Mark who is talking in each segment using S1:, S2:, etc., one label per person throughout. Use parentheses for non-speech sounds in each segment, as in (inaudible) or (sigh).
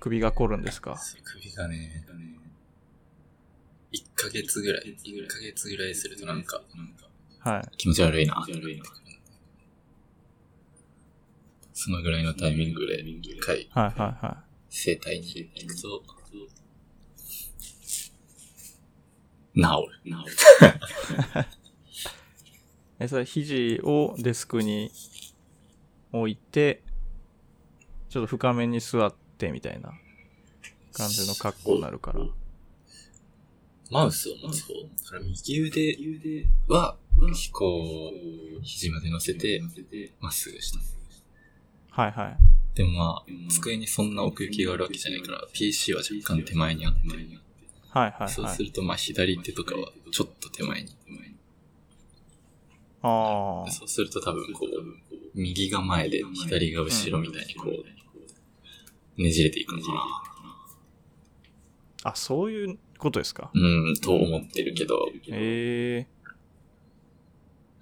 S1: 首が凝るんですか？
S2: 首がね、1ヶ月ぐらい、1ヶ月ぐらいするとなんか、
S1: はい。
S2: 気持ち悪いな。そのぐらいのタイミングで、一回、
S1: はいはいは
S2: 整体に行くと、治る。治る。
S1: い。え、それ肘をデスクに置いて、ちょっと深めに座ってみたいな感じの格好になるから。
S2: マウスを持つ方。だから右腕は、こう、肘まで乗せて、まっすぐした。
S1: はいはい。
S2: でもまあ、机にそんな奥行きがあるわけじゃないから、PC は若干手前にあって、
S1: はいはいはい。
S2: そうするとまあ左手とかはちょっと手前に。
S1: ああ。
S2: そうすると多分こう、右が前で左が後ろみたいにこう、ねじれていくのかな。
S1: あ、そういうことですか？
S2: うん、と思ってるけど、
S1: ええ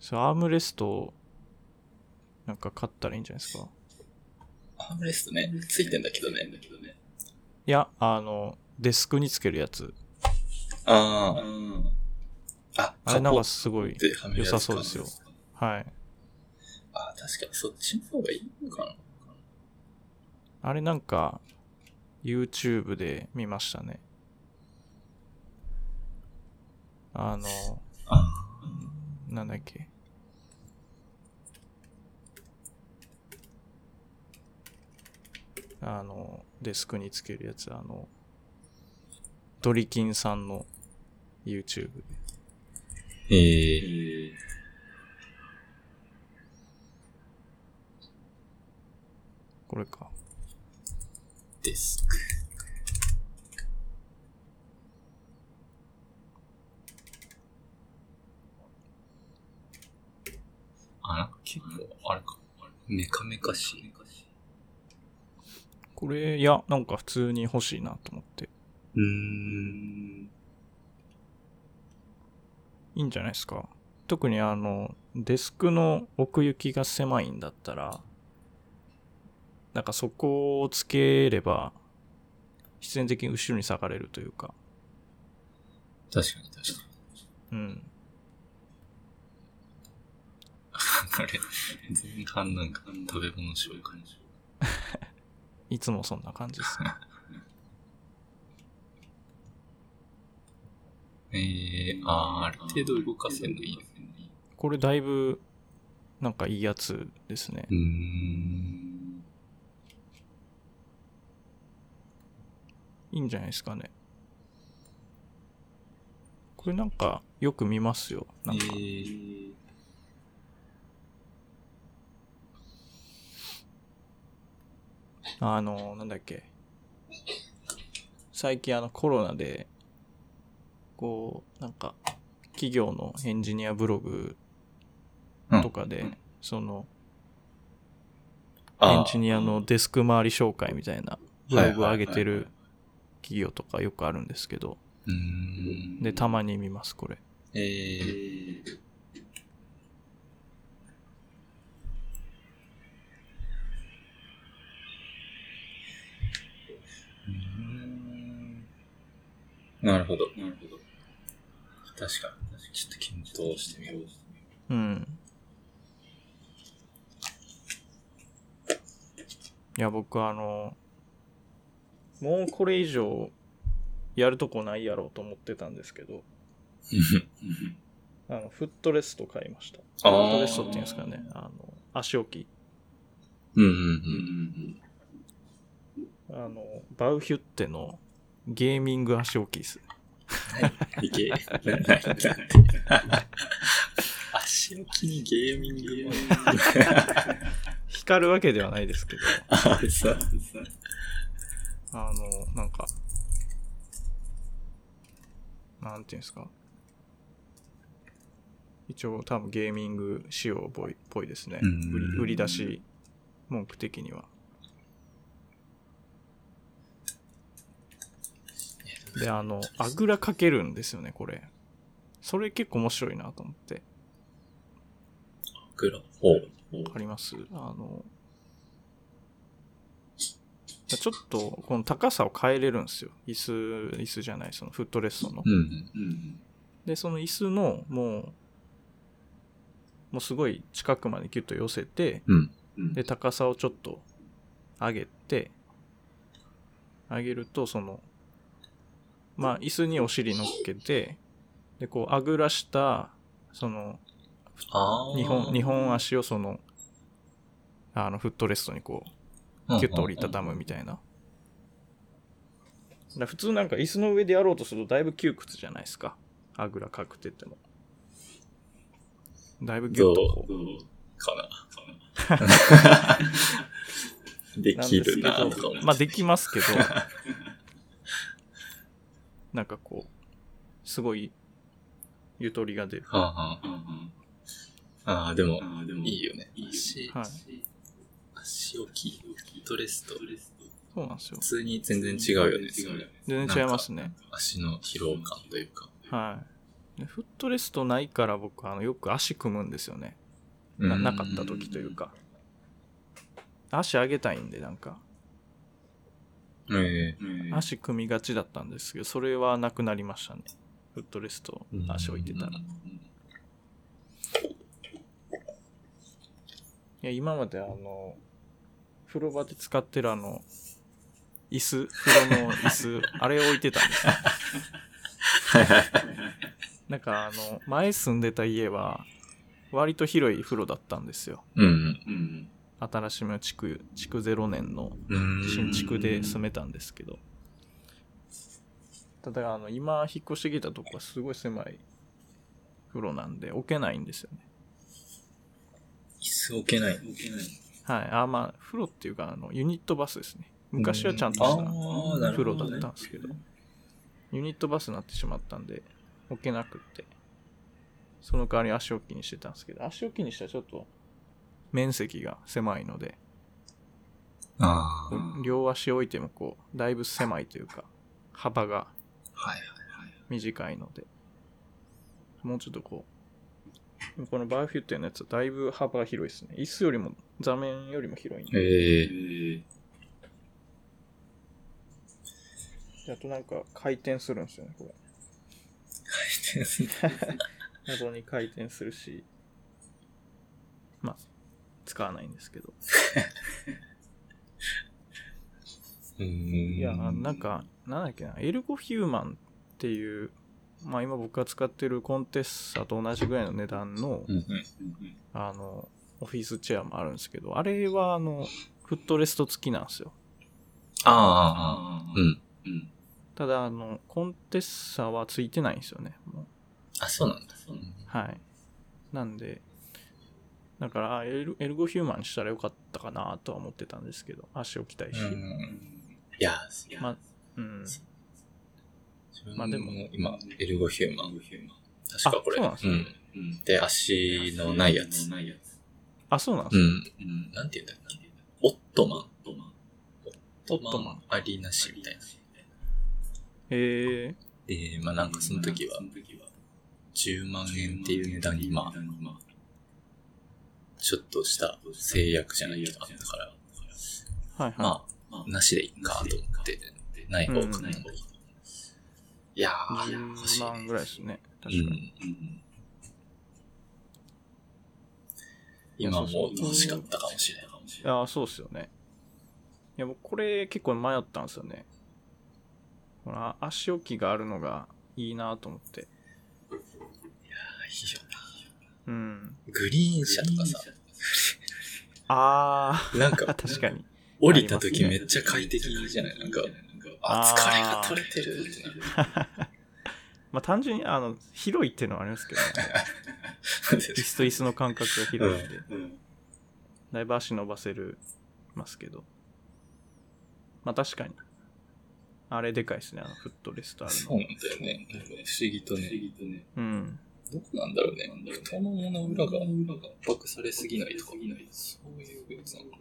S1: そう、アームレスト、なんか買ったらいいんじゃないですか？
S2: アームレストね、ついてんだけどね。
S1: いや、あの、デスクにつけるやつ。
S2: ああ。あ、
S1: あれなんかすごい良さそうですよ。はい。
S2: あ確かにそっちの方がいいのかな。
S1: あれなんか、YouTube で見ましたね。あの、
S2: あ
S1: なんだっけ。あの、デスクにつけるやつ、あの、ドリキンさんの YouTube で。
S2: ええ
S1: これか。
S2: デスク。あ、なんか結構、あれか。メカメカしい。
S1: これ、いや、なんか普通に欲しいなと思って。
S2: うーん。
S1: いいんじゃないですか。特にあの、デスクの奥行きが狭いんだったら、なんかそこをつければ、必然的に後ろに下がれるというか、
S2: 確かに確かに。
S1: うん。(laughs)
S2: あれ、前半なんか食べ物紹介。(laughs)
S1: いつもそんな感じですね。
S2: え (laughs) えー、あーある程度動かせるのいいね。
S1: これだいぶ、なんかいいやつですね
S2: う。ーん。
S1: いいんじゃないですかね。これなんかよく見ますよ。なんか、
S2: えー
S1: あの、なんだっけ。最近あのコロナで、こう、なんか、企業のエンジニアブログとかで、その、エンジニアのデスク周り紹介みたいなブログを上げてる企業とかよくあるんですけど。で、たまに見ます、これ。
S2: えー、なるほど。なるほど。確かに。ちょっと検討してみよう。
S1: うん。いや、僕あの、もうこれ以上やるとこないやろうと思ってたんですけど、あの、フットレスト買いました。フ
S2: あー
S1: ットレストっていうんですかね。あの、足置き。
S2: うんうんうん
S1: あの、バウヒュッテのゲーミング足置きです。
S2: うん。いけ。足置きにゲーミングも。(laughs)
S1: 光るわけではないですけど、
S2: あ、さ。
S1: あの、なんか、なんていうんですか？一応多分ゲーミング仕様っぽいっぽいですね。
S2: うん
S1: 売り売り出し文句的には。で、あの、あぐらかけるんですよね、これ。それ結構面白いなと思って。
S2: グラ。ほう。
S1: わかります？あの、ちょっとこの高さを変えれるんですよ。椅子、椅子じゃない、そのフットレストの。
S2: うん。うん。
S1: で、その椅子の、もう、もうすごい近くまでギュッと寄せて、
S2: うん。
S1: で、高さをちょっと上げて、上げると、その、まあ、椅子にお尻乗っけて、で、こう、あぐらした、その。日本、日本足をその、あの、フットレストにこう、キュッと折りたたむみたいな。普通なんか椅子の上でやろうとするとだいぶ窮屈じゃないですか。あぐらかくてっても。だいぶギュッとこう。
S2: かな。(laughs) できるなとか思。
S1: まあできますけど、(laughs) なんかこう、すごい、ゆとりが出る。
S2: はあ、はあ、ああ、でも、いいよね。足、
S1: はい。
S2: 足置き、フットレスト。
S1: そうなんですよ
S2: 普。通に全然違うよね。
S1: 全然違いますね。
S2: 足の疲労感というか。
S1: はい。でフットレストないから僕、あの、よく足組むんですよね。ななかった時というか。足上げたいんで、なんか、
S2: ええ
S1: 足組みがちだったんですけど、それはなくなりましたね。フットレスト、足置いてたら。いや、今まであの、風呂場で使ってるあの、椅子、風呂の椅子、(laughs) あれ置いてたんですよ。なんかあの、前住んでた家は、割と広い風呂だったんですよ。
S2: うん。
S1: 新しめの築、築0年の
S2: うん。
S1: 新築で住めたんですけど。ただ、あの、今引っ越してきたとこはすごい狭い風呂なんで置けないんですよね。
S2: 椅子置けない。
S1: はい。あ、まあ、風呂っていうか、あの、ユニットバスですね。昔はちゃんとした風呂だったんですけど、ユニットバスになってしまったんで、置けなくって、その代わり足置きにしてたんですけど、足置きにしたらちょっと面積が狭いので、
S2: あ
S1: 両足置いてもこう、だいぶ狭いというか、幅が
S2: はい。
S1: 短いので、もうちょっとこう、このバーフュットのやつはだいぶ幅が広いですね。椅子よりも、座面よりも広いんで。
S2: ええ
S1: あとなんか回転するんですよね、これ。謎に回転するし、まあ、使わないんですけど。(laughs)
S2: うん。
S1: いや、なんか、なんだっけな、エルゴフューマンっていう、まあ今僕が使ってるコンテッサと同じぐらいの値段の、
S2: うん。
S1: あの、オフィスチェアもあるんですけど、あれはあの、フットレスト付きなんですよ。
S2: ああ、うん。
S1: ただ、あの、コンテッサは付いてないんですよね。もう
S2: あ、そうなんだ。
S1: はい。なんで、だから、あエルエルゴヒューマンにしたらよかったかなとは思ってたんですけど、足置きたいし。
S2: うん。いや、
S1: まあ、うん。まあでも
S2: 今、エルゴヒューマン。確かこれ。
S1: あそうなんですね
S2: うん。で、足のないやつ。
S1: あ、そうなんですか、
S2: うん。なんて言うんだ？っけオットマン。オッ
S1: オットマン
S2: ありなしみたいな。
S1: へえ
S2: で、まあなんかその時は、10万円っていう値段に、まあ、ちょっとした制約じゃないけどあったから、
S1: はいはい。
S2: まあ、なしでいいかと思って、ない方かな。いやー、欲しい
S1: 10万ぐらいですね。確
S2: う
S1: かに。
S2: ん。今もう欲しかったかもしれない。
S1: いや、そうっすよね。いや、僕これ結構迷ったんですよね。この足置きがあるのがいいなと思って。
S2: いいよ
S1: うん。
S2: な。グリーン車とかさ、
S1: あ
S2: なん
S1: ー、
S2: か (laughs)
S1: 確かに。
S2: 降りた時めっちゃ快適じゃない？なんか、あ、疲れが取れてるってなる。(laughs)
S1: まあ単純に、あの、広いっていうのはありますけどね。(laughs) 椅子と椅子の間隔が広いんで、だいぶ足伸ばせるますけど。まあ確かに。あれでかいですね、あのフットレストあるの。
S2: そうなんだよね。不思議とね。
S1: うん。
S2: どこなんだろうね。太ももの裏が圧迫されすぎないとか、そういうやつなのか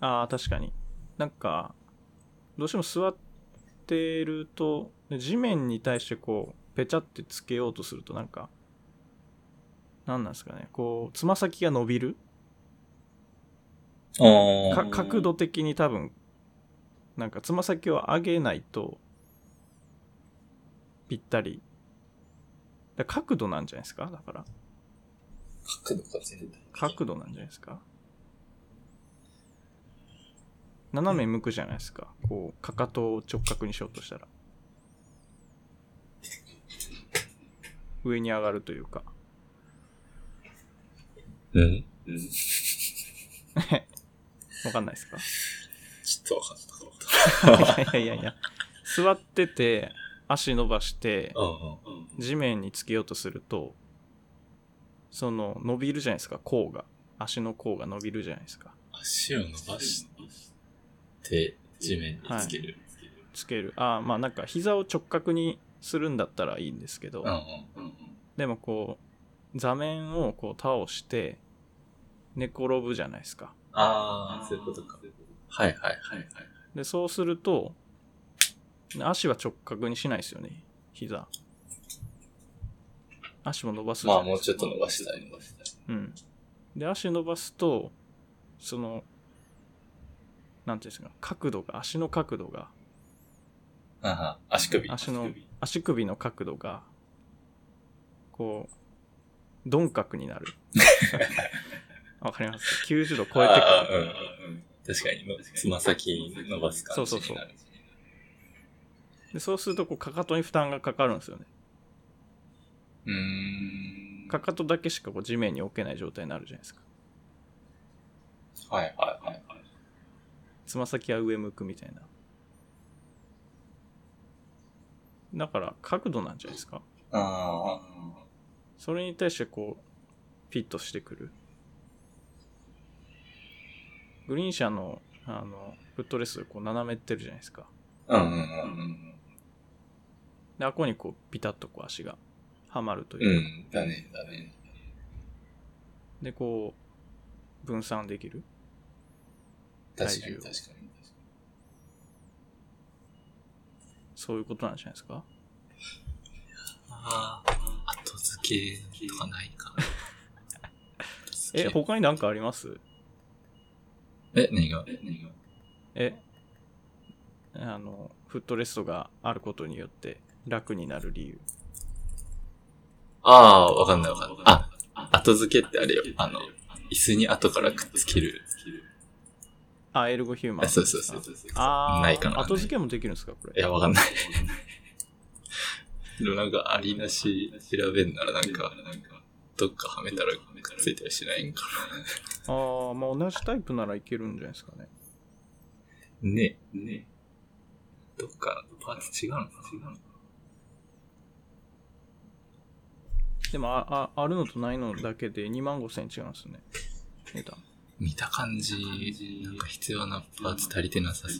S1: ああ、確かに。なんか、どうしても座ってると、地面に対してこう、ぺちゃってつけようとするとなんか、なんなんですかね、こう、つま先が伸びる？角度的に多分、なんかつま先を上げないと、ぴったり。だ角度なんじゃないですか？だから。
S2: 角度が全体。
S1: 角度なんじゃないですか？斜め向くじゃないですか。こう、かかとを直角にしようとしたら。上に上がるというか。
S2: うんうん。(laughs)
S1: わかんないですか？
S2: ちょっとわかった。
S1: いやいやいや。座ってて、足伸ばして、
S2: うんうんうん。
S1: 地面につけようとすると、その、伸びるじゃないですか、甲が。足の甲が伸びるじゃないですか。
S2: 足を伸ばして、地面につける。
S1: つける。ああ、まあなんか膝を直角にするんだったらいいんですけど、
S2: うんうん。
S1: でもこう、座面をこう倒して、寝転ぶじゃないですか。
S2: ああ、そういうことか。はいはいはいはい。
S1: で、そうすると、足は直角にしないですよね、膝。足も伸ばすじゃ
S2: まあもうちょっと伸ばしたい。伸ばしたい。
S1: うん。で、足伸ばすと、その、なんていうんですか、角度が、足の角度が、
S2: ああ、足首。
S1: 足の、足首の角度が、こう、鈍角になる。(laughs) わかります ?90 度超えてくる。
S2: うん。確かにの、つま先伸ばす感じ。
S1: そうそうそうでそうすると、こう、かかとに負担がかかるんですよね。
S2: うーん。
S1: かかとだけしかこう地面に置けない状態になるじゃないですか。
S2: はいはいはいはい。
S1: つま先は上向くみたいな。だから、角度なんじゃないですか？
S2: あ
S1: それに対してこう、フィットしてくる。グリーン車の、あの、フットレスこう斜めってるじゃないですか。
S2: あ。うんうんうん
S1: で、あここにこう、ピタッとこう足がはまると
S2: うん。
S1: いううか。
S2: ん。だね、だね。
S1: で、こう、分散できる。
S2: 確かに
S1: 体重
S2: 確かに。
S1: そういうことなんじゃないですか？
S2: ああ、後付けとかないかな。(laughs)
S1: え、他になんかあります？
S2: え、何が？何が
S1: え、あの、フットレストがあることによって楽になる理由。
S2: ああ、わかんないわかんない。あ、後付けってあれよ。あの、椅子に後からくっつける。
S1: あ、エルゴヒューマン。
S2: あそうそうそうそう。
S1: あー
S2: ないかな
S1: 後付けもできるんですかこれ？
S2: いや、わかんない。(laughs) でもなんか、ありなし調べんならなんか、どっかはめたらついたりしないんか
S1: ああ、まあ同じタイプならいけるんじゃないですかね。
S2: な。ねねどっか、パーツ違うのかな
S1: でもあ、あ、あるのとないのだけで2万5千円違うんですね。値段。
S2: 見た感じ、なんか必要なパーツ足りてなさそう。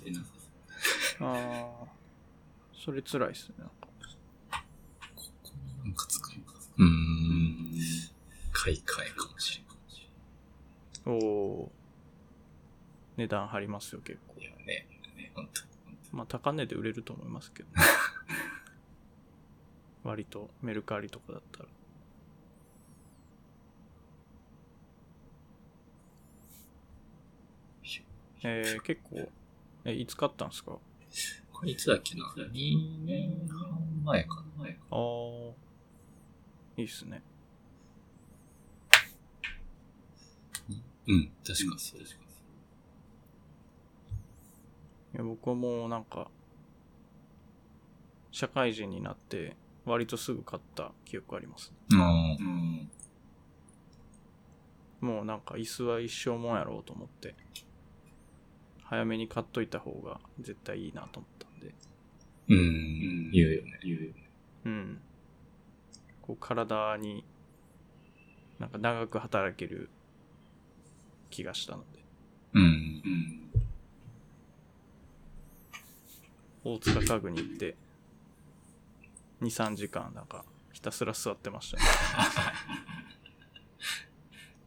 S1: ああ、それ辛いっすね。なんか
S2: なんかつくのか。うーん。買い替えかもしれない。
S1: おお値段張りますよ、結構
S2: い。やね、ね、ほんと。
S1: まあ、高値で売れると思いますけど。(laughs) 割と、メルカリとかだったら。えー、結構、え、いつ買ったんですか？
S2: これいつだっけな ?2 年半前かな
S1: ああ、いいっすね。
S2: うん、確かそう。
S1: いや僕もなんか、社会人になって、割とすぐ買った記憶あります。
S2: うん。
S1: もうなんか椅子は一生もんやろうと思って、早めに買っといた方が絶対いいなと思ったんで、
S2: うん。言うよね。言うよね。
S1: うん。こう体に、なんか長く働ける気がしたので、
S2: うん。うん。
S1: 大塚家具に行って、2、3時間なんかひたすら座ってましたね。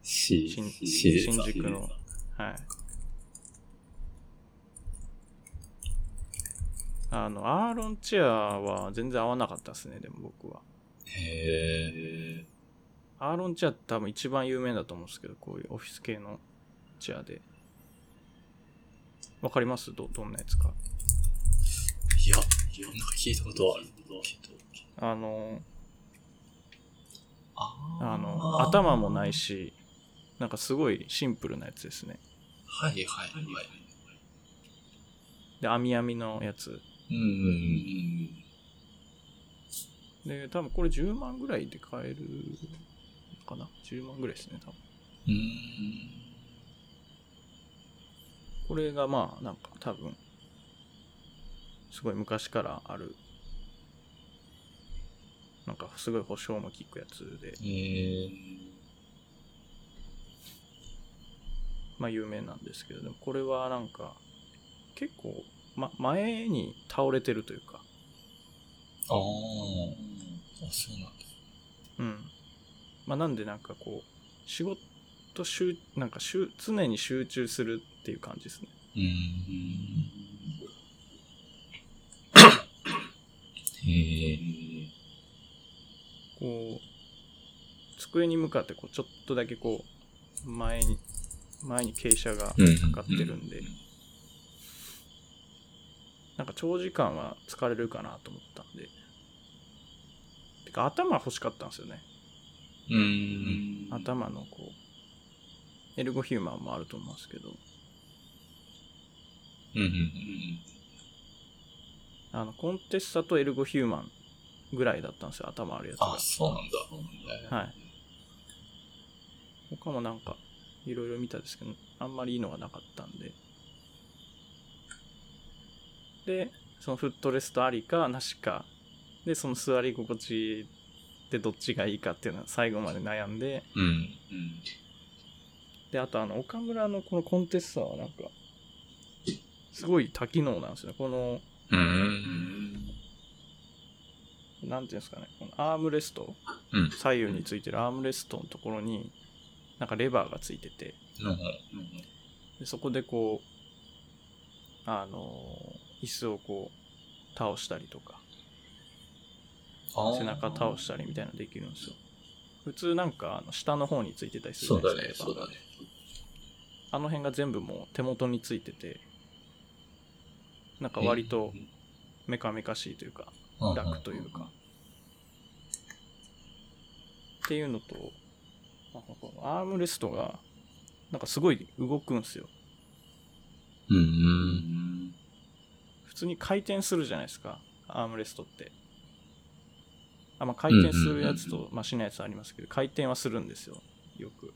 S1: (laughs) 新宿の、はい。あの、アーロンチェアは全然合わなかったですね、でも僕は。
S2: へえ。
S1: アーロンチェアって多分一番有名だと思うんですけど、こういうオフィス系のチェアで。わかります？ど、どんなやつか。
S2: いや、なんか聞いたことはあるけど。
S1: あの、
S2: あ
S1: あの、頭もないし、なんかすごいシンプルなやつですね。
S2: はいはいはい。
S1: で、網網のやつ。
S2: うんうんうん。
S1: で、多分これ10万ぐらいで買えるのかな ?10 万ぐらいですね、多分。
S2: うーん。
S1: これがまあ、なんか多分、すごい昔からある、なんかすごい保証も効くやつで、
S2: えー、
S1: まあ有名なんですけど、でもこれはなんか、結構、ま、前に倒れてるというか、
S2: ああ。あ、そうなんだ。
S1: うん。まあなんでなんかこう、仕事集、なんか集常に集中するっていう感じですね。
S2: うーん。へえ。
S1: こう、机に向かってこう、ちょっとだけこう、前に、前に傾斜が
S2: うん
S1: かかってるんで、なんか長時間は疲れるかなと思ったんで。てか頭欲しかったんですよね。
S2: うーん。
S1: 頭のこう、エルゴヒューマンもあると思うんですけど、
S2: うんうんうん。
S1: あの、コンテッサとエルゴヒューマンぐらいだったんですよ、頭あるやつが
S2: あ、。そうなんだ。
S1: はい。他もなんか、いろいろ見たんですけど、あんまりいいのがなかったんで。で、そのフットレストありかなしか、で、その座り心地でどっちがいいかっていうのは最後まで悩んで、
S2: うん。うん。
S1: で、あとあの、岡村のこのコンテッサはなんか、すごい多機能なんですよね。この、
S2: うーん。
S1: なんていうんですかね、このアームレスト、
S2: うん
S1: 左右についてるアームレストのところに、なんかレバーがついてて、
S2: うん。
S1: でそこでこう、あのー椅子をこう、倒したりとか、背中倒したりみたいなのできるんですよ。普通なんか、あの下の方についてたりするじゃないですか。
S2: そうだね。
S1: あの辺が全部もう手元についてて、なんか割とメカメカしいというか、楽というか。っていうのと、アームレストが、なんかすごい動くんですよ。
S2: うん。
S1: 通に回転するじゃないですか、アームレストって。あまあ、回転するやつと、まあ、しないやつありますけど、回転はするんですよ、よく。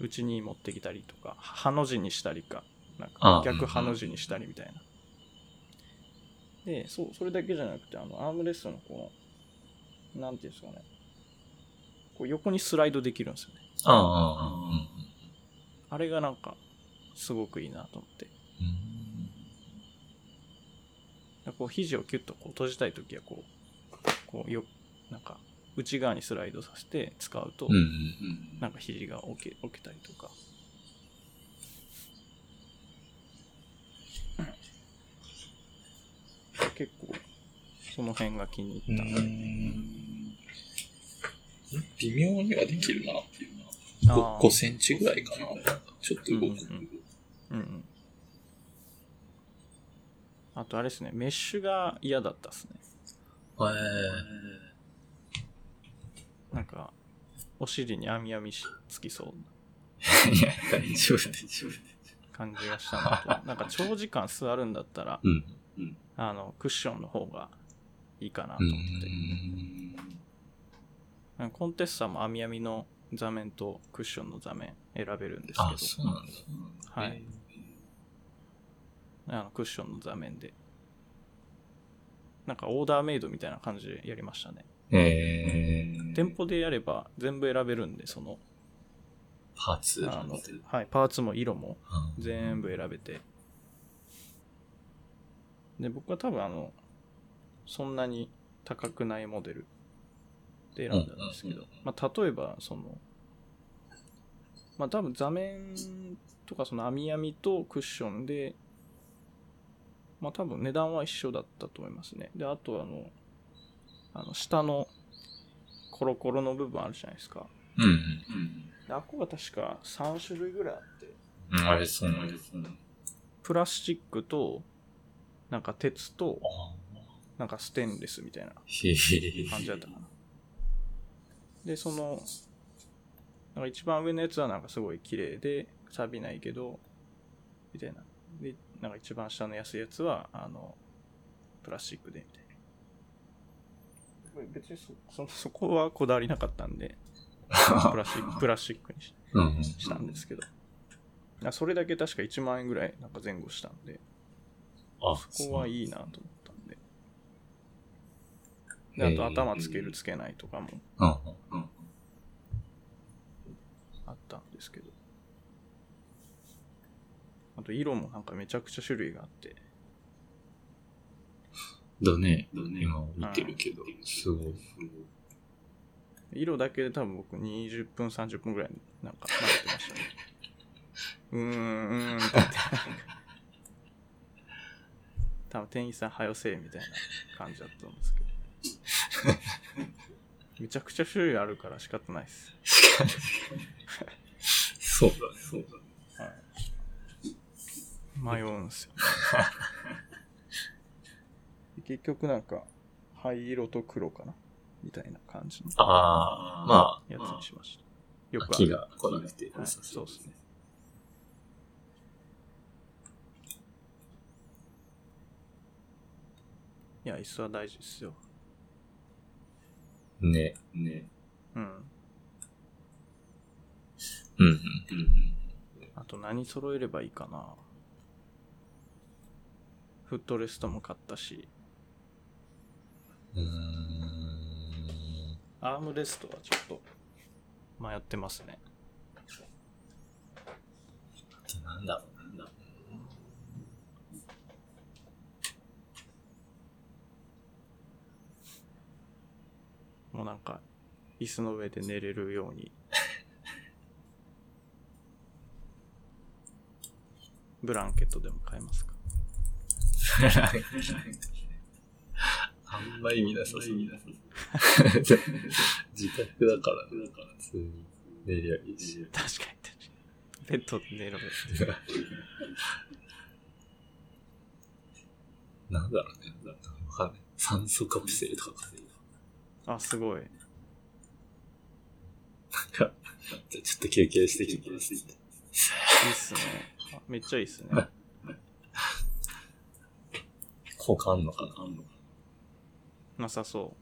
S2: う
S1: ちに持ってきたりとか、ハの字にしたりか、なんか逆ハの字にしたりみたいな。で、そう、それだけじゃなくて、あの、アームレストのこの、なんていうんですかね、こう横にスライドできるんですよね。
S2: ああ。うん。
S1: あれがなんか、すごくいいなと思って。こう肘をキュッとこう閉じたいときはこう、こうよ、なんか内側にスライドさせて使うと、
S2: うん。うん。
S1: なんか肘が置け置けたりとか。結構、その辺が気に入ったんで。
S2: 微妙にはできるな。
S1: あー
S2: 5, センチぐらいかな。ちょっと動く。
S1: うんうんうん。あとあれですね、メッシュが嫌だったっすね。
S2: へ
S1: なんか、お尻に網網しつきそう
S2: え。いや、大丈夫、大丈夫。
S1: な感じがしたのと、なんか長時間座るんだったら、
S2: うん。
S1: あの、クッションの方がいいかな
S2: う
S1: と思って。コンテッサも網網の座面とクッションの座面選べるんです
S2: あ、
S1: けど、
S2: そうなんだ。
S1: はい。あのクッションの座面で。なんかオーダーメイドみたいな感じでやりましたね。
S2: へえ。
S1: 店舗でやれば全部選べるんで、その、
S2: パーツ。
S1: あの、はい、パーツも色も
S2: うん
S1: 全部選べて。で、僕は多分あの、そんなに高くないモデルで選んだんですけど、
S2: うん
S1: まあ、例えば、その、まあ、多分座面とかその網網とクッションで、まあ、多分値段は一緒だったと思いますね。で、あとあの、あの、下のコロコロの部分あるじゃないですか。
S2: うんうん
S1: であっこが確か3種類ぐらいあって、
S2: うん。あれ、そうなんです。
S1: プラスチックと、なんか鉄と、
S2: あ
S1: なんかステンレスみたいな。感じだったかな。で、その、なんか一番上のやつはなんかすごい綺麗で、錆びないけど、みたいな。で、なんか一番下の安いやつは、あの、プラスチックで、みたいな。別にそそそこはこだわりなかったんで、(laughs) プラスチック、プラスチックにし。したんですけど。あそれだけ確か1万円ぐらいなんか前後したんで、
S2: あ、
S1: そこはいいなと思ったんで。で、あと頭つけるつけないとかも。あったんですけど。あと色もなんかめちゃくちゃ種類があって、
S2: だね。今見てるけど、すごい。
S1: 色だけで多分僕20分30分ぐらいなんか慣れてましたね。うーん、うーんって言って。多分店員さんはよせえみたいな感じだったんですけど。(laughs) めちゃくちゃ種類あるから仕方ないです。(laughs) (laughs)
S2: そうだ、そうだ。
S1: 迷うんすよ、(laughs) 結局なんか灰色と黒かなみたいな感じの
S2: ああ、ま
S1: やつにしました。よ
S2: あ、
S1: くある。
S2: 気が来なくて
S1: はい、そうですね。いや、椅子は大事ですよ。
S2: ね。ね。
S1: うん。
S2: うん、うん。
S1: あと何揃えればいいかな。フットレストも買ったし、
S2: うーん。
S1: アームレストはちょっと迷ってますね。
S2: なんだろう、なんだろ
S1: もうなんか、椅子の上で寝れるように。ブランケットでも買えますか？
S2: う。あんま意味なさそう。自宅だから、普通に寝りゃいいし。
S1: 確かに確かに。ベッドで寝ろよ。
S2: なんだろうね。わかんない。酸素カプセルとか。
S1: あ、すごい。
S2: じゃあちょっと休憩してきます。
S1: いいっすね。あめっちゃいいっすね。(laughs)
S2: 効果あんのかな？
S1: なさそ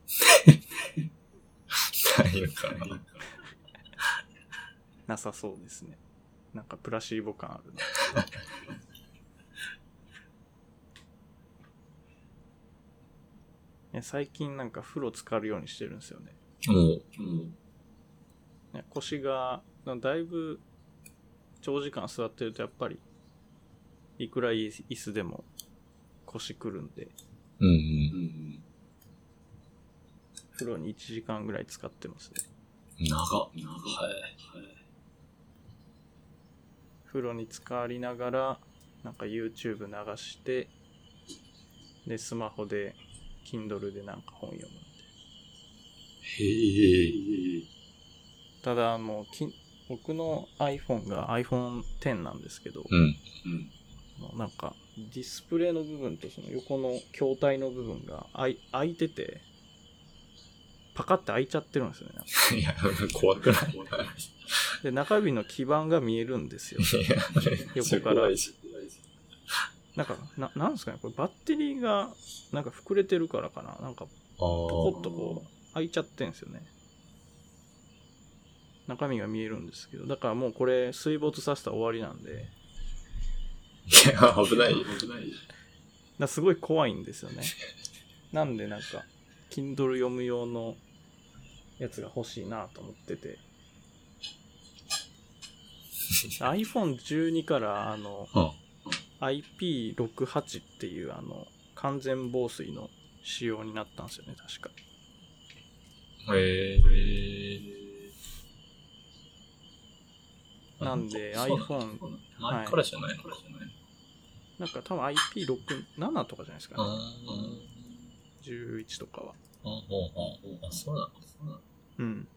S2: ないのかな？
S1: う。なさそうですね。なんかプラシーボ感あるな。(laughs) いや最近なんか風呂浸かるようにしてるんですよね。
S2: もう、
S1: ね腰がだいぶ長時間座ってるとやっぱりいくらいい椅子でも腰くるんで
S2: うんうん。
S1: 風呂に1時間ぐらい使ってますね
S2: 長っ。長はい。
S1: 風呂に浸かりながらなんか YouTube 流してでスマホで Kindle でなんか本読む
S2: へえ。
S1: ただもうき僕の iPhone が iPhone10 なんですけど、
S2: うん。うん。
S1: なんかディスプレイの部分とその横の筐体の部分が開い開いててパカって開いちゃってるんですよね。(laughs)
S2: いや、怖くない？
S1: で中指の基板が見えるんですよ。
S2: いや、
S1: 横から。なんかななんですかね？これバッテリーがなんか膨れてるからかな？なんか
S2: あ
S1: ポコッとこう開いちゃってんですよね。中身が見えるんですけど。だからもうこれ水没させたら終わりなんで
S2: いや、危ない。危ない。
S1: だすごい怖いんですよね。なんでなんか、Kindle 読む用のやつが欲しいなと思ってて。iPhone12 からあの
S2: うん。
S1: IP68 っていうあの完全防水の仕様になったんですよね、確か。
S2: へえ。
S1: なんで iPhone
S2: 前からじゃないの
S1: なんか多分 IP67 とかじゃないですか
S2: あ
S1: ね。
S2: ー
S1: 11とかは。
S2: あ、あ、そうなのそうなの
S1: うん。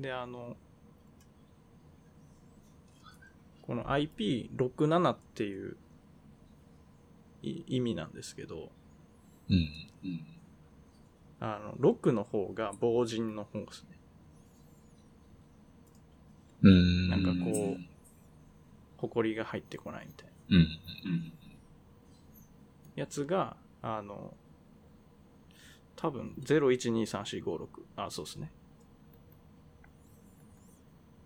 S1: で、あの、この IP67 っていうい意味なんですけど、
S2: うん。うん。
S1: あの、6の方が防塵の方ですね。
S2: うん。
S1: なんかこう、埃が入ってこないみたいな。
S2: うん。うん。
S1: やつが、あの、多分、012345あ、そうですね。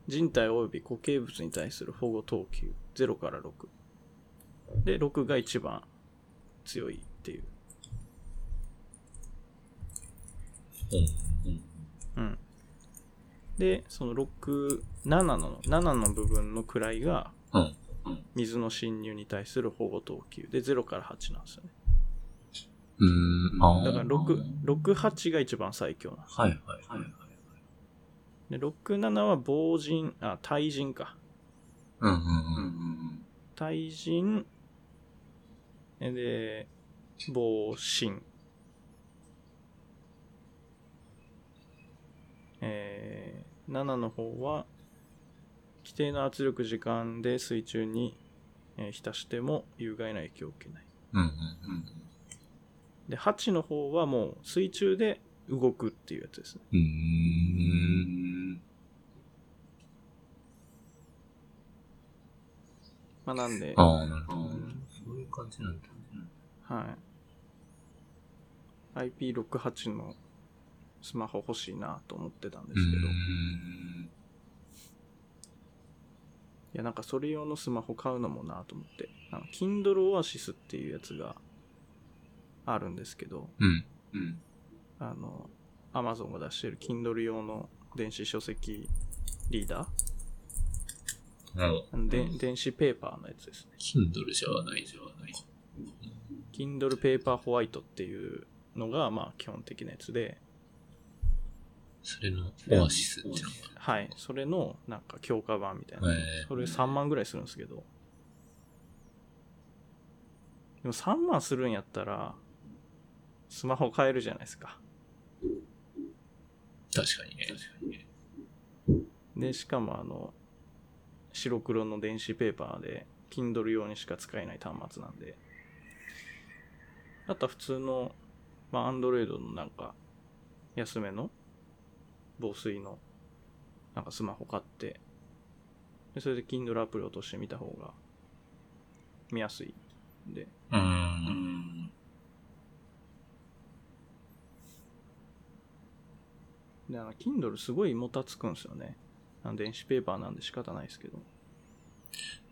S1: 人体及び固形物に対する保護等級、0から6。で、6が一番強いっていう。
S2: うん。
S1: うん。で、その6、7の、7の部分の位が、
S2: うん。
S1: 水の侵入に対する保護等級で0から8なんですよね。
S2: うん。ああ。
S1: だから6、6、8が一番最強なんです。
S2: はいはいはいはい。
S1: で、6、7は防塵、あ、対人か。
S2: うんうんうん
S1: 対人、えで、防振。えー、7の方は、規定の圧力時間で水中に、えー浸しても有害な影響を受けない。
S2: うん。うんうん
S1: で、8の方はもう水中で動くっていうやつですね。
S2: うん。うん。
S1: まあなんで、
S2: ああ、なるほど。そういう感じなんだ。
S1: はい。IP68 のスマホ欲しいなと思ってたんで
S2: う
S1: すけど、い
S2: ん。
S1: やなんかそれ用のスマホ買うのもなと思って、あの Kindle Oasis っていうやつがあるんですけど、
S2: うん。うん。
S1: あの、Amazon が出してる Kindle 用の電子書籍リーダー
S2: なるほど。
S1: あので電子ペーパーのやつですね。
S2: Kindle じゃないじゃない。
S1: Kindle Paper White っていうのがまあ基本的なやつで、
S2: それのオアシスっていうのが。
S1: はい、それのなんか強化版みたいな。
S2: へ
S1: それ3万ぐらいするんですけど。でも3万するんやったら、スマホ買えるじゃないですか。
S2: 確かにね。確かにね。
S1: で、しかもあの、白黒の電子ペーパーで、Kindle 用にしか使えない端末なんで。あとは普通の、まあ、Android のなんか、安めの、防水の、なんかスマホ買って、で、それで Kindle アプリ落としてみた方が、見やすいんで。
S2: うーん。
S1: で、あの、Kindle すごいもたつくんですよね。あの電子ペーパーなんで仕方ないですけど。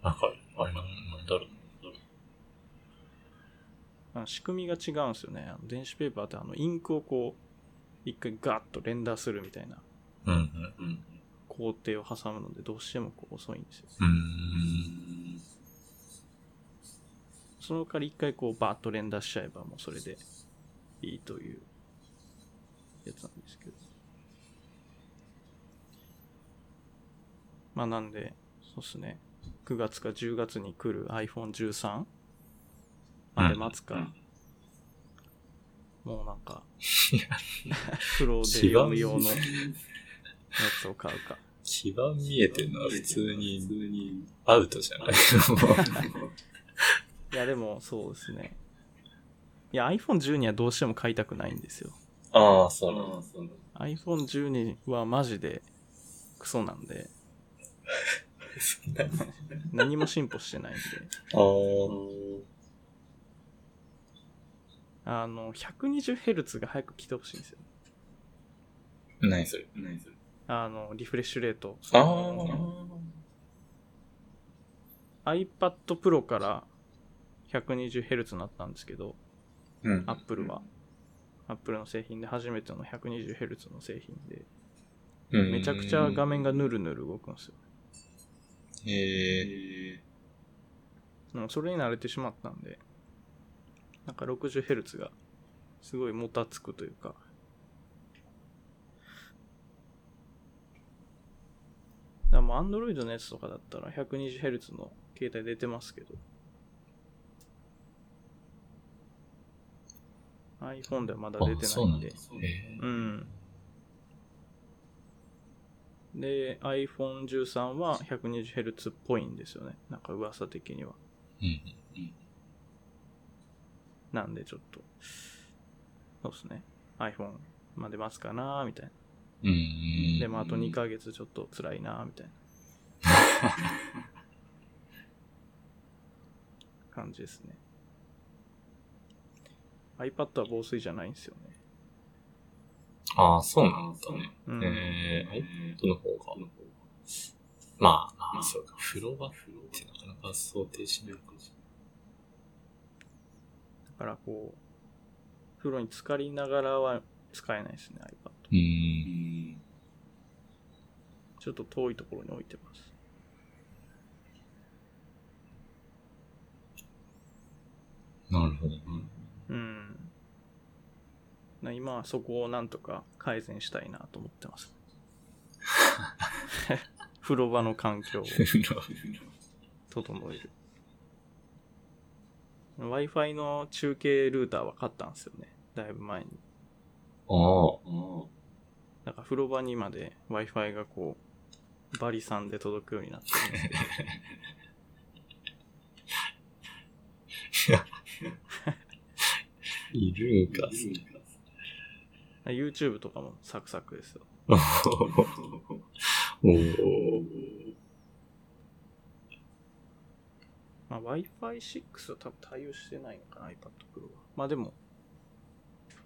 S2: なんか、あれなんだろう？
S1: あの仕組みが違うんですよね。電子ペーパーってあのインクをこう、一回ガッと連打するみたいな
S2: うんうんうん。
S1: 工程を挟むので、どうしてもこう遅いんですよ。
S2: うーん。
S1: その代わり一回こうバーッと連打しちゃえばもうそれでいいというやつなんですけど。まあなんで、そうっすね。9月か10月に来る iPhone13 まで待つか、もうなんか、(laughs) プロで読む用のやつを買うか。
S2: 基盤見えてるのは普通に、普通にアウトじゃない？(laughs)
S1: いやでもそうですね。いや iPhone12 はどうしても買いたくないんですよ。
S2: ああ、そうなんだ。
S1: iPhone12 はマジでクソなんで、(laughs) 何も進歩してないんで。
S2: あ
S1: あの、120Hz が早く来てほしいんですよ。
S2: あ。何それ？何それ？
S1: あの、リフレッシュレート。
S2: あ
S1: iPad Pro から 120Hz になったんですけど、
S2: うん。
S1: Apple は。Apple の製品で初めての 120Hz の製品で、
S2: うん
S1: めちゃくちゃ画面がヌルヌル動くんですよ。
S2: へえ。
S1: うん、それに慣れてしまったんで、なんか 60Hz がすごいもたつくというか、だからもう Android のやつとかだったら 120Hz の携帯出てますけど、iPhone ではまだ出てないんで
S2: うなんだ。、へえ。
S1: うん。で、iPhone13 は 120Hz っぽいんですよね。なんか噂的には。
S2: うん。
S1: なんでちょっと、そうですね。iPhone まで待つかなみたいな。
S2: うん。
S1: でもあと2ヶ月ちょっと辛いなみたいな (laughs) 感じですね。iPad は防水じゃないんですよね。
S2: ああ、そうなんだね。
S1: うん。
S2: えー、iPad の方が。まあ、まあ、そうか。風呂場ってなかなか想定しないかもし
S1: だからこう、風呂に浸かりながらは使えないですね、iPad。
S2: うん。
S1: ちょっと遠いところに置いてます。
S2: なるほど。
S1: うん。な今はそこをなんとか改善したいなと思ってます。(laughs) 風呂場の環境を整える。Wi-Fi の中継ルーターは買ったんですよね。だいぶ前に。
S2: ああ。
S1: だから風呂場にまで Wi-Fi がこう、バリさんで届くようになって。(laughs)
S2: いるんか、
S1: YouTube とかもサクサクですよ。(laughs)
S2: おー。
S1: まあ、Wi-Fi6 は多分対応してないのかな、iPad Pro は。まあでも、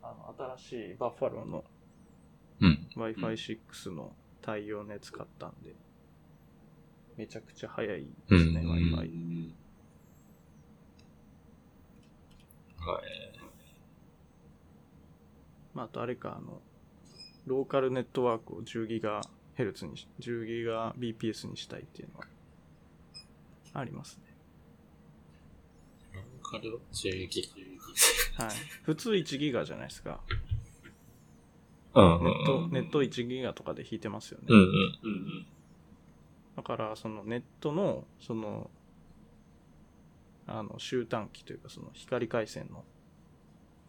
S1: あの、新しいバッファローの
S2: うん。
S1: Wi-Fi6 の対応のやつ買ったんで、めちゃくちゃ早いで
S2: うん。
S1: すね、Wi-Fi。
S2: はい。
S1: まあ、あとあれか、あの、ローカルネットワークを 10GHz にし、10GBps にしたいっていうのは、ありますね。
S2: ローカル10ギ
S1: はい。普通1ギガじゃないですか。
S2: ガ。うん
S1: ネット、ネット1ギガとかで引いてますよね。
S2: うんうんうん
S1: だから、そのネットの、その、あの、集端器というか、その光回線の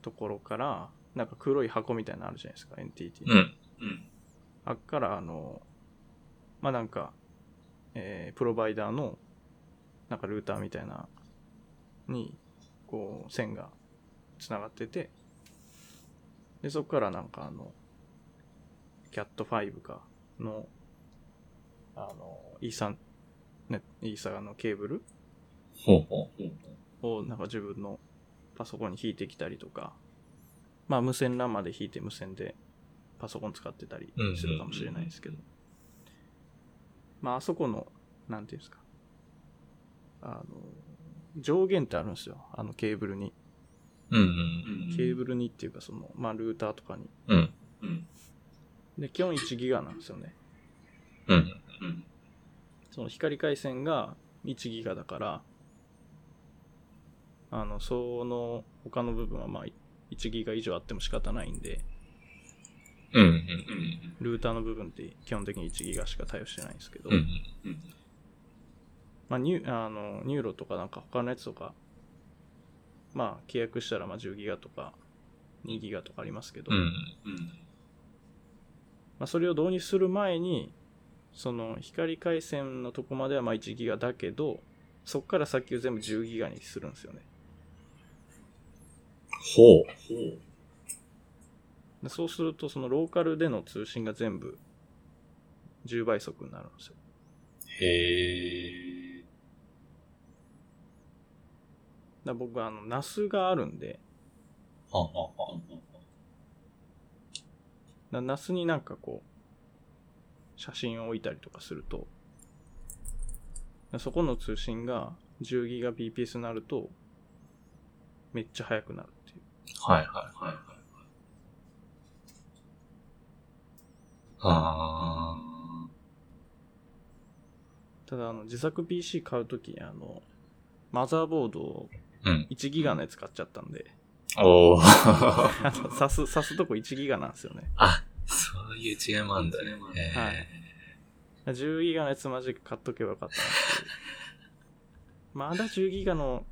S1: ところから、なんか黒い箱みたいなのあるじゃないですか、NTT の。
S2: うん。うん。
S1: あっから、あの、まあ、なんか、えープロバイダーの、なんかルーターみたいな、に、こう、線が繋がってて、で、そこからなんかあの、CAT5 かの、あの、イーサン、ね、イーサのケーブル。をなんか自分のパソコンに引いてきたりとか、まあ無線 LAN まで引いて無線でパソコン使ってたりするかもしれないですけど、まああそこの、なんていうんですか、あの、上限ってあるんですよ、あのケーブルに。
S2: うんうん
S1: ケーブルにっていうかその、まあルーターとかに。
S2: うん。うん。
S1: で、基本1ギガなんですよね。
S2: うん。
S1: その光回線が1ギガだから、あの、その他の部分はまあ1ギガ以上あっても仕方ないんで、
S2: うん。うん。
S1: ルーターの部分って基本的に1ギガしか対応してないんですけど、
S2: うん。
S1: まあニュあのニューロとかなんか他のやつとか、まあ契約したらまあ10ギガとか2ギガとかありますけど、
S2: うん。
S1: まあ、それを導入する前に、その光回線のとこまではまあ1ギガだけど、そこから先を全部10ギガにするんですよね。
S2: ほう。
S1: でそうすると、そのローカルでの通信が全部10倍速になるんですよ。
S2: へえ。
S1: だ僕はあの NAS があるんで、
S2: ははは。
S1: だ NAS になんかこう、写真を置いたりとかすると、だそこの通信が 10GBps になると、めっちゃ速くなるっていう。
S2: はいはいはい。あ
S1: ただあの自作 PC 買うときにあの、マザーボードを
S2: ー。うん。
S1: 1ギガのやつ買っちゃったんで、
S2: おー。
S1: あの挿す、挿すとこ1ギガなんですよね。
S2: あ、そういう違いもあるんだね。
S1: はい10ギガのやつマジで買っとけばよかった。まだ10ギガの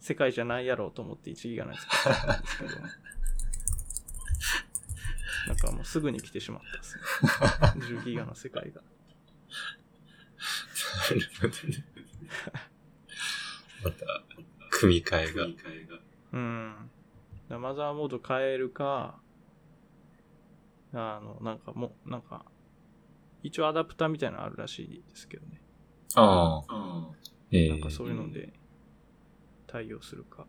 S1: 世界じゃないやろうと思って1ギガのやつ買ったんですけど。(laughs) なんかもうすぐに来てしまったですね。10ギガの世界が。(laughs)
S2: なるほどね。(laughs) また、組み替えが。
S1: うん。だマザーボード変えるか、あの、なんかもう、なんか、一応アダプターみたいなのあるらしいですけどね。
S2: ああ。ええ
S1: なんかそういうので対応するか。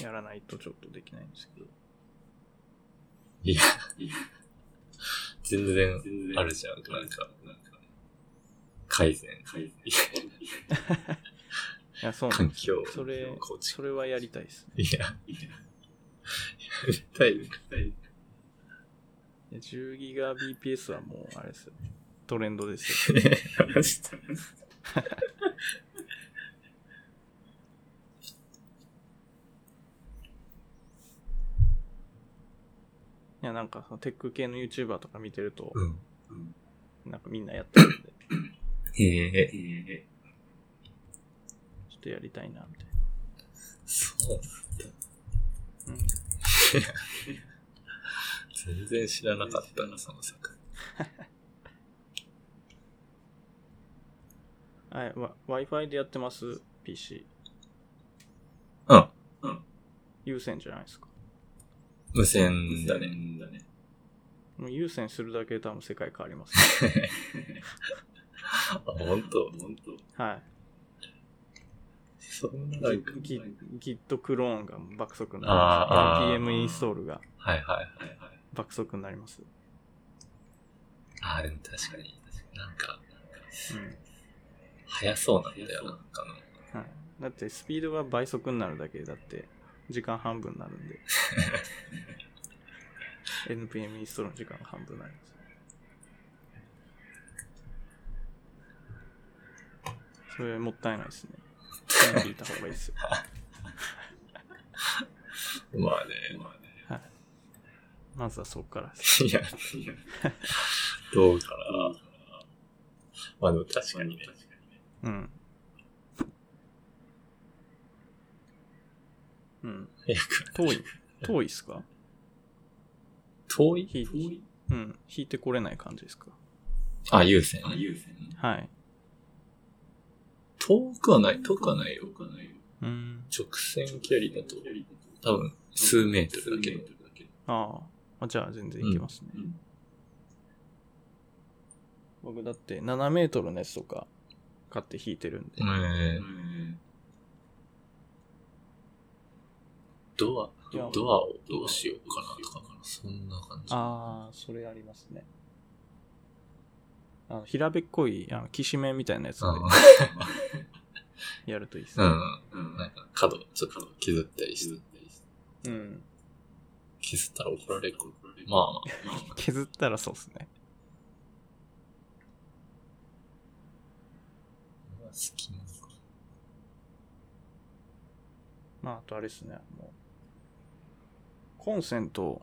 S1: やらないとちょっとできないんですけど。
S2: いや、全然あるじゃん、なんか、改善。(laughs)
S1: いや、そう
S2: 環境
S1: それそれはやりたいですね。
S2: いや、やりたい。
S1: いや10ギガ BPS はもう、あれですよ。トレンドですよ。(laughs) いや、なんかテック系の YouTuber とか見てると、
S2: うん。
S1: なんかみんなやってるんで、
S2: へえ。
S1: ちょっとやりたいな、みたい
S2: そう。
S1: な。うん。
S2: 全然知らなかったな、その世界。(laughs)
S1: はい、わ Wi-Fi でやってます ?PC。
S2: うん。
S1: 有線じゃないですか。
S2: 無線だね。
S1: もう有線するだけで多分世界変わります、ね。(laughs)
S2: あ、ほんと
S1: はい。
S2: そんななんか、
S1: Git, Git クローンが爆速になります。NPM インストールが
S2: はいはいはいはい。
S1: 爆速になります。
S2: あー、でも確かに。なんか、
S1: うん。
S2: 早そうなんだよ、なんかの。
S1: はい。だってスピードが倍速になるだけでだって時間半分になるんで。(laughs) NPM インストールの時間が半分になります。それもったいないですね。聞いた方がいいですよ。(laughs)
S2: まあね。
S1: はい。まずはそこからです。
S2: いや、どうかな。まあでも確かにね。
S1: うん。うん。遠い。遠いっすか？
S2: 遠い？
S1: 引いうん。引いてこれない感じですか？
S2: あ、優先。
S1: はい。
S2: 遠くはない、遠くはないよ。
S1: うん。
S2: 直線距離だと、多分、数メートルだけど。
S1: ああ。じゃあ全然いけますね。僕だって7メートルのやつとか買って引いてるんで。
S2: えー、ドアドアをどうしようかなとか、そんな感じ。
S1: ああ、それありますね。あの平べっこい、あの、きしめんみたいなやつでやるといいですね。
S2: うん。うん。なんか、角、ちょっと削ったりして、
S1: うん。
S2: 削ったら怒られる。まあまあ。
S1: 削ったらそうですね。
S2: 好きなのか。
S1: まあ、あとあれですね。もうコンセント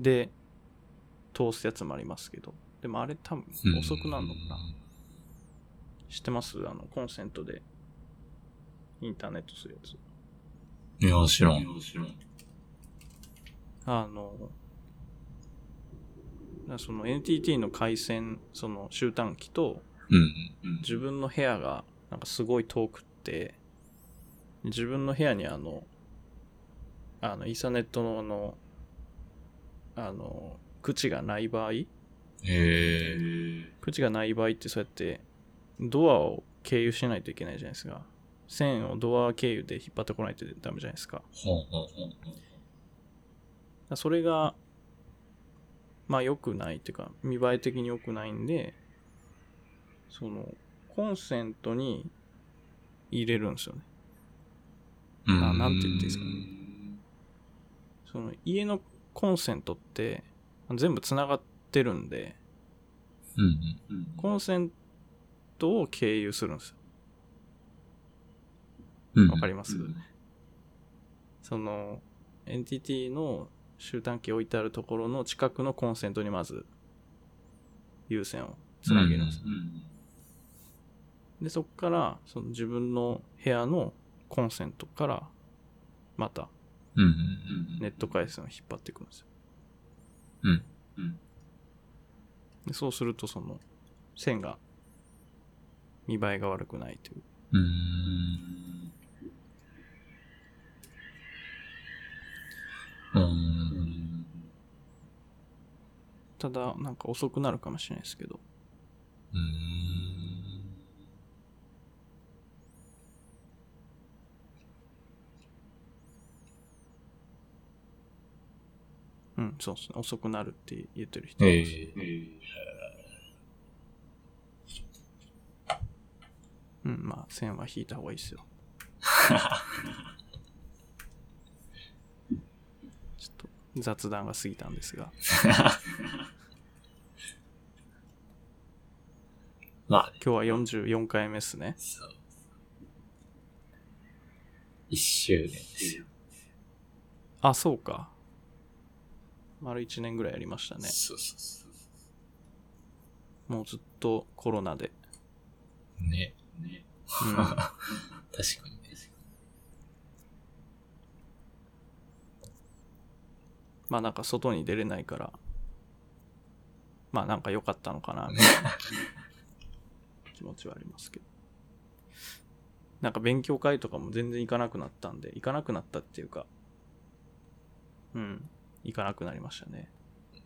S1: で通すやつもありますけど、でもあれ多分遅くなるのかな。知ってます？あの、コンセントでインターネットするやつ。
S2: いや、知らん。
S1: あの、なその NTT の回線、その集端機と
S2: うん。
S1: 自分の部屋がなんかすごい遠くって、自分の部屋にあの、あの、イーサネットのあの、あの、口がない場合、
S2: へえ。
S1: 口がない場合ってそうやってドアを経由しないといけないじゃないですか。線をドア経由で引っ張ってこないとダメじゃないですか。それが、まあ良くないっていうか、見栄え的に良くないんで、その、コンセントに入れるんですよね。
S2: うん
S1: あなんて言っていいですかねその家のコンセントって全部つながってるんで、
S2: うんうん。
S1: コンセントを経由するんですよ。
S2: うん。
S1: わかります、その、NTT の集端機置いてあるところの近くのコンセントにまず有線をつなげるんですよ。で、そこからその自分の部屋のコンセントからまた。ネット回線を引っ張っていくんですよ。
S2: うん。うん。
S1: でそうするとその線が見栄えが悪くないという。
S2: うーん。うーん。
S1: ただなんか遅くなるかもしれないですけど。
S2: うーん。
S1: うん、そうですね。遅くなるって言ってる人います。
S2: え
S1: うん、まあ線は引いた方がいいですよ。(laughs) ちょっと雑談が過ぎたんですが。(laughs)
S2: まあ、
S1: 今日は44回目ですね。
S2: そう。一周年ですよ。
S1: あ、そうか。丸1年ぐらいやりましたね。
S2: そうそうそう。
S1: もうずっとコロナで。
S2: ね。ね。
S1: うん、(laughs)
S2: 確かにね。
S1: まあなんか外に出れないから、まあなんか良かったのかな、みたいな気持ちはありますけど。なんか勉強会とかも全然行かなくなったんで、行かなくなったっていうか、うん、行かなくなりましたね。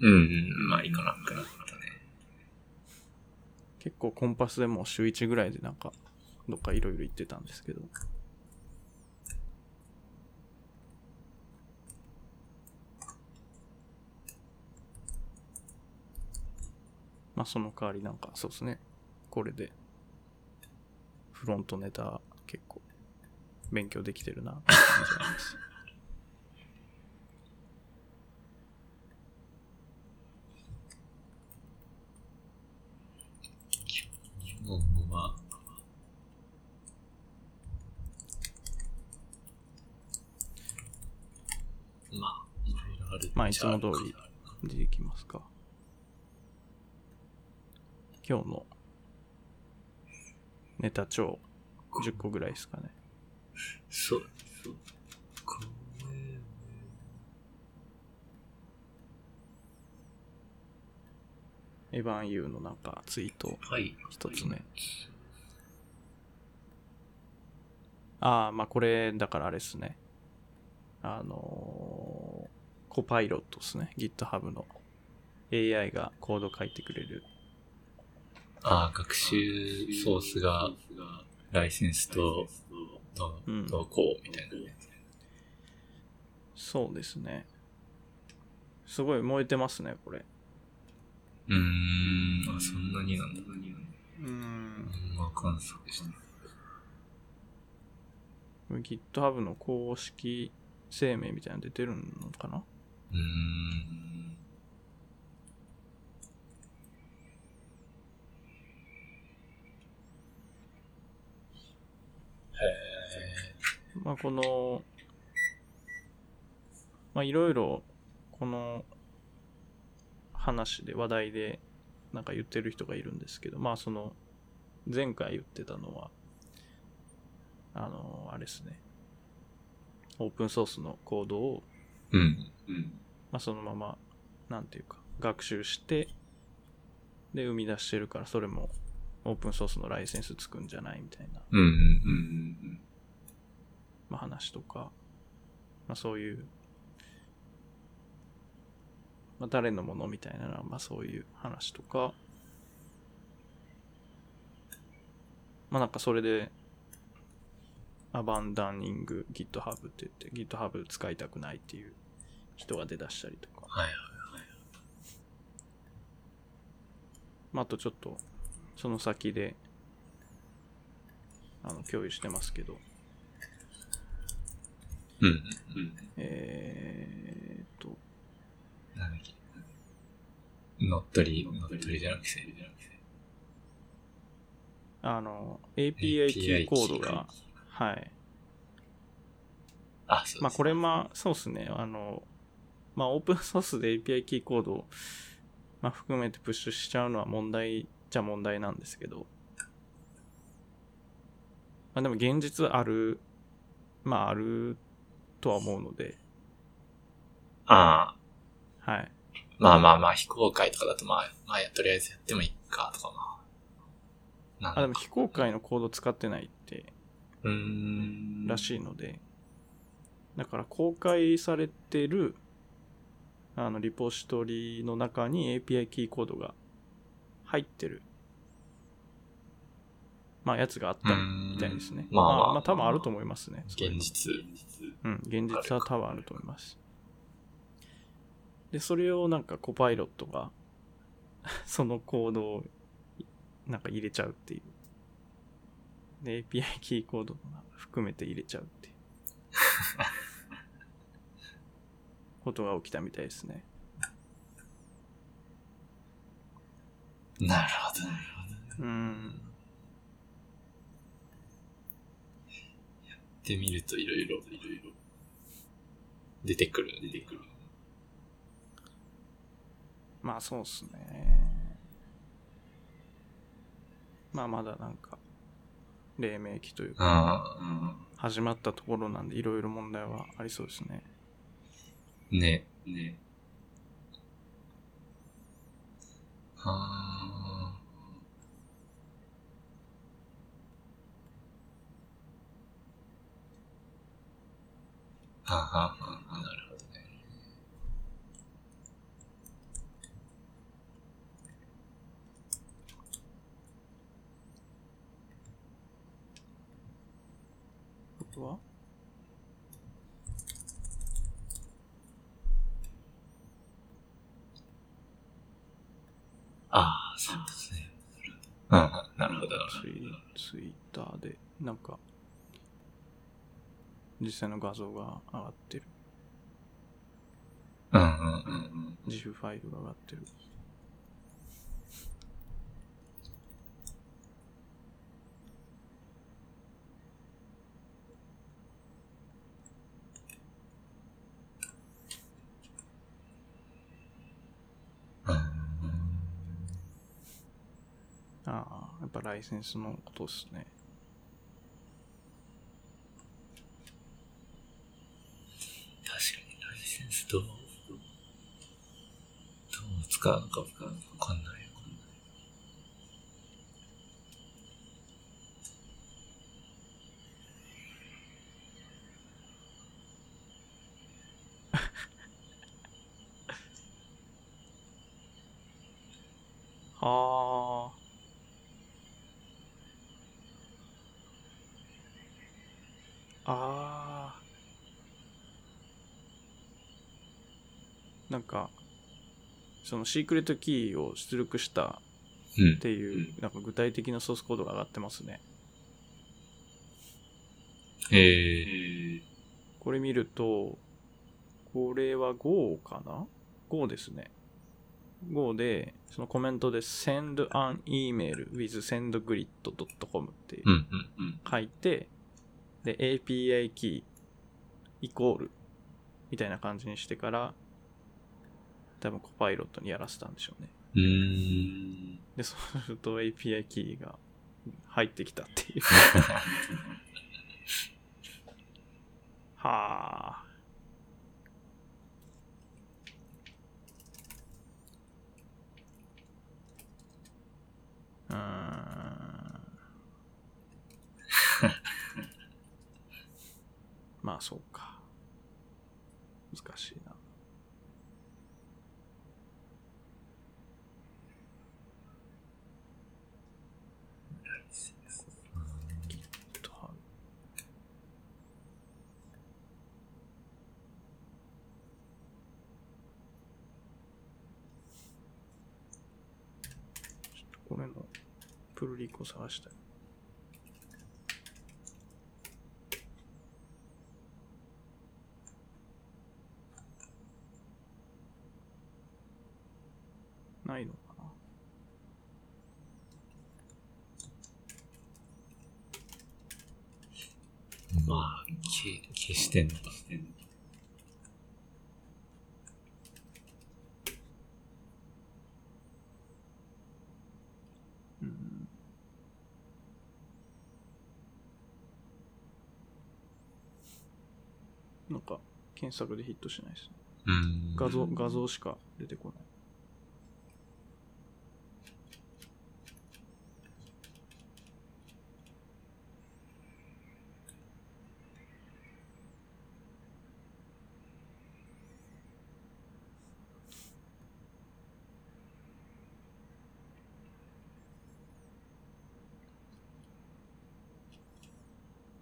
S2: うん、うん、まあ、いかなくなったね。
S1: 結構コンパスでもう週1ぐらいでなんか、どっかいろいろ行ってたんですけど。まあその代わりなんかそうですね。これで、フロントネタ結構勉強できてるなって感じがあります。
S2: もう、まあ、まあ、いろいろある
S1: まあいつも通りでいきますか。今日のネタ帳10個ぐらいですかね。
S2: そう。そうこ
S1: エヴァンユーのなんかツイート
S2: れはい。
S1: 一つ目。ああ、まあこれ、だからあれですね。あのーコパイロットですね。GitHub の AI がコード書いてくれる。
S2: ああ、学習ソースが、ライセンスと、ど
S1: うん
S2: う、どうこうみたいなやつ。
S1: そうですね。すごい燃えてますね、これ。
S2: うーん、あ、そんなになんだ。
S1: うん。
S2: わかんない。でした。
S1: GitHub の公式声明みたいなの出てるのかな
S2: うーん。へ
S1: まあ、この、まあ、いろいろ、この話で、話題で、なんか言ってる人がいるんですけど、まあ、その、前回言ってたのは、あの、あれですね、オープンソースのコードを、
S2: え。うん。うん。
S1: まあ、そのまま、なんていうか、学習して、で、生み出してるから、それも、オープンソースのライセンスつくんじゃないみたいな、
S2: うん。うん。うん。
S1: まあ、話とか、まあ、そういう、まあ、誰のものみたいなのは、まあ、そういう話とか、まあ、なんかそれで、アバンダンニング GitHub って言って、GitHub 使いたくないっていう人が出だしたりとか、
S2: はいはい。
S1: まあ、あとちょっと、その先で、あの、共有してますけど、
S2: うん。うん。
S1: えーっと、
S2: なんだっけ。乗ったり、乗ったりじゃなくて。
S1: あの、API キーコードが、はい。
S2: あ、そう
S1: まあこれまあ、そうですね。あの、まあオープンソースで API キーコードを、まあ含めてプッシュしちゃうのは問題じゃ問題なんですけど、まあでも現実ある、まああるとは思うので、
S2: ああ、
S1: はい。
S2: まあまあまあ、非公開とかだとまあ、まあ、とりあえずやってもいいか、とかまあ。
S1: あ、でも非公開のコード使ってないって
S2: うーん。
S1: らしいので、だから公開されてるあのリポジトリの中に API キーコードが入ってる、まあやつがあったみたいですね。
S2: まあまあ
S1: まあ、まあ多分あると思いますね。
S2: 現実。
S1: うん、現実は多分あると思います。で、それをなんかコパイロットが (laughs) そのコードをなんか入れちゃうっていう。で、API キーコードも含めて入れちゃうっていう。(laughs) ことが起きたみたいですね。
S2: なるほど、なるほど。
S1: うん。
S2: ってみるといろいろ、いろいろ、出てくる、出てくる。
S1: まあそうっすね。まあまだなんか、黎明期というか、
S2: あ
S1: 始まったところなんでいろいろ問題はありそうですね。
S2: あ、ね、ね。ああ。はあ、はあ、はあ、なるほど
S1: とは？
S2: ああ、そうですね。うん、なるほど、
S1: ツイツイッターで、なんか、実際の画像が上がってる。
S2: ど。うん、うん、うん。
S1: 自負ファイルが上がってる。ああ、やっぱライセンスのことっすね。
S2: 確かにライセンスどう、どう使うのかわかんないよ。わかんない
S1: ああ。(laughs) ああ。なんか、そのシークレットキーを出力した
S2: うん
S1: っ。ていう、なんか具体的なソースコードが上がってますね。
S2: へえ。
S1: これ見ると、これは Go かな ?Go ですね。Go で、そのコメントで send an email with sendgrid.com って
S2: うん、うん、うん。
S1: 書いて、で、API キーイコールみたいな感じにしてから、多分コパイロットにやらせたんでしょうね。
S2: うーん。
S1: で、そうすると API キーが入ってきたっていう。(laughs) はあ。うーん。(laughs) まあそうか。難しいな。ちょっとこれのプルリコ探した。いのかな
S2: まあ、消消してんのか。
S1: うんなんか、検索でヒットしないですね。
S2: うん。
S1: 画像、画像しか出てこない。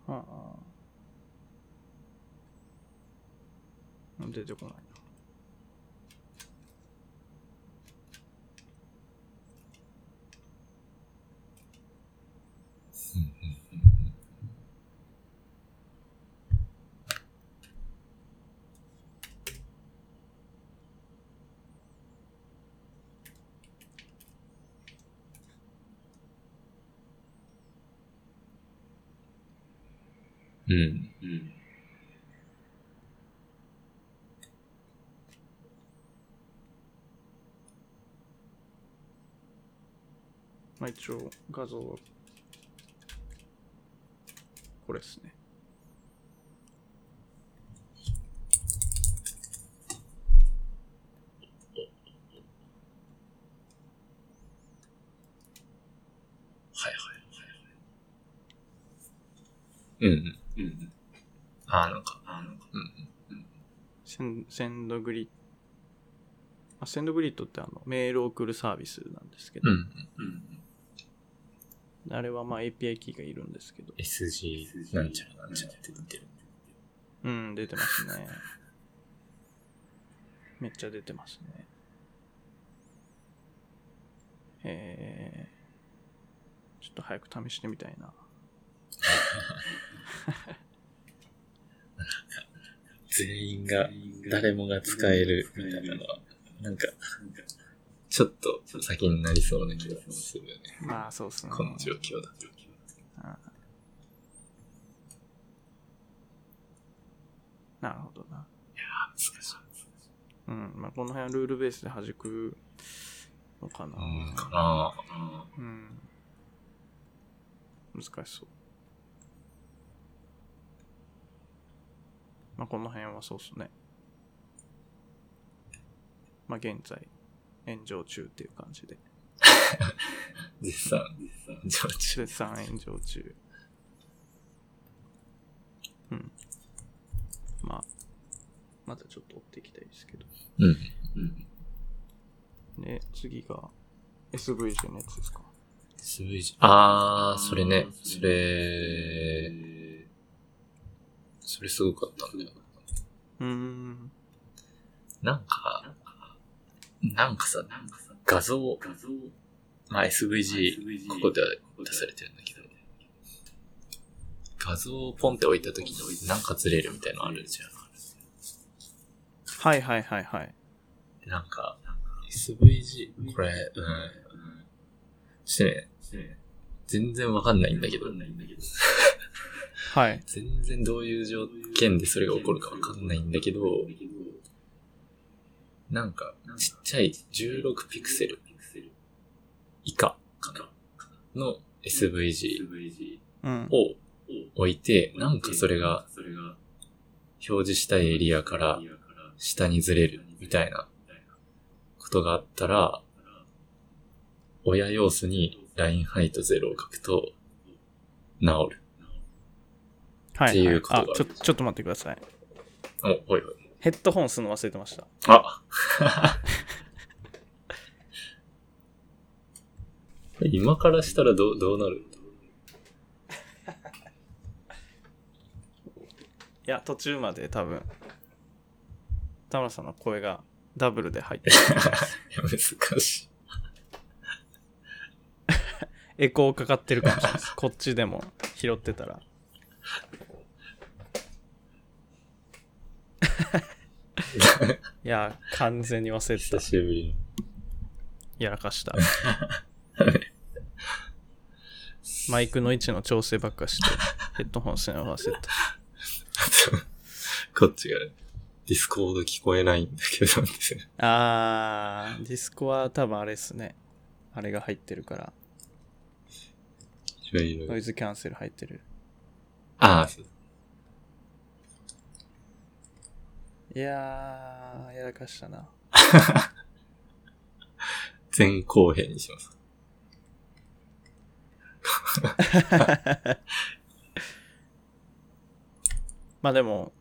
S1: ああ。出てこないな。
S2: うん。うん。
S1: まあ一応画像はこれですね。
S2: はいはいはい。うん。うん。ああ、なんか、あなんか、うん。
S1: センセンドグリッあセンドグリッドってあのメールを送るサービスなんですけど、
S2: うん。うん。
S1: あれはまあ API キーがいるんですけど、
S2: SG なんちゃらなんちゃらって言ってる。
S1: うん、出てますね。(laughs) めっちゃ出てますね。えー、ちょっと早く試してみたいな。(laughs)
S2: 全員が、誰もが使えるみたいなのは、なんか、ちょっと先になりそうな気がするよね。
S1: まあそうっすね。
S2: この状況だと。
S1: なるほどな。
S2: 難しい。
S1: うん。まあこの辺はルールベースで弾くのかな。
S2: うん、かな
S1: うん。難しそう。まあこの辺はそうっすね。まあ現在、炎上中っていう感じで。
S2: 絶賛、上中。
S1: 絶賛炎上中。うん。まあ、まだちょっと追っていきたいですけど。
S2: うん。うん。
S1: で、次が SVG のやつですか
S2: ？SVG。あー、それね。それ、それすごかったんだよ。
S1: うーん。
S2: なんか、なんかさ、画像、まあ SVG、ここでは出されてるんだけど、画像をポンって置いた時になんかずれるみたいなのあるじゃん。
S1: はいはいはいはい。
S2: でなんか、SVG、これ、うん。してね、全然わかんないんだけど、
S1: はい。
S2: 全然どういう条件でそれが起こるかわかんないんだけど、なんか、ちっちゃい16ピクセル。以下。かな。の SVG
S1: うん。
S2: を置いて、なんかそれが表示したいエリアから。下にずれるみたいなことがあったら、親要素にラインハイト0を書くと治る。
S1: はい、
S2: っていうことがある、
S1: あちょ、ちょっと待ってください。
S2: お、ほいほい。
S1: ヘッドホンするの忘れてました。
S2: あ (laughs) 今からしたらどう、どうなる？(laughs)
S1: いや、途中まで多分、田村さんの声がダブルで入ってる。(laughs)
S2: 難しい。
S1: エコーかかってるかもしれないです。こっちでも拾ってたら。いや、完全に忘れてた
S2: 久。しぶり
S1: やらかした。マイクの位置の調整ばっかして、ヘッドホンするの忘れた。
S2: の。こっちが、ディスコード聞こえないんだけど、ですね。
S1: あー、ディスコは多分あれっすね。あれが入ってるから、ノイズキャンセル入ってる。
S2: ああ、そう。
S1: いやー、やらかしたな。
S2: 全公平にします。(laughs)
S1: まあでも、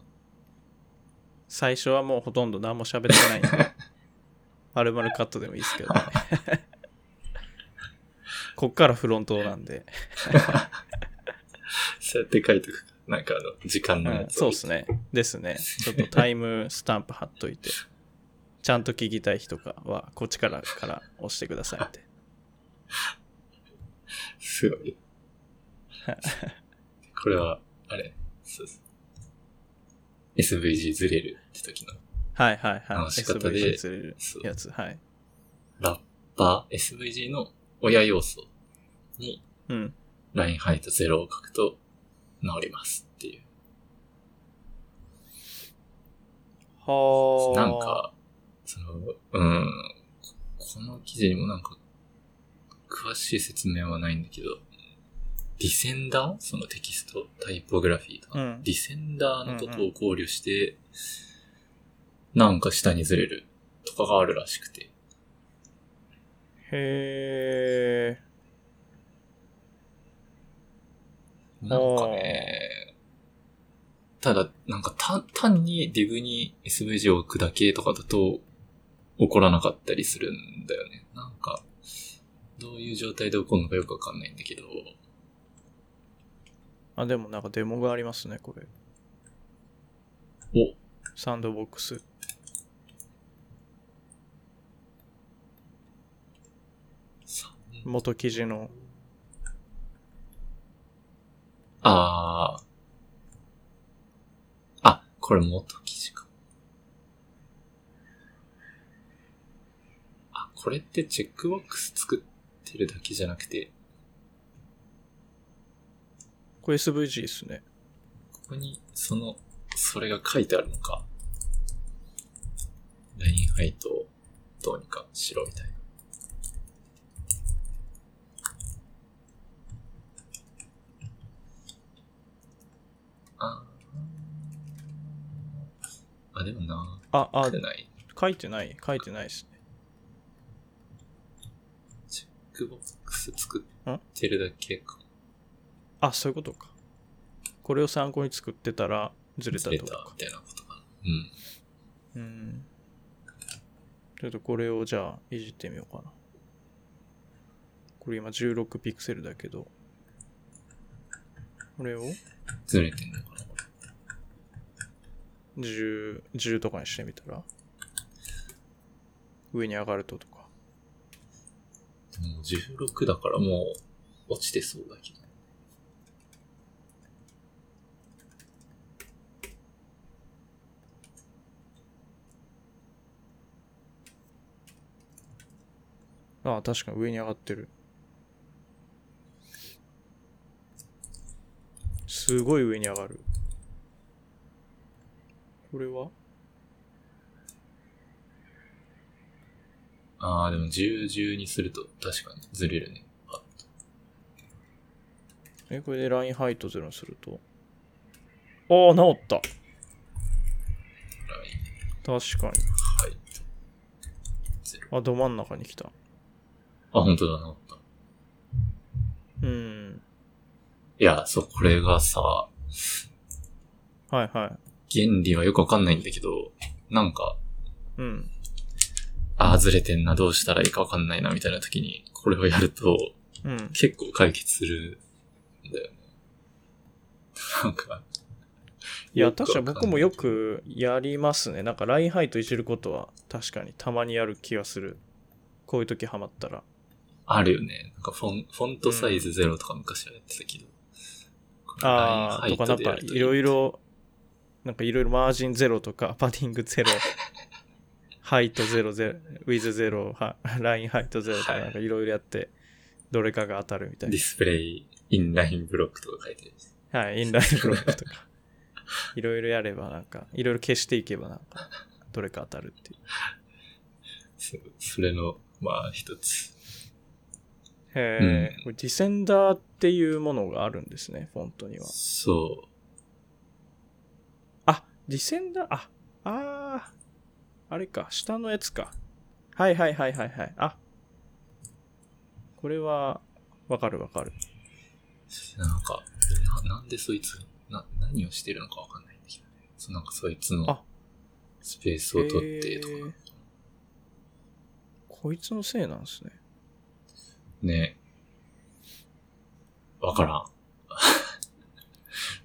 S1: 最初はもうほとんど何も喋ってないんで、(laughs) 丸々カットでもいいですけどね。こっからフロントなんで、(laughs)
S2: そうやって書いとくか。なんかあの、時間の
S1: うん、
S2: やつ
S1: そうっすね。ですね。ちょっとタイムスタンプ貼っといて、(laughs) ちゃんと聞きたい人かは、こっちからから押してくださいって。
S2: すごい。(laughs) これは、あれ、そうです。SVG ずれるって時の
S1: はいはいはい。
S2: 話し方で
S1: SVG ずれるやつ。はい。
S2: ラッパー、SVG の親要素に
S1: うん。
S2: ラインハイト0を書くと治りますっていう。
S1: はあ。
S2: なん、か、その、うん、この記事にもなんか、詳しい説明はないんだけど、ディセンダー？そのテキスト、タイポグラフィーとか、
S1: うん
S2: ディセンダーのことを考慮して、なんか下にずれるとかがあるらしくて。
S1: へえ。
S2: なんかね、ただ、なんか単単に div に SVG を置くだけとかだと起こらなかったりするんだよね。なんか、どういう状態で起こるのかよくわかんないんだけど、
S1: あ、でもなんかデモがありますね、これ。
S2: お、
S1: サンドボックス。
S2: さ
S1: 元記事の。
S2: あー。あ、これ元記事か。あ、これってチェックボックス作ってるだけじゃなくて、
S1: これ SVG ですね。
S2: ここに、その、それが書いてあるのか。ラインハイトをどうにかしろみたいな。あ、でもな、
S1: あ、あ
S2: 書いて、ない。
S1: 書いてない。書いてないですね。
S2: チェックボックス作ってるだけか。
S1: あ、そういうことか。これを参考に作ってたらずれた
S2: ずれたみ。たいなことかな。うん。
S1: うん。ちょっとこれをじゃあいじってみようかな。これ今16ピクセルだけど。これを？
S2: ずれてんのかな
S1: 10、10とかにしてみたら上に上がるととか。
S2: もう16だからもう落ちてそうだけど。
S1: ああ、確かに上に上がってる。すごい上に上がる。これは？
S2: ああ、でも10、10にすると確かにずれるね。
S1: え、これでラインハイトゼロにすると？ああ、治った。確かに。
S2: ハイト。ゼロ。
S1: あ、ど真ん中に来た。
S2: あ、本当だな。
S1: うん。
S2: いや、そう、これがさ、
S1: はいはい。
S2: 原理はよくわかんないんだけど、なんか、
S1: うん。
S2: ああ、ずれてんな、どうしたらいいかわかんないな、みたいな時に、これをやると、
S1: うん。
S2: 結構解決するんだよね。なんか、
S1: いや、確かに僕もよくやりますね。なんかラインハイトいじることは確かにたまにやる気がする。こういう時ハマったら。
S2: あるよね。なんかフォン、フォントサイズゼロとか昔はやってたけど。
S1: ああ、とかなんかいろい
S2: ろ。
S1: ろ、なんかいろいろマージンゼロとか、パディングゼロ、(laughs) ハイトゼロゼロ、ウィズゼロ、はラインハイトゼロとか
S2: はい
S1: なんかいろいろやって、どれかが当たるみたい
S2: ディスプレイ、インラインブロックとか書いてる。
S1: な。はい、インラインブロックとか。(laughs) いろいろやればなんか、いろいろ消していけばなんか、どれか当たるっていう。
S2: そそれの、まあ、一つ。
S1: へえ、これディセンダーっていうものがあるんですね、フォントには。
S2: そ
S1: あ、ディセンダー、あ、あー、あれか、下のやつか。はいはいはいはいはい。あ、これは、わかるわかる。
S2: なんか、な、なんでそいつ、な、何をしてるのかわかんないんだけどね。なんかそいつの
S1: あ
S2: スペースを取ってとかなのか
S1: こいつのせいなんですね。
S2: な。ね。わからん。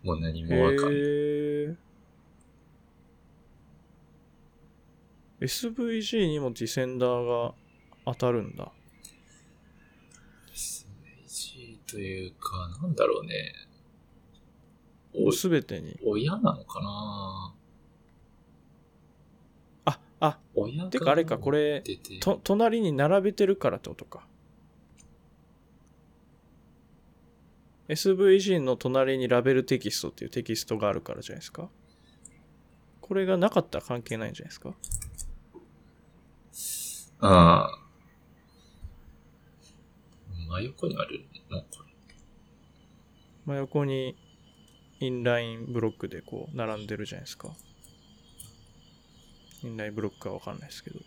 S2: (laughs) もう何もわかんない。
S1: へー SVG にもディセンダーが当たるんだ。
S2: SVG というか、なんだろうね。お、
S1: すべてに。
S2: 親なのかな？
S1: あ、あ、
S2: 親が
S1: てかあれか、これ、と、隣に並べてるからってことか。SVG の隣にラベルテキストっていうテキストがあるからじゃないですか。これがなかったら関係ないんじゃないですか？
S2: ああ。真横にあるのこれ。
S1: 真横にインラインブロックでこう並んでるじゃないですか。インラインブロックかわかんないですけど。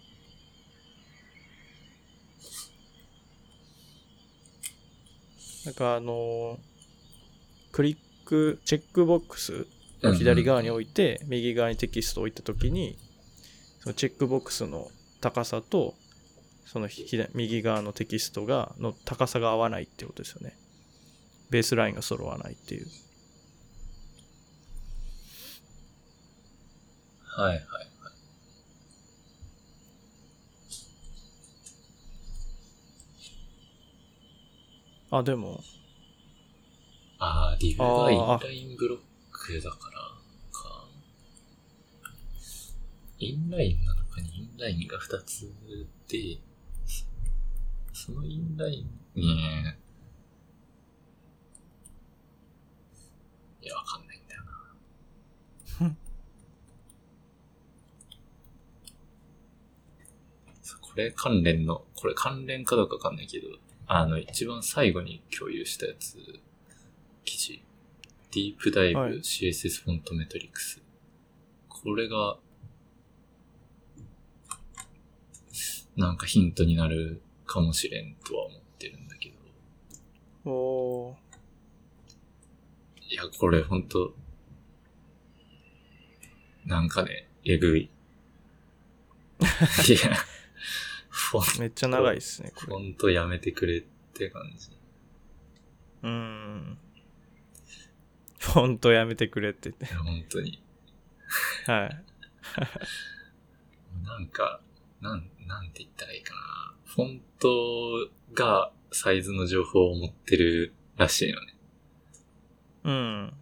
S1: なんかあのクリック、チェックボックスを左側に置いて、右側にテキストを置いたときに、そのチェックボックスの高さと、そのひ右側のテキストが、の高さが合わないってことですよね。ベースラインが揃わないっていう。
S2: はいはいはい。
S1: あ、でも、
S2: ああ、リブがインラインブロックだからか。インラインの中にインラインが2つで、そそのインラインに、いや、わかんないんだよな。(laughs) これ関連の、これ関連かどうかわかんないけど、あの、一番最後に共有したやつ、記事。ディープダイブ
S1: はい
S2: CSS フォントメトリクス。これが、なんかヒントになるかもしれんとは思ってるんだけど。
S1: お
S2: いや、これほんと、なんかね、えぐい。(laughs) いや、フォン
S1: ーめっちゃ長いっすね、これ。
S2: フォントやめてくれって感じ。
S1: うーん。フォントやめてくれって言って
S2: い。や、本当に。
S1: はい。(laughs)
S2: なんか、なん、なんて言ったらいいかな。フォントがサイズの情報を持ってるらしいのね。
S1: うん。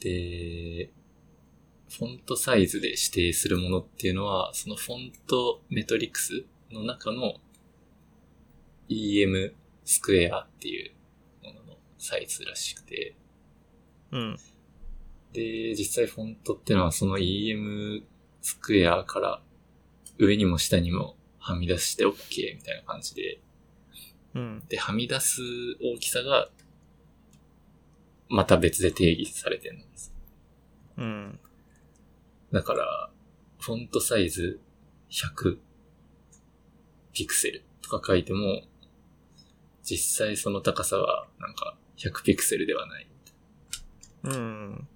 S2: で、フォントサイズで指定するものっていうのは、そのフォントメトリクスの中の EM スクエアっていうもののサイズらしくて、
S1: うん。
S2: で、実際フォントっていうのはその EM スクエアから上にも下にもはみ出して OK みたいな感じで、
S1: うん。
S2: で、はみ出す大きさがまた別で定義されてるんです。
S1: うん。
S2: だから、フォントサイズ100ピクセルとか書いても、実際その高さはなんか100ピクセルではない。
S1: うん。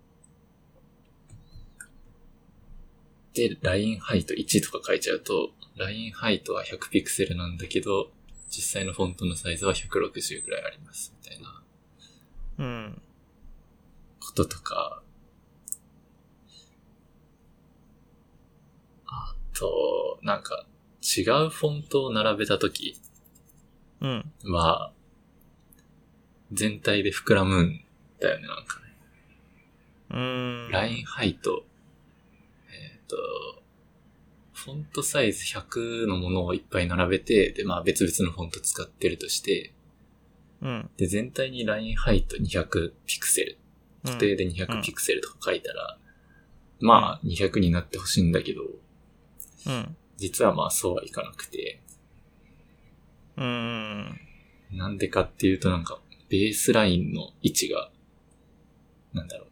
S2: で、ラインハイト1とか書いちゃうと、ラインハイトは100ピクセルなんだけど、実際のフォントのサイズは160ぐらいあります、みたいな
S1: うん。
S2: こととか、あと、なんか、違うフォントを並べたとき
S1: うん。
S2: は、全体で膨らむんだよね、なんかね。
S1: うん。
S2: ラインハイト、と、フォントサイズ100のものをいっぱい並べて、で、まあ別々のフォント使ってるとして、
S1: うん。
S2: で、全体にラインハイト200ピクセル、固定で200ピクセルとか書いたら、まあ200になってほしいんだけど、
S1: うん。
S2: 実はまあそうはいかなくて、
S1: うん。
S2: なんでかっていうとなんか、ベースラインの位置が、なんだろう。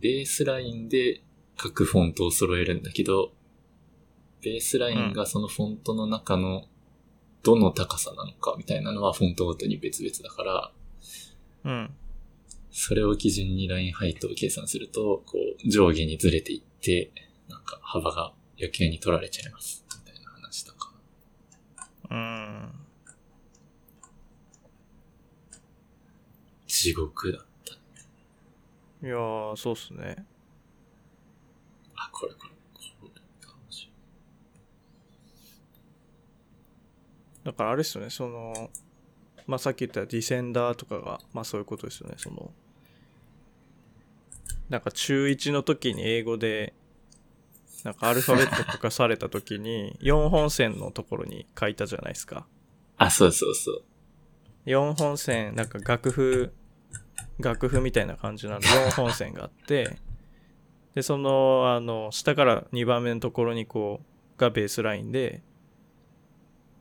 S2: ベースラインで各フォントを揃えるんだけど、ベースラインがそのフォントの中のどの高さなのかみたいなのはフォントごとに別々だから、
S1: うん。
S2: それを基準にラインハイトを計算すると、こう、上下にずれていって、なんか幅が余計に取られちゃいます。みたいな話とか。
S1: うん。
S2: 地獄だった。
S1: いやー、そうっすね。
S2: あ、これかもしれ
S1: だからあれっすよね、その、まあ、さっき言ったディセンダーとかが、まあそういうことですよね、その、なんか中1の時に英語で、なんかアルファベット書かされた時に、4本線のところに書いたじゃないですか。
S2: あ、そうそうそう。
S1: 4本線、なんか楽譜、楽譜みたいな感じなの4本線があって、で、その、あの、下から2番目のところにこう、がベースラインで、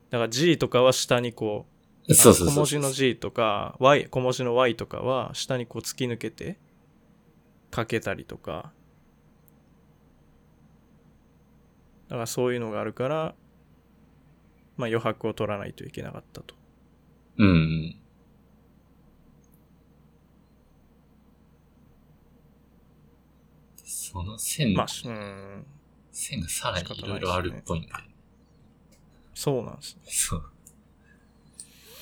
S1: だから G とかは下にこう、
S2: そうそうそう。
S1: あの小文字の G とか、Y、小文字の Y とかは下にこう突き抜けて書けたりとか、だからそういうのがあるから、まあ余白を取らないといけなかったと。
S2: うんうん。その線、
S1: まあ、しうん、
S2: 線がさらにいろいろあるっぽいんだよね。
S1: そうなんですね。
S2: そう。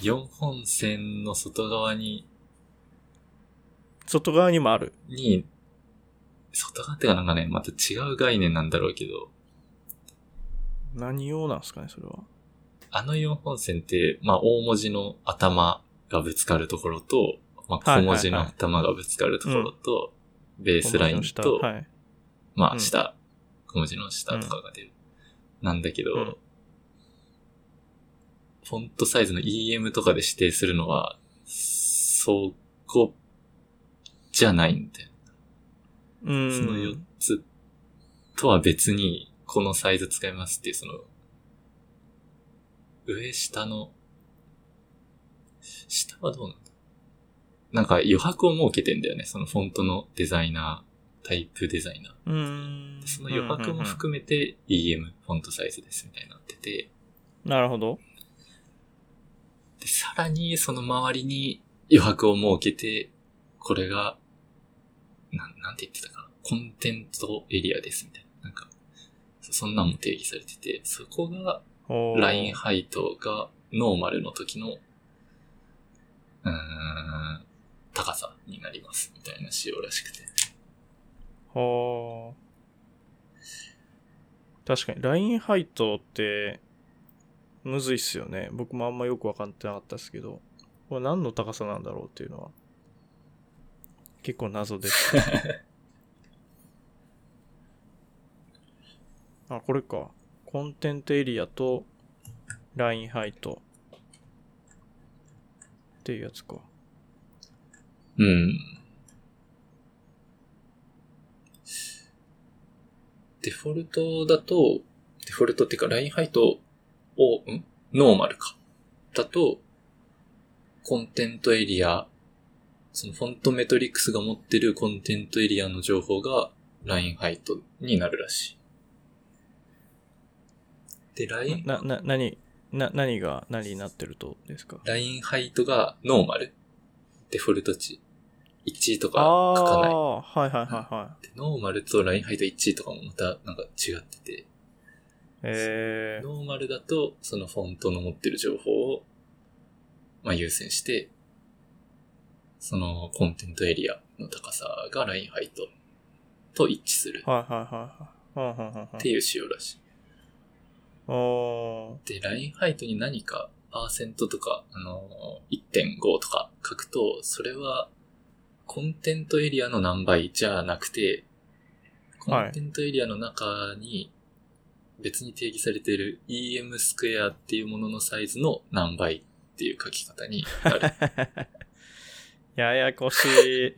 S2: 4本線の外側に、
S1: 外側にもある。
S2: に、外側ってかなんかね、また違う概念なんだろうけど、
S1: 何用なんですかね、それは。
S2: あの4本線って、まあ大文字の頭がぶつかるところと、まあ小文字の頭がぶつかるところと、ベースライン
S1: 小
S2: と、
S1: はい。
S2: まあ、
S1: うん
S2: 下、小文字の下とかが出る。なんだけど、
S1: うん
S2: フォントサイズの EM とかで指定するのは、そこじゃないんだよ。
S1: うーん。
S2: その4つとは別に、このサイズ使いますっていう、その、上下の、下はどうなんだ？なんか余白を設けてんだよね。そのフォントのデザイナー、タイプデザイナー。その余白も含めて EM フォントサイズですみたいになってて、
S1: なるほど。
S2: で、さらにその周りに余白を設けて、これが、なん、なんて言ってたかな。コンテンツエリアですみたいな。なんか、そそんなんも定義されてて、そこがラインハイトがノーマルの時の、うーん、高さになりますみたいな仕様らしくて。
S1: はあ。確かに、ラインハイトって、むずいっすよね。僕もあんまよくわかってなかったですけど、これ何の高さなんだろうっていうのは、結構謎です。(laughs) あ、これか。コンテントエリアと、ラインハイト。っていうやつか。
S2: うん。デフォルトだと、デフォルトっていうか、 line height を、ん？ normal か。だと、 content area、その font metrics が持ってる content area の情報が line height になるらしい。で、ライン、
S1: な、な、何、な、何が何になってるとですか？
S2: ラ line height が normal。デフォルト値。1とか
S1: あ
S2: 書かない。
S1: はいはいはいはい。
S2: でノーマルと line height 1とかもまたなんか違ってて、
S1: えー、
S2: normal だとそのフォントの持ってる情報を、まあ、優先して、その content area の高さが line heightと一致する
S1: はいはいはい。
S2: っていう仕様らしい。で、 line height に何かパーセントとか、あのー、1.5とか書くと、それはコンテントエリアの何倍じゃなくて、コンテントエリアの中に別に定義されている EM スクエアっていうもののサイズの何倍っていう書き方になる。(laughs)
S1: ややこしい。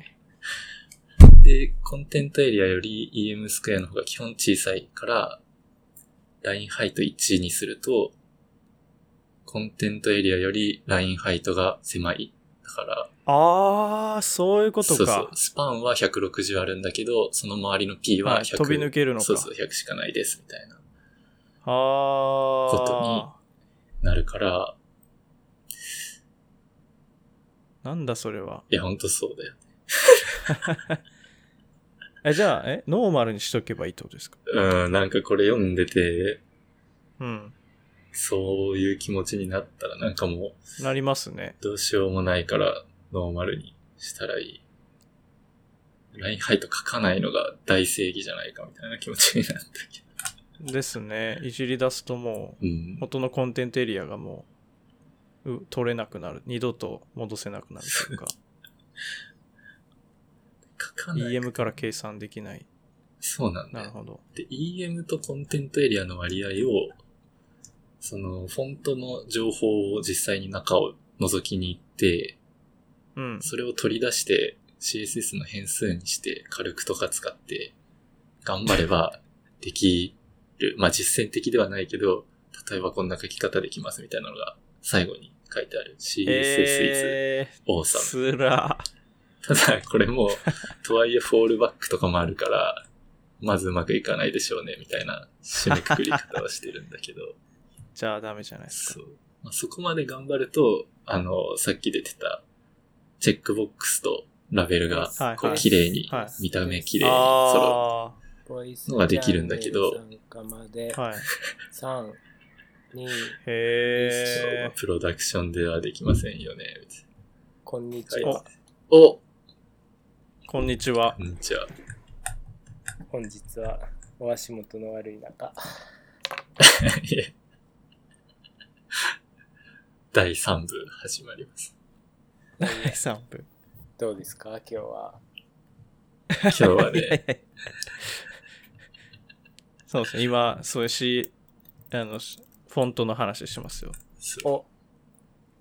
S2: で、コンテントエリアより EM スクエアの方が基本小さいから、ラインハイト1にすると、コンテントエリアよりラインハイトが狭いだから、
S1: あー、そういうことか。
S2: そうそう。スパンは160あるんだけど、その周りの P は
S1: はい
S2: 100。
S1: 飛び抜けるのか
S2: そうそう、100しかないです、みたいな。
S1: あー。
S2: ことなるから、
S1: なんだそれは。
S2: いや、ほんとそうだよ。(laughs)
S1: え、じゃあ、え、ノーマルにしとけばいいってことですか？
S2: うん、なんかこれ読んでて、
S1: うん。
S2: そういう気持ちになったら、なんかもう、
S1: なりますね。
S2: どうしようもないから、ノーマルにしたらいい。ラインハイト書かないのが大正義じゃないかみたいな気持ちになったけ
S1: ですね。いじり出すともう、
S2: ど。うん。
S1: 元のコンテンツエリアがもう、う取れなくなる。二度と戻せなくなるというか、
S2: 書かない。
S1: EM から計算できない。
S2: そうなんだよ。
S1: なるほど。
S2: で、EM とコンテントエリアの割合を、その、フォントの情報を実際に中を覗きに行って、
S1: うん。
S2: それを取り出して CSS の変数にして軽くとか使って頑張れば (laughs) できる。まあ実践的ではないけど、例えばこんな書き方できますみたいなのが最後に書いてある。CSS is
S1: えー、
S2: awesome.
S1: つら。
S2: ただこれも、とはいえフォールバックとかもあるから、まずうまくいかないでしょうね、みたいな締めくくり方はしてるんだけど、(laughs)
S1: じゃあダメじゃないですか。
S2: そう。まあ、そこまで頑張ると、あの、さっき出てた、チェックボックスとラベルが
S1: はい、
S2: こう
S1: はい
S2: 綺麗に
S1: はい、
S2: 見た目綺麗に揃
S1: あ
S3: ボイス
S2: のができるんだけど。
S1: はい。
S3: 3、2、
S1: へ
S2: う。プロダクションではできませんよね、
S3: こんにち
S2: な
S3: は。
S2: お
S1: ー。こんにちは。
S2: こんにちは。
S3: 本日はお足元の悪い中。(laughs)
S2: いえ第3部始まります。
S1: 第3部。
S3: どうですか？今日は。
S2: 今日はね、(laughs)
S1: そうですね。今、そういうし、あの、しフォントの話してますよ。
S3: お、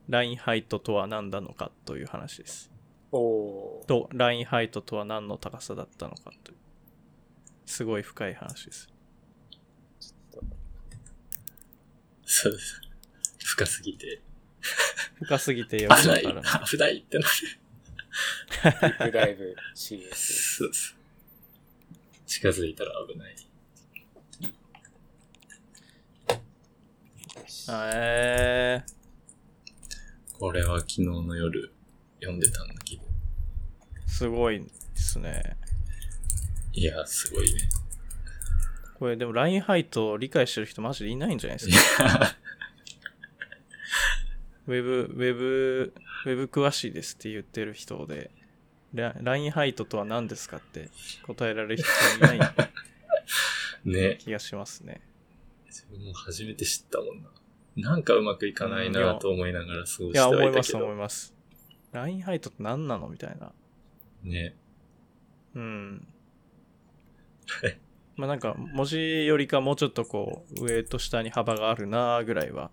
S1: ラインハイトとは何なのかという話です。
S3: おー
S1: と、ラインハイトとは何の高さだったのかという。すごい深い話です。
S2: そうです。深すぎて、
S1: 深すぎて読み
S2: 危ない
S1: わからない。
S2: 危ないってなる。
S3: ビッグライブ CS。
S2: そうそう。近づいたら危ない。
S1: え
S2: これは昨日の夜読んでたんだけど。
S1: ー、すごいですね。
S2: いや、すごいね。
S1: これでもラインハイト理解してる人マジでいないんじゃないですか？(laughs) ウェブ、ウェブ、ウェブ詳しいですって言ってる人で、ララインハイトとは何ですかって答えられる人いない (laughs)
S2: ね。
S1: 気がしますね。
S2: 自分も初めて知ったもんな。なんかうまくいかないなと思いながら過ごして
S1: いや、
S2: はい
S1: 思います
S2: たけど。
S1: 思います。ラインハイトって何なのみたいな。
S2: ね。
S1: うん。まあなんか、文字よりかもうちょっとこう、上と下に幅があるなぐらいは、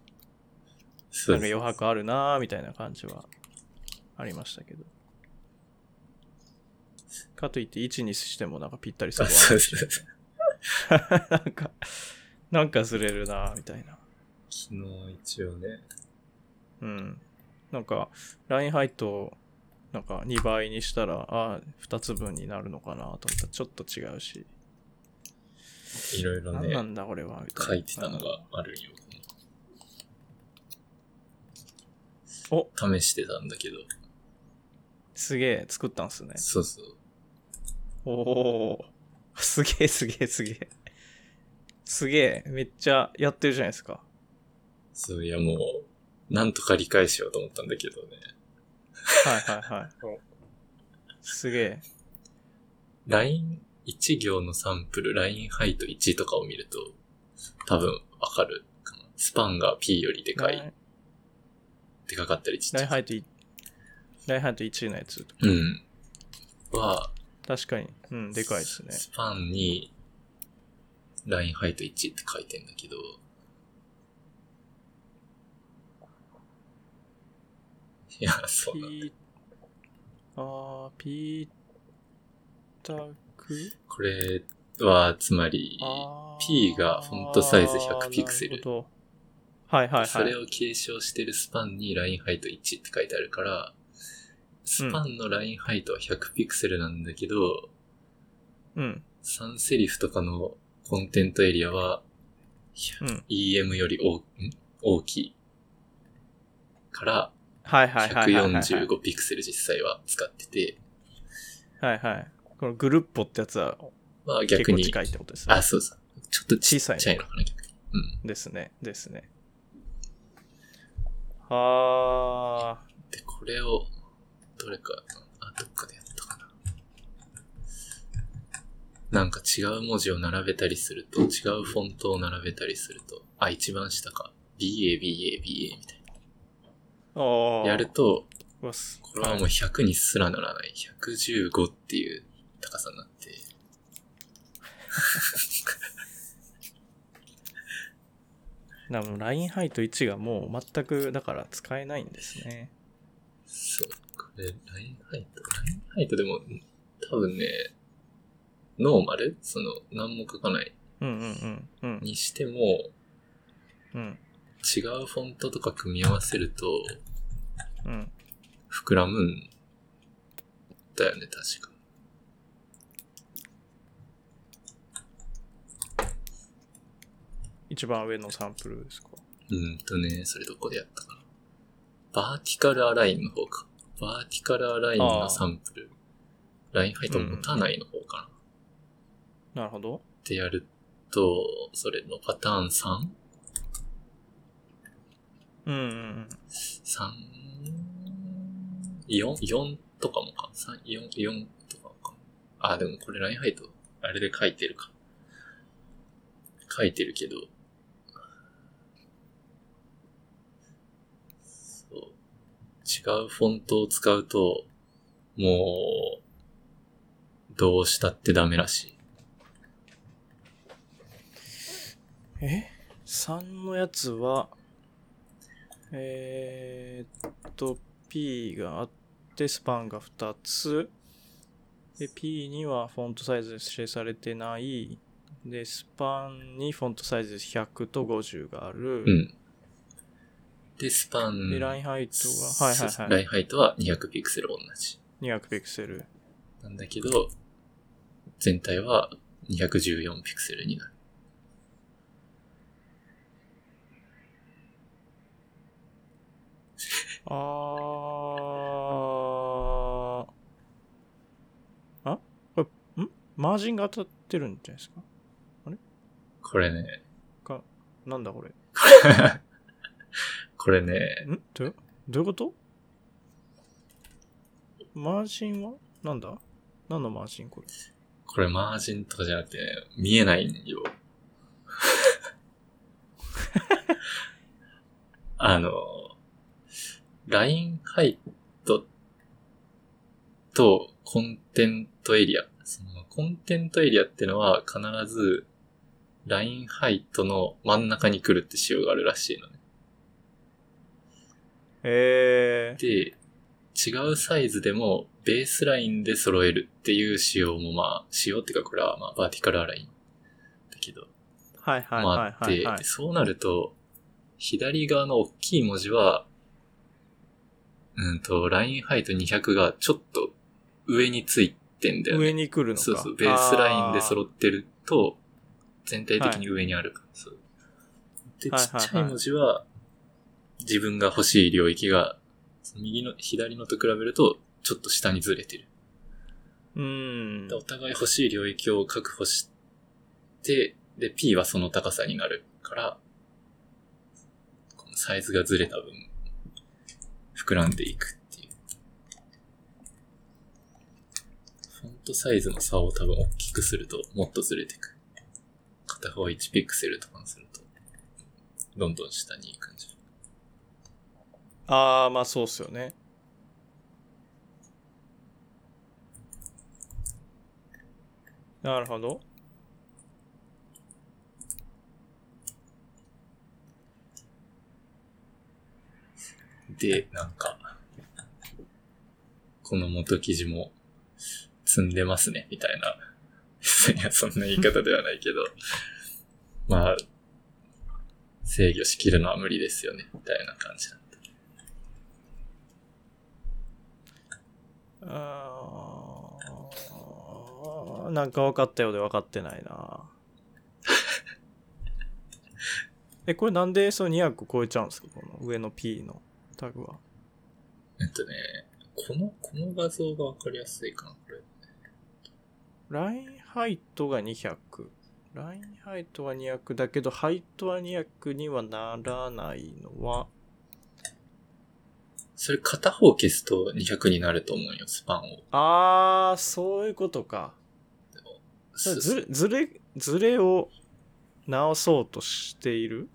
S1: なんか余白あるなみたいな感じはありましたけど。かといって1にしてもなんかぴったりそ
S2: あ
S1: こ
S2: そうそうそう。
S1: は (laughs) なんか、なんかずれるなみたいな。
S2: 昨日一応ね。
S1: うん。なんか、ラインハイトをなんか2倍にしたら、ああ、2つ分になるのかなと思ったらちょっと違うし。
S2: いろいろね、
S1: 何なんだこれはみたいな。
S2: 書いてたのがあるんよ。
S1: お
S2: 試してたんだけど。
S1: すげえ作ったんすね。
S2: そうそう。
S1: おおーすげえすげえすげえ。すげえ、めっちゃやってるじゃないですか。
S2: そういやもう、なんとか理解しようと思ったんだけどね。
S1: はいはいはい
S3: お。
S1: すげえ。
S2: LINE、1行のサンプル、LINE ハイト1とかを見ると、多分わかるかな。 span が P よりでかい、でかかったりちっちゃい。
S1: line height line height 1のやつ。
S2: うん。は、
S1: 確かに。うん、でかいですね。
S2: span に、 line height 1って書いてんだけど、いや、そうだ。
S1: あー、ピータク？
S2: これは、つまり、P がフォントサイズ100ピクセル
S1: はいはいはい。
S2: それを継承してるスパンにラインハイト1って書いてあるから、スパンのラインハイトは100ピクセルなんだけど、
S1: うん。
S2: 3セリフとかのコンテントエリアは、
S1: うん。
S2: EM より大ん？大きい。から、
S1: はいはいはいはいはい。
S2: 145ピクセル実際は使ってて、
S1: はいはい。このグルッポってやつは
S2: まあ
S1: 結
S2: 逆に、
S1: 構近いってことですね。
S2: あ、そうそう。ちょっと
S1: 小さいの
S2: ちゃいのかな、逆に。うん。
S1: ですね。ですね。はあ。
S2: で、これを、どれか、あ、どっかでやったかな。なんか違う文字を並べたりすると、違うフォントを並べたりすると、あ、一番下か。BA、BA、BA みたい
S1: ああ。
S2: な。やると。これはもう100にすらならない。115っていう高さになって、
S1: なもう line height 1がもう全くだから使えないんですね。
S2: そう。これ、 line height、line height でも、多分ね、ノーマル？その、何も書かない
S1: うんうんうんうん
S2: にしても、
S1: うん
S2: 違うフォントとか組み合わせると、
S1: うん。
S2: 膨らむんだよね、確か。
S1: 一番上のサンプルですか？
S2: うんとね、それどこでやったかな。バーティカルアラインの方か。バーティカルアラインのサンプル。ラインハイト持たないの方かな。
S1: なるほど。
S2: ってやると、それのパターン 3?
S1: うんうんうん。
S2: 3、4? 4とかもか。3、4、4とかもか。あ、でもこれラインハイト、あれで書いてるか。書いてるけど。そう。違うフォントを使うと、もう、どうしたってダメらしい。
S1: え ?3 のやつは、えー、っと、P があって、スパンが2つ。で、P にはフォントサイズ指定されてない。で、スパンにフォントサイズ100と50がある。
S2: うん。で、スパン。
S1: で、ラインハイトが、はいはいはい。
S2: ラインハイトは200ピクセル同じ。
S1: 200ピクセル。
S2: なんだけど、全体は214ピクセルになる。
S1: あー。あ？これ、ん？マージンが当たってるんじゃないですか？
S2: これね、
S1: か、なんだこれ？(laughs)
S2: これね、
S1: ん？どう？どういうこと？マージンは？なんだ？何のマージンこれ？
S2: これマージンとかじゃなくて、ね、見えないんよ。(laughs) あの、ラインハイトとコンテントエリア。そのコンテントエリアってのは必ずラインハイトの真ん中に来るって仕様があるらしいのね。
S1: え
S2: で、違うサイズでもベースラインで揃えるっていう仕様もまあ、仕様っていうかこれはまあバーティカルアラインだけど、
S1: ー。はいはい
S2: まあ
S1: はい
S2: あって、
S1: はい、はい
S2: で。そうなると、左側の大きい文字は、うんと、ラインハイト200がちょっと上についてんだよね。
S1: 上に来るのか。
S2: そうそう、ベースラインで
S1: っ
S2: 揃ってると、全体的に上にあるから、そう。で、
S1: はいはいはい
S2: ちっちゃい文字は、自分が欲しい領域が、右の、左のと比べると、ちょっと下にずれてる。
S1: うーん
S2: で。お互い欲しい領域を確保して、で、P はその高さになるから、このサイズがずれた分、膨らんでいくっていう。フォントサイズの差を多分大きくするともっとずれていく。片方1ピクセルとかにすると、どんどん下に行くんじゃん。
S1: あ、まあそうっすよね。なるほど。
S2: で、なんか、この元記事も積んでますね、みたいな。いや、そんな言い方ではないけど、まあ、制御しきるのは無理ですよね、みたいな感じなあ
S1: なんか分かったようで分かってないな。(laughs) えこれなんでその200超えちゃうんですか？この上の P のタグは。
S2: えっとねこのこの画像が分かりやすいかなこれ。
S1: ラインハイトが200ラインハイトは200だけどハイトは200にはならないのは
S2: それ片方消すと200になると思うよ、スパンを。
S1: あー、そういうことか。
S2: す
S1: ずれ、ずれ、ずれを直そうとしている？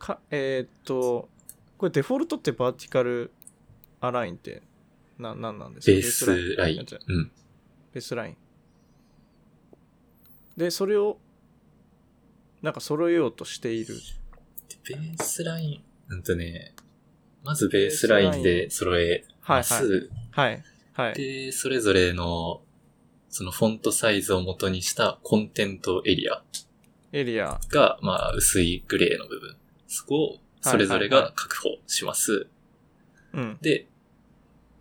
S1: か、えーっと、これデフォルトってバーティカルアラインって、な、なんなんですか？
S2: ベースライン
S1: じゃ。
S2: うん。
S1: ベースライン。で、それを、なんか揃えようとしている。
S2: ベースライン、うんとね、まずベースラインで揃え
S1: はいはい。
S2: ます。
S1: はい。はい。
S2: で、それぞれの、そのフォントサイズを元にしたコンテントエリア
S1: エリア。
S2: が、まあ、薄いグレーの部分。そこを、それぞれが確保します。
S1: うん。
S2: で、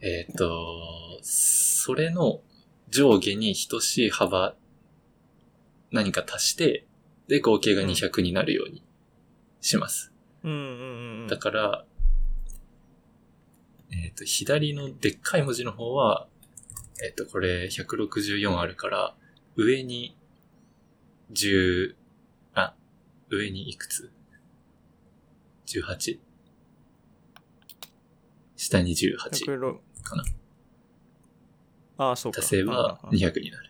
S2: えっ、と、それの上下に等しい幅、何か足して、で、合計が200になるようにします。
S1: うんうんうんうん。
S2: だから、えっ、と、左のでっかい文字の方は、えっ、と、これ164あるから、上に10、あ、上にいくつ ?18? 下に18
S1: 106
S2: かな。
S1: ああ、そうか。
S2: 足せば
S1: うんうん
S2: 200になる。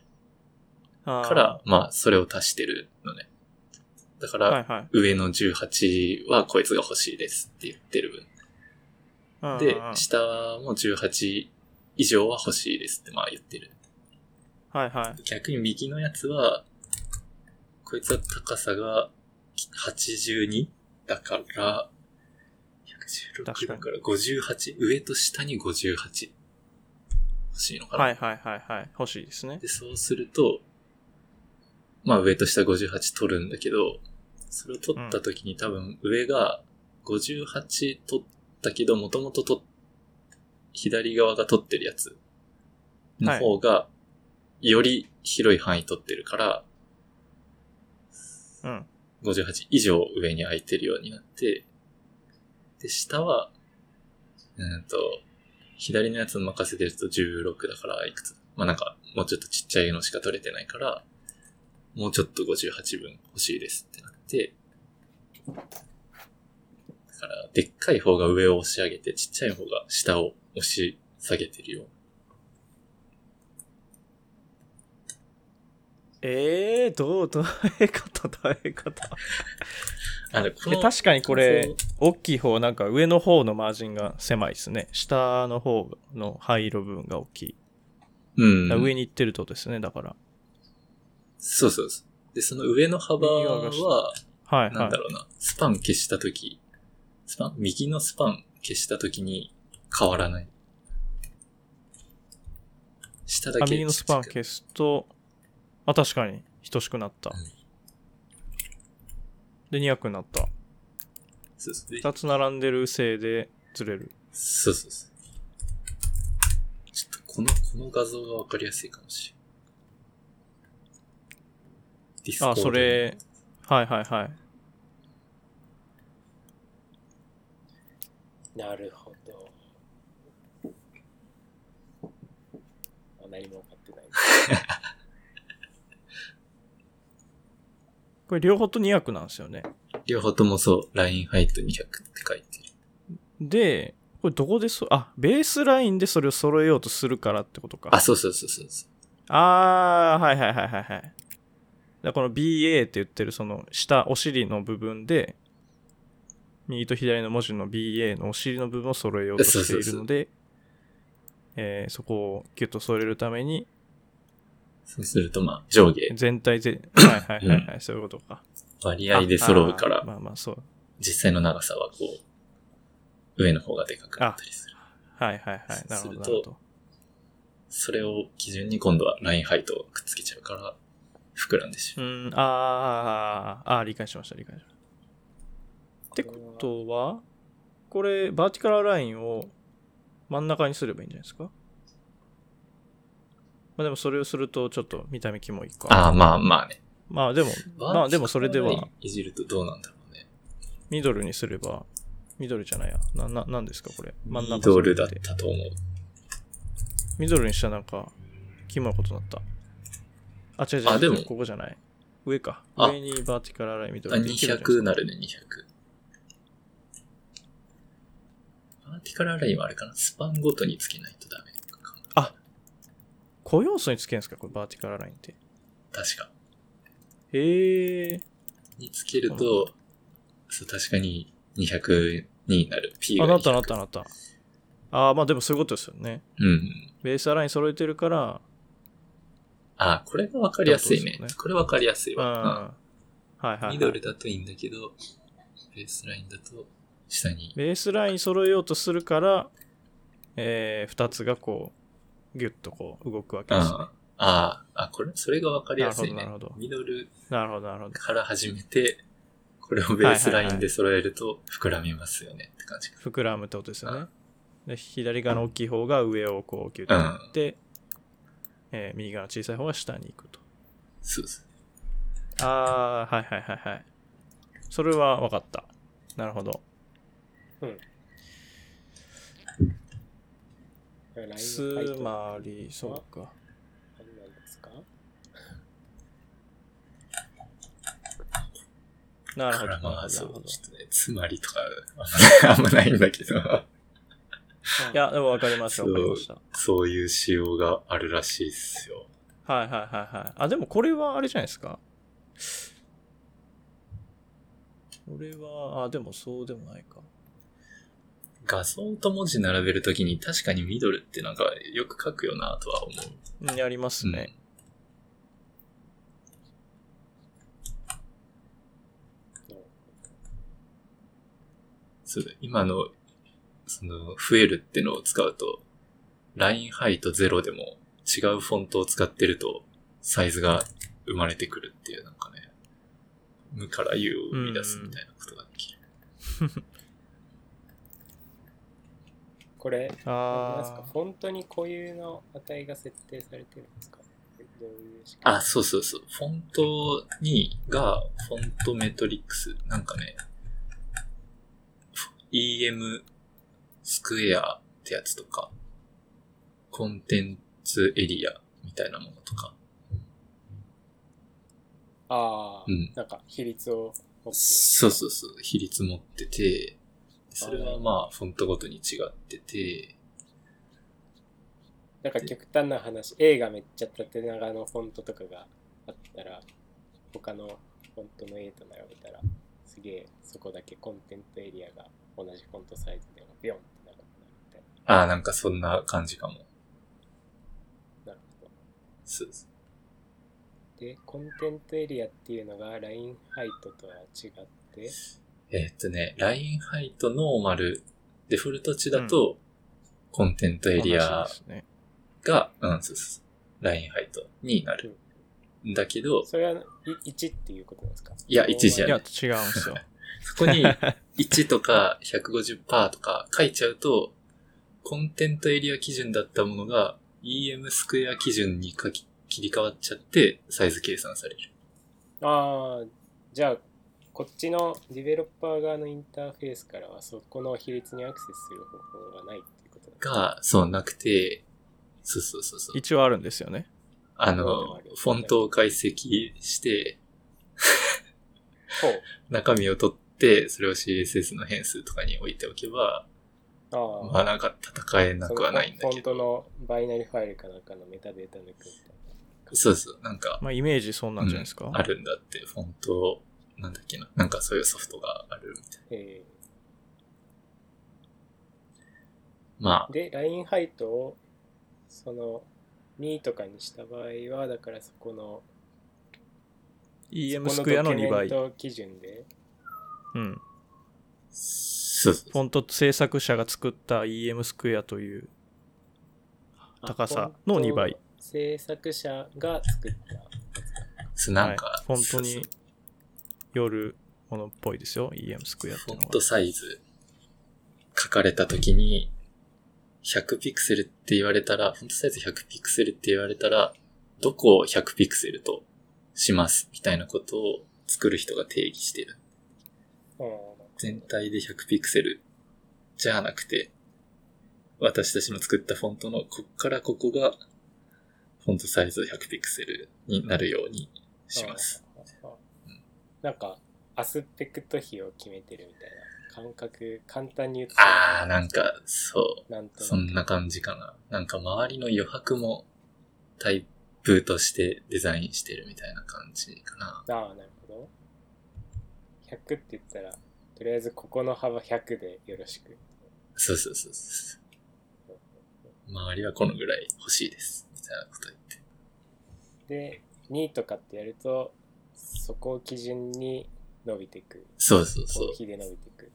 S2: から、まあ、それを足してるのね。だから、上の18はこいつが欲しいですって言ってる分。で、下も18以上は欲しいですってまあ言ってる。
S1: はいはい。
S2: 逆に右のやつは、こいつは高さが82だから、116
S1: 確かに
S2: だから58、上と下に58欲しいのかな。
S1: はいはいはいはい。欲しいですね。
S2: で、そうすると、まあ上と下58取るんだけど、それを取った時に多分上が58取ったけど、もともと取っ、左側が取ってるやつの方が、より広い範囲取ってるから、
S1: うん。
S2: 58以上上に空いてるようになって、で、下は、うんと、左のやつを任せてると16だからいくつまあなんか、もうちょっとちっちゃいのしか取れてないから、もうちょっと58分欲しいですってなって、だから、でっかい方が上を押し上げて、ちっちゃい方が下を押し下げてるよ。
S1: ええー、どう、(laughs) どういうこと？どういうこと？
S2: あの、こ
S1: 確かにこれ大きい方、なんか上の方のマージンが狭いですね。下の方の灰色部分が大きい。
S2: うん。
S1: 上に行ってるとですね、だから。
S2: そうそうそう。で、その上の幅は、
S1: はいはい。
S2: なんだろうな、スパン消したとき、スパン？右のスパン消したときに変わらない。下だ
S1: あ、
S2: け
S1: 右のスパン消すと、あ、確かに、等しくなった。で、200になった。
S2: そうそうで
S1: 2つ並んでるせいでずれる。
S2: そうそうそう。ちょっとこの、この画像がわかりやすいかもしれん。ディスコー
S1: あ、
S2: ド
S1: それ、はいはいはい。
S3: なるほど。あ何も分かってない。(laughs)
S1: これ両方と200なんですよね。
S2: 両方ともそう、 line height 200って書いてる。
S1: で、これどこでそ、あ、ベースラインでそれを揃えようとするからってことか。
S2: あ、そうそうそうそうそう。
S1: あー、はいはいはいはいはい。だこの BA って言ってるその下、お尻の部分で、右と左の文字の BA のお尻の部分を揃えようとしているので、えーそこをギュッと揃えるために、
S2: そうするとまあ、上下、
S1: 全体で、(laughs) はいはいはいはい、そういうことか。
S2: 割合で揃うから
S1: あ、まあまあそう。
S2: 実際の長さはこう、上の方がでかくなったりする。
S1: はいはいはい。なるほど
S2: すると
S1: なるほど。
S2: それを基準に今度はラインハイトをくっつけちゃうから、膨らんでし
S1: う
S2: まう。
S1: ん、あーあー、あー理解しました、理解しました。ってことは、これ、バーティカルラインを真ん中にすればいいんじゃないですか？まあでもそれをするとちょっと見た目キモいか。
S2: ああ、まあまあね。
S1: まあでも、まあでもそれでは、
S2: いじるとどうなんだろうね。
S1: ミドルにすれば、ミドルじゃないや。な、な、なんですかこれ？真ん中
S2: ミドルだったと思う。
S1: ミドルにしたらなんか、キモいことになった。あ、違う違う。
S2: あでも
S1: ここじゃない。上か。
S2: あ
S1: 上にバーティカルアラインミド
S2: あ、
S1: ルできるじゃないです
S2: 200
S1: か
S2: なるね、200。バーティカルアラインはあれかなスパンごとにつけないとダメかな。
S1: 高要素につけるんですか？これバーティカルアラインって。
S2: 確か。
S1: へえ
S2: につけると、そう、確かに200になる。P
S1: ー。
S2: が
S1: あ、なったなっ
S2: 200
S1: たなった。あーまあでもそういうことですよね。
S2: うん。
S1: ベースアライン揃えてるから、
S2: あ、これがわかりやすいね
S1: ね。
S2: これわかりやすい
S1: うん。
S2: わ。
S1: はいはい。
S2: ミドルだといいんだけど、ベースラインだと下に。
S1: ベースライン揃えようとするから、えー、二つがこう、ギュッとこう動くわけですね。
S2: ああ、あ、これ、それがわかりやすいね
S1: なるほど
S2: ミドル
S1: なるほど、なるほど。
S2: から始めて、これをベースラインで揃えると膨らみますよねって感じか。
S1: 膨らむってことですよね。で左側の大きい方が上をこうギュッとやって、えー右側の小さい方が下に行くと。
S2: そうです。
S1: あー、はいはいはいはい。それは分かった。なるほど。
S3: ラインの
S1: つまり、そうか。
S3: 何なんですか？
S1: なるほど。
S2: まあ、そう、ちょっとね、つまりとか、あんまないんだけど、
S1: いや、でも分かりました、
S2: そう
S1: 分かりました。
S2: そういう仕様があるらしいっすよ。
S1: はいはいはいはい。あ、でもこれはあれじゃないですか？これは、あ、でもそうでもないか。
S2: 画像と文字並べるときに確かにミドルってなんかよく書くよなとは思う。
S1: うんやりますね。
S2: そうだ今の、その、増えるってのを使うと、ラインハイト0でも違うフォントを使ってると、サイズが生まれてくるっていう、なんかね、無から有を生み出すみたいなことができる。(laughs)
S3: これ、なんですか
S1: あ
S3: フォントに固有の値が設定されてるんですか？どういう
S2: あ、そうそうそう。フォントに、が、フォントメトリックス。なんかね、EM スクエアってやつとか、コンテンツエリアみたいなものとか。
S3: ああ、
S2: うん
S3: なんか比率を持って
S2: そうそうそう。比率持ってて、それはまあ、フォントごとに違ってて、
S3: なんか極端な話、A がめっちゃ縦長のフォントとかがあったら、他のフォントの A と並べたら、すげえそこだけコンテンツエリアが同じフォントサイズでもビョンって
S2: ああ、なんかそんな感じかも。
S3: な。なるほど。
S2: そうです。
S3: で、コンテンツエリアっていうのがラインハイトとは違って、
S2: えーっとね、ラインハイトノーマル、デフォルト値だと、コンテントエリア。が、うん、そうそうそう。ラインハイトになる。んだけど、
S3: それはい1っていうことなんですか？
S2: いや1じゃ
S1: いや、
S2: ない
S1: 違うんですよ。(laughs)
S2: そこに (laughs) 1とか150%とか書いちゃうと、コンテントエリア基準だったものが EM スクエア基準に書き切り替わっちゃって、サイズ計算される。
S3: ああ、じゃあ、こっちのディベロッパー側のインターフェースからはそこの比率にアクセスする方法がないっていうことなんですか
S2: が、そうなくて、そうそうそうそう。
S1: 一応あるんですよね。
S2: あの、フォントを解析して。(laughs) 中身を取って、それを CSS の変数とかに置いておけば、
S3: ああ、
S2: まあなんか戦えなくはないんだ
S3: そのフォント
S2: けど。
S3: のバイナリファイルかなんかのメタデータ抜くみたいな。
S2: そうそう、なんか、
S1: まあ、イメージそんなんじゃないですか？
S2: うんあるんだって、フォント、なんだっけな。なんかそういうソフトがあるみたい
S3: え
S2: な。ま
S3: ーで、ラインハイトを、その、2とかにした場合は、だからそこの、
S1: EM スクエアの2倍。
S3: 基準で、
S1: うん。
S2: あ、そうそう
S1: フォント制作者が作った EM スクエアという高さの2倍。
S3: 制作者が作ったやつ。
S2: なんか、
S1: はいフォント
S2: そう
S1: によるものっぽいですよ。EM スクエアっていうのは。
S2: フォントサイズ書かれたときに、100ピクセルって言われたら、フォントサイズ100ピクセルって言われたら、どこを100ピクセルとしますみたいなことを作る人が定義してる。
S3: うん。
S2: 全体で100ピクセルじゃなくて、私たちの作ったフォントのこっからここが、フォントサイズ100ピクセルになるようにします。
S3: うん。なんか、アスペクト比を決めてるみたいな感覚、簡単に言うと、
S2: あー、なんか、そう。
S3: なんと
S2: そんな感じかな。なんか周りの余白もタイプとしてデザインしてるみたいな感じかな。
S3: ああ、なるほど。100って言ったら、とりあえずここの幅100でよろしく。
S2: そうそうそうそう。周りはこのぐらい欲しいです。みたいなこと言って。
S3: で、2とかってやると、そこを基準に伸びていく。
S2: そうそうそう
S3: コー。ヒーで伸びていく。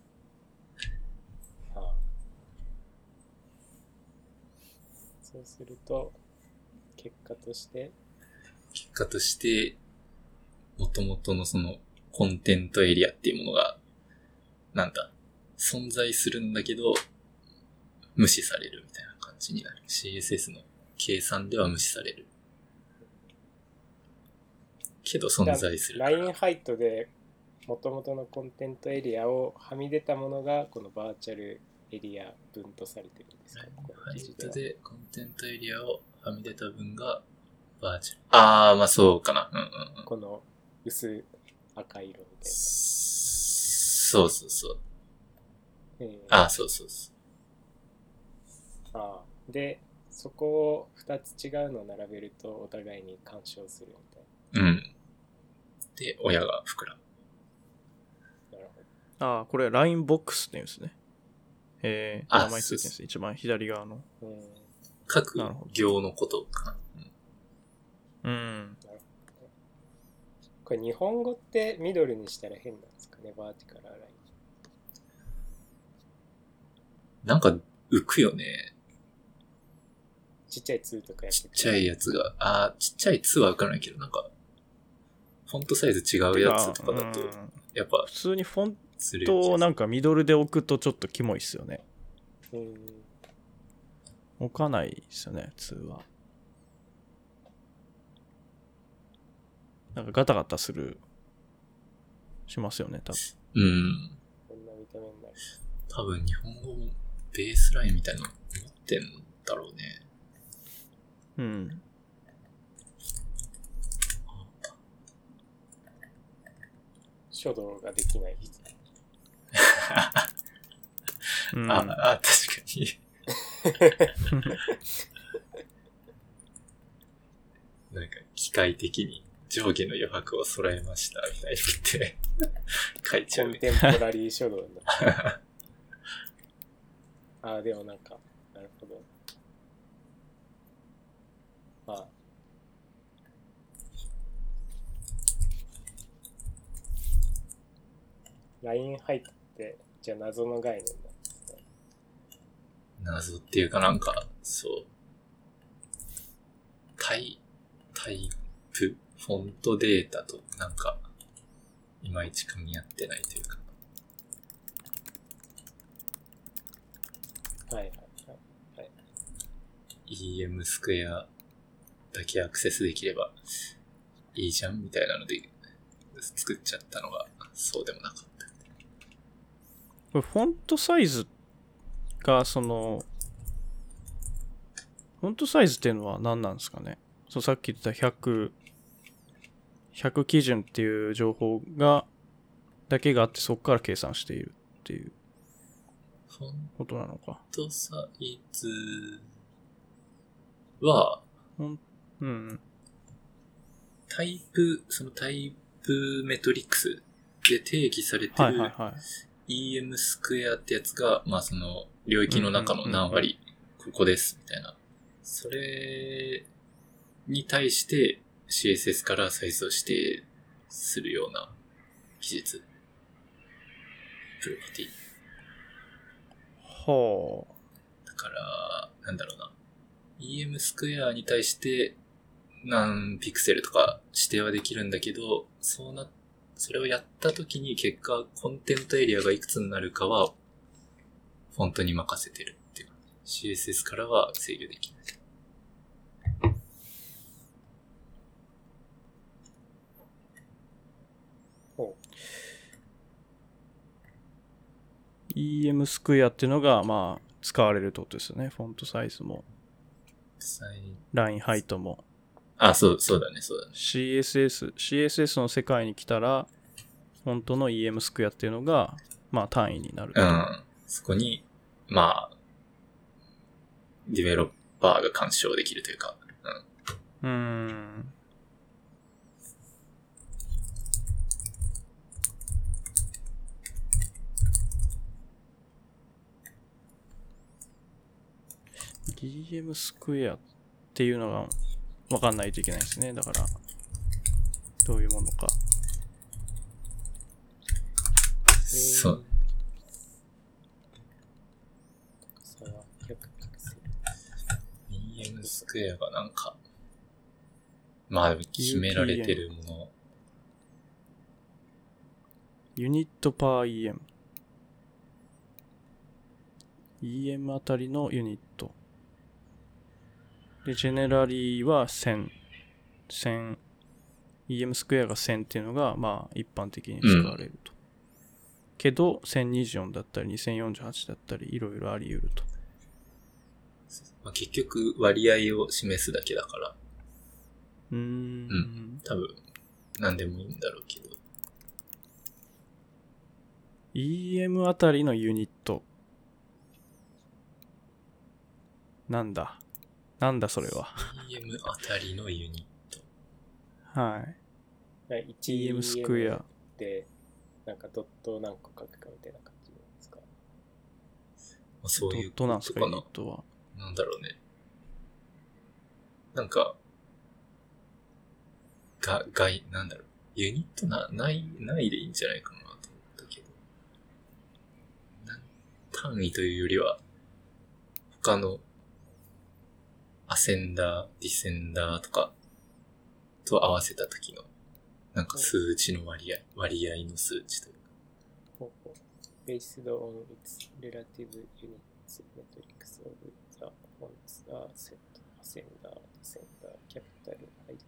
S3: ああそうすると、結果として、
S2: 結果として、元々のそのコンテントエリアっていうものが、なんだ、存在するんだけど、無視されるみたいな感じになる。CSS の計算では無視される。けど存在する。
S3: ラインハイトで元々のコンテントエリアをはみ出たものがこのバーチャルエリア分とされてるんですか、この
S2: ハイ
S3: 記事では
S2: トでコンテントエリアをはみ出た分がバーチャル。あー、まあそうかな。うんうんうん。
S3: この薄赤色みたいな。
S2: そうそうそう。
S3: えー
S2: あー、そうそうそ
S3: ああで、そこを2つ違うのを並べるとお互いに干渉するみたい
S2: う。うん。で、親が膨らむ。
S3: な。なるほ
S1: ああ、これ、ラインボックスって言うんですね。えー、
S2: あ
S1: 名前ついてるんです。一番左側の。
S3: ど。うん。
S2: 各行のことかな。うん
S1: うん。
S3: これ日本語ってミドルにしたら変なんですかね、バーティカライン。
S2: なんか浮くよね。
S3: ちっちゃい2とかやって
S2: ちっちゃいやつが。あー、ちっちゃい2はわからないけど、なんか、フォントサイズ違うやつとかだと
S1: うん、
S2: やっぱ
S1: 普通にフォントを
S2: る。
S1: なんかミドルで置くとちょっとキモいっすよね。
S3: うん。
S1: 置かないですよね、2は。なんかガタガタする、しますよね、多分。
S2: うん。
S3: こんな見た目になる。
S2: 多分日本語もベースラインみたいなの持ってんだろうね。
S1: うん。
S3: 書道ができない人。
S1: うん、
S2: ああ、確かに。(laughs) なんか機械的に上下の余白を揃えましたみたいに言って書いちゃうね。
S3: コンテンポラリー書道になってる (laughs) ああ、でもなんか、なるほど。まあ。ライン入って、じゃあ謎の概念なんですね。
S2: 謎っていうかなんか、そう。タイ、タイプ、フォントデータとなんか、いまいち組み合ってないというか。
S3: はいはいはい。
S2: EM スクエアだけアクセスできればいいじゃんみたいなので作っちゃったのがそうでもなかった。
S1: これフォントサイズが、その、フォントサイズっていうのは何なんですかね？そうさっき言った100、100基準っていう情報が、だけがあってそこから計算しているっていう
S2: フォン
S1: ことなのか。
S2: トサイズは
S1: うん。
S2: タイプ、そのタイプメトリックスで定義されてる。EM スクエアってやつが、まあその領域の中の何割、ここです、みたいな。それに対して CSS からサイズを指定するような技術。プロパティ。
S1: は
S2: だから、なんだろうな。EM スクエアに対して何ピクセルとか指定はできるんだけど、そうな、それをやった時に結果、コンテントエリアがいくつになるかは、フォントに任せてるっていう。CSS からは制御できない。
S1: EM スクエアっていうのが、まあ、使われるってことですよね。フォントサイズも、ラインハイトも。
S2: あ、そう、そうだね、そうだね。
S1: CSS、CSS の世界に来たら、本当の EM スクエアっていうのが、まあ単位になる。
S2: うん。そこに、まあ、ディベロッパーが干渉できるというか、うん。
S1: うーん。DM スクエアっていうのが分かんないといけないですね。だから、どういうものか。
S2: そう。
S3: 高さは100ピクセル。
S2: EM スクエアがなんか、まあ決められてるもの、
S1: ユニットパー EM。EM あたりのユニット。で、ジェネラリーは1000。1000。EM スクエアが1000っていうのが、まあ、一般的に使われると。けど、1024だったり、2048だったり、いろいろあり得ると。
S2: まあ、結局割合を示すだけだから、
S1: うーん。
S2: う多分、何でもいいんだろうけど。
S1: EM あたりのユニット。なんだ？なんだそれは。
S2: EM あたりのユニット。
S1: はい。
S3: はい、
S1: EM スクエア。
S3: で、なんかドットを何個書くかみたいな感じなんですか？
S2: まあ、そう
S1: ドッ
S2: いう
S1: トなんですか、ユ
S2: かな
S1: ニッ。トは。
S2: なんだろうね。なんか、が、外、なんだろう。ユニットな、ない、ないでいいんじゃないかなと思ったけど。単位というよりは、他の、アセンダー、ディセンダーとか、と合わせた時の、なんか数値の割合、割合の数値というか。
S3: ほうほう Based on its relative units, metrics of the fonts are set. Ascender, descender, capital height,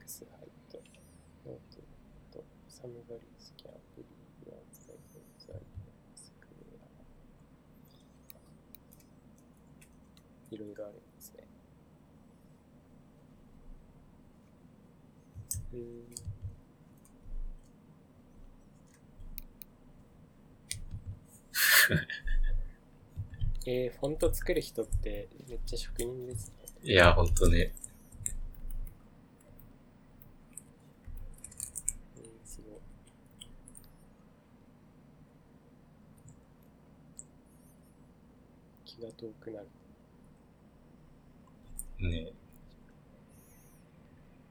S3: x height, note, note, some values can be outside of the square. いろいろあるんですね。うーんえー、フォント作る人ってめっちゃ職人ですね。
S2: いや、ほんとね。
S3: うん、すごい。気が遠くなる。
S2: ね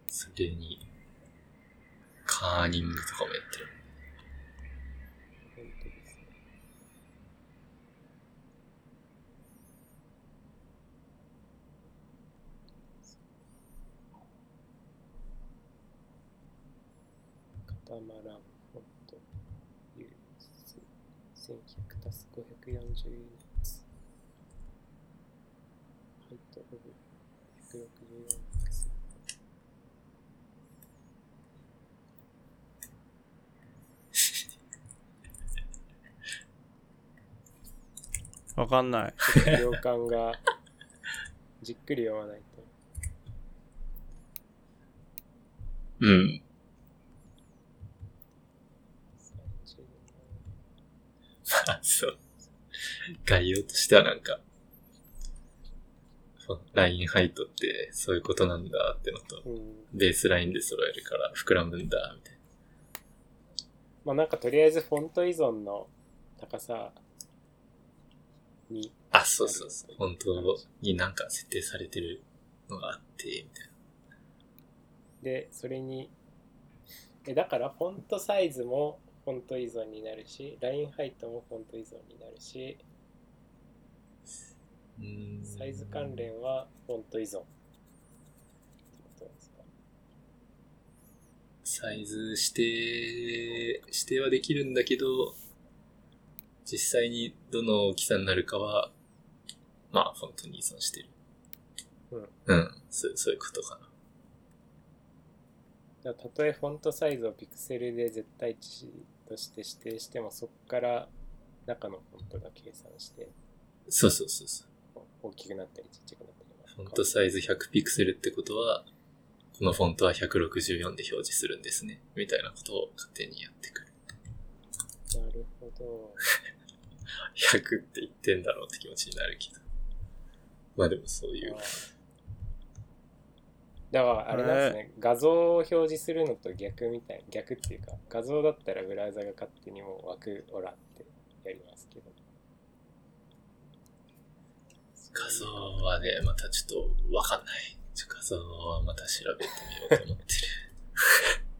S2: それに、カーニングとかもやってる。
S3: タマランフォントユース1100足す540ユニッツハイトオブ164ピクセル
S1: わかんない。(laughs)
S3: ちょっと行間がじっくり読まないと。
S2: うん。
S3: 37
S2: あ、そう。概要としてはなんか、ラインハイトってそういうことなんだってのと、
S3: うん。
S2: ベースラインで揃えるから膨らむんだ、みたい
S3: まあなんかとりあえずフォント依存の高さに、
S2: な。あ、そうそうそう。本当になんか設定されてるのがあって、みたい
S3: で、それに、え、だからフォントサイズもフォント依存になるし、ラインハイトもフォント依存になるし、サイズ関連はフォント依存。
S2: サイズ指定、指定はできるんだけど、実際にどの大きさになるかは、まあ、フォントに依存してる。
S3: うん。
S2: うん。そうそういうことかな。
S3: だたとえフォントサイズをピクセルで絶対値として指定しても、そこから中のフォントが計算して、
S2: そうそうそうそう。
S3: 大きくなったりちっちゃくなったり。
S2: フォントサイズ100ピクセルってことは、このフォントは164で表示するんですね。みたいなことを勝手にやってくる。
S3: なるほど。(laughs)
S2: 100って言ってんだろうって気持ちになるけど。まあでもそういう
S3: だからあれなんですね、画像を表示するのと逆みたい逆っていうか画像だったらブラウザが勝手にもう枠をらってやりますけど
S2: 画像はね、またちょっとわかんない。画像はまた調べてみようと思ってる。(laughs)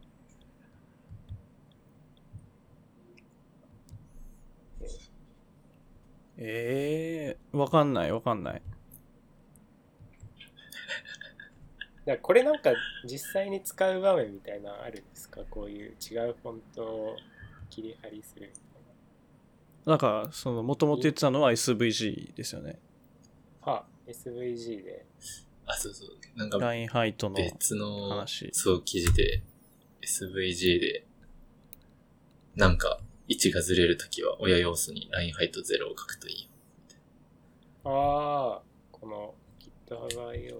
S1: ええー、わかんないわかんない。(laughs)
S3: だこれなんか実際に使う場面みたいなのあるんですか？こういう違うフォントを切り張りするみたい
S1: なんか、その、もともと言ってたのは SVG ですよね。
S3: なは SVG で
S2: あ、そうそう。なんか
S1: ラインハイトの。
S2: 別の、
S1: 話
S2: そう、記事で、SVG で、なんか、位置がずれるときは親要素にラインハイト0を書くといいよ。
S3: ああこの GitHub.io に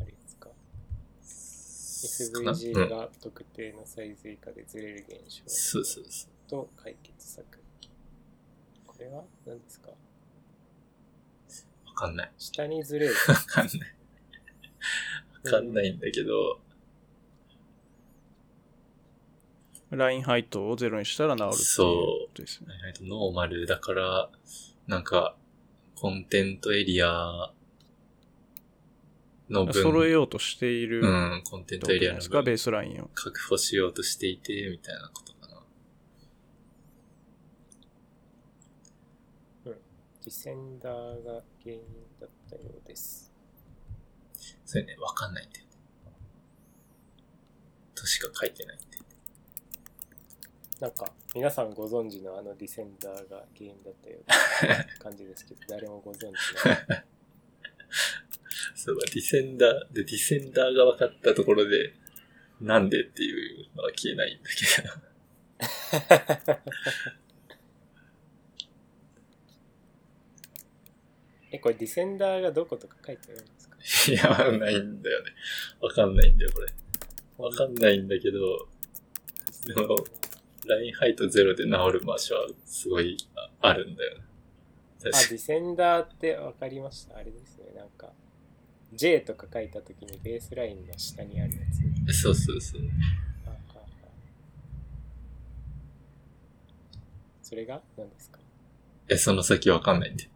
S3: あるやつか？SVG
S2: うん。
S3: が特定のサイズ以下でずれる現象
S2: そうそうそう。
S3: と解決策これは何ですか？
S2: わかんない。
S3: 下にずれる (laughs)
S2: わかんない。わかんないんだけど、
S1: ラインハイトをゼロにしたら治るっていうことですね。
S2: ラインハイトノーマルだから、なんか、コンテントエリアの分、
S1: 揃えようとしている
S2: うん、コンテントエリアの
S1: じゃないですか、ベ
S2: 分
S1: ースラインを。
S2: 確保しようとしていて、みたいなことかな。
S3: ディセンダーが原因だったようです
S2: それね、わかんないんだよね。としか書いてない。
S3: なんか皆さんご存知のあのディセンダーが原因だったような (laughs) 感じですけど誰もご存知ない (laughs)
S2: そうだ、ディセンダー、で、ディセンダーが分かったところで、なんでっていうのは消えないんだけど。(laughs)
S3: えこれディセンダーがどことか書いてあるんですか？
S2: いや、ないんだよね。わかんないんだよ、これ。わかんないんだけど、でも、ラインハイトゼロで治る場所はすごいああるんだよね。
S3: あ、ディセンダーって分かりました。あれですね。なんか、J とか書いたときにベースラインの下にあるやつ。
S2: に。そうそうそう。
S3: それが何ですか？
S2: え、その先わかんないんで。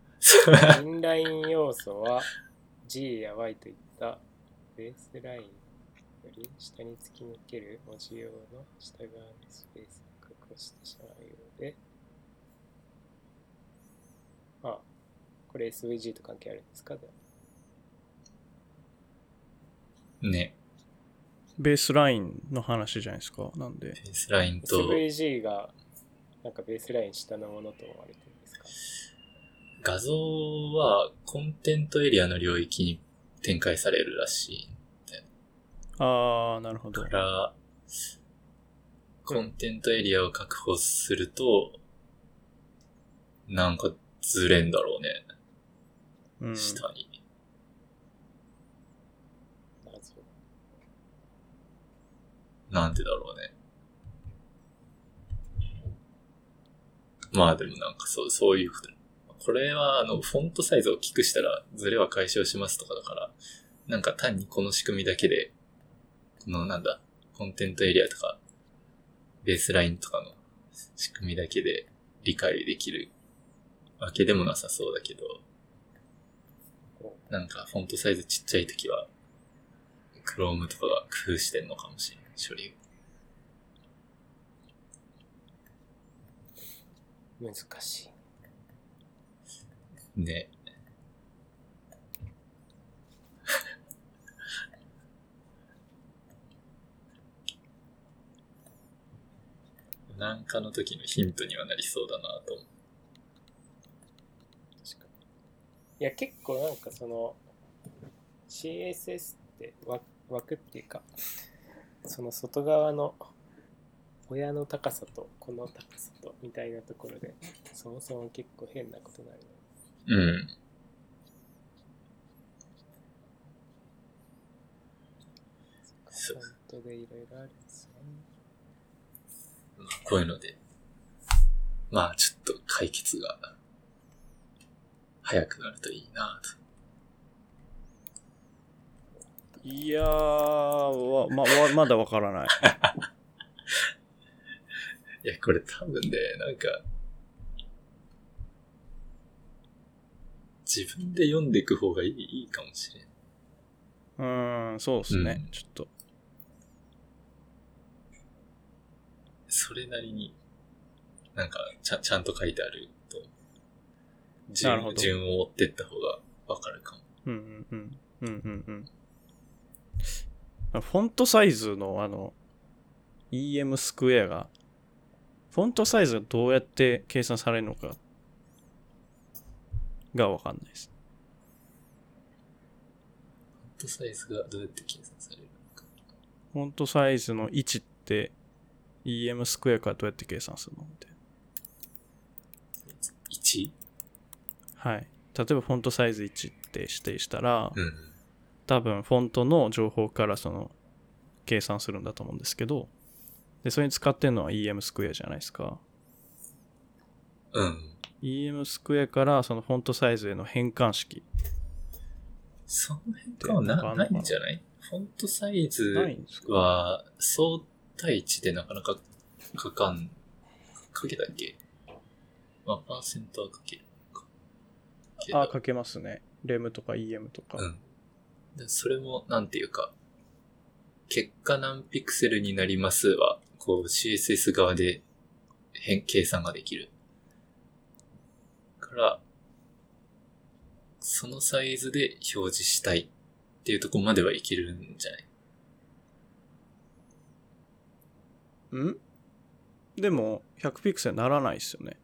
S3: インライン要素は G や Y といったベースラインより下に突き抜ける文字用の下側のスペースを確保してしまうようで、あ、これ SVG と関係あるんですか？
S2: ね。
S1: ベースラインの話じゃないですか？なんで
S2: ベ。ースラインと、
S3: SVG がなんかベースライン下のものと思われてるんですか？
S2: 画像はコンテントエリアの領域に展開されるらしい。
S1: あー、なるほど
S2: だか。ら、コンテントエリアを確保すると、なんかずれんだろうね。
S1: うん。
S2: 下に。
S3: 謎
S2: なんでだろうね。まあでもなんかそう、そういうこと。これはあの、フォントサイズを大きくしたらズレは解消しますとかだから、なんか単にこの仕組みだけで、このなんだ、コンテントエリアとか、ベースラインとかの仕組みだけで理解できるわけでもなさそうだけど、
S3: こ
S2: なんかフォントサイズちっちゃい時は、Chrome とかが工夫してんのかもしれない、処理を。
S3: う難しい。
S2: ね。なんかの時のヒントにはなりそうだなと思う。
S3: 確かに。いや、結構なんかその CSS って枠枠っていうか、その外側の親の高さとこの高さとみたいなところで、そもそも結構変なことになるね。
S2: うん。そう
S3: 本当でいろいろあるんですね。
S2: まあこういうので、まあちょっと解決が早くなるといいなと。
S1: いやー、わま、わまだわからない。(laughs)
S2: いや、これ多分ね、なんか、自分で読んでいく方がいいかもしれん。
S1: うーん、そうですね。
S2: うん
S1: ちょっと。
S2: それなりに、なんか、ちゃちゃんと書いてあると、順
S1: なるほど
S2: 順を追ってった方がわかるかも。
S1: うんうんうん。うんうんうん。フォントサイズのあの、EM スクエアが、フォントサイズがどうやって計算されるのかがわかんないです。
S2: フォントサイズがどうやって計算されるのか。
S1: フォントサイズの位置って EM スクエアからどうやって計算するの？みたいな。
S2: 1?
S1: はい。例えばフォントサイズ1って指定したら、
S2: うん。
S1: 多分フォントの情報からその計算するんだと思うんですけど、で、それに使ってるのは EM スクエアじゃないですか。
S2: うん。
S1: EM スクエアからそのフォントサイズへの変換式。
S2: その辺かはな
S1: で
S2: ないんじゃない？フォントサイズは相対値でなかなか書かん、書けたっけ？まあ、パーセントは書けるか。けど
S1: あ、書けますね。レムとか EM とか。
S2: うん。でそれも、なんていうか、結果何ピクセルになりますは、こう CSS 側で変、計算ができる。から、そのサイズで表示したいっていうところまではいけるんじゃない？
S1: ん？でも、100ピクセルならないですよね。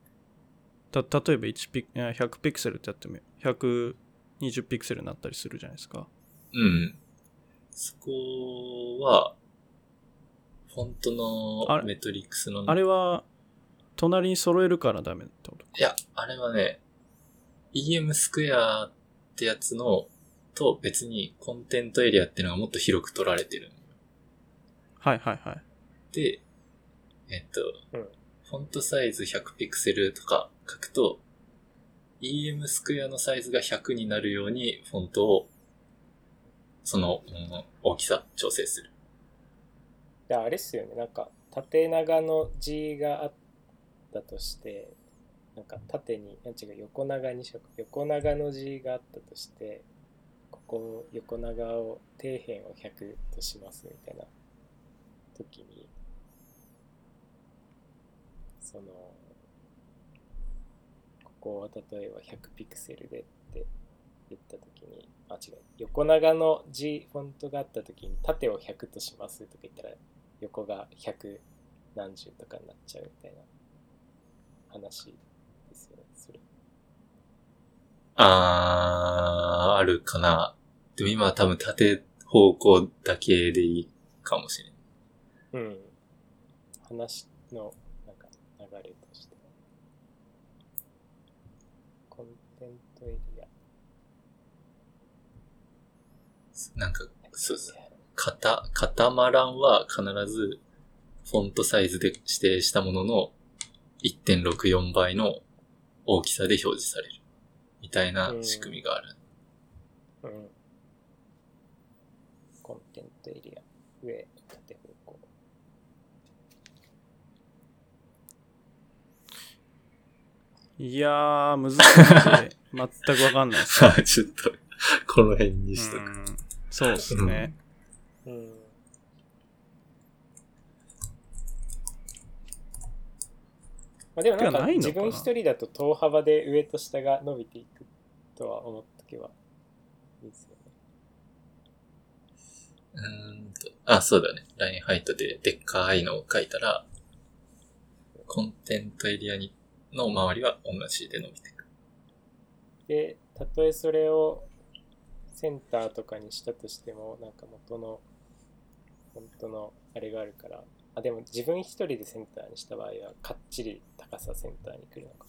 S1: た、例えば1ピク、いや100ピクセルってやっても、120ピクセルになったりするじゃないですか。
S2: うん。そこは、フォント
S1: あれ
S2: のメトリックスの、
S1: あれは、隣に揃えるからダメってこと？
S2: いや、あれはね、EM スクエアってやつの、と別にコンテントエリアっていうのがもっと広く取られてる。
S1: はいはいはい。
S2: で、えっと、
S3: うん。
S2: フォントサイズ100ピクセルとか書くと、EM スクエアのサイズが100になるようにフォントを、その、うん大きさ調整する。
S3: であれっすよね、なんか縦長の G があったとして、なんか縦に、なん違う、横長にしようか。横長の G があったとして、ここ横長を、底辺を100としますみたいな時に、その、ここを例えば100ピクセルでって言った時に、あ、違う、横長の G フォントがあった時に縦を100としますとか言ったら、横が100何十とかになっちゃうみたいな話ですよね、それ。
S2: あー、あるかな。でも今は多分縦方向だけでいいかもしれん。
S3: うん。話の、れとして。コンテントエリア。
S2: なんか、そうそう。カタ、カタマランは必ずフォントサイズで指定したものの1.64倍の大きさで表示される。みたいな仕組みがある。
S3: うん。コンテントエリア。上、縦方向。
S1: いやー、難しい。全くわかんないです。(laughs)
S2: さあ、ちょっと、この辺にしとく。
S1: うんそうですね。
S3: うん。まあ、でもなんか自分一人だと等幅で上と下が伸びていくとは思っとけばいいですよね。
S2: うーんと、あ、そうだね。ラインハイトででっかいのを書いたら、コンテントエリアにの周りは同じで伸びていく。
S3: で、たとえそれをセンターとかにしたとしても、なんか元の、本当のあれがあるから、あ、でも自分一人でセンターにした場合は、かっちり高さセンターに来るのか。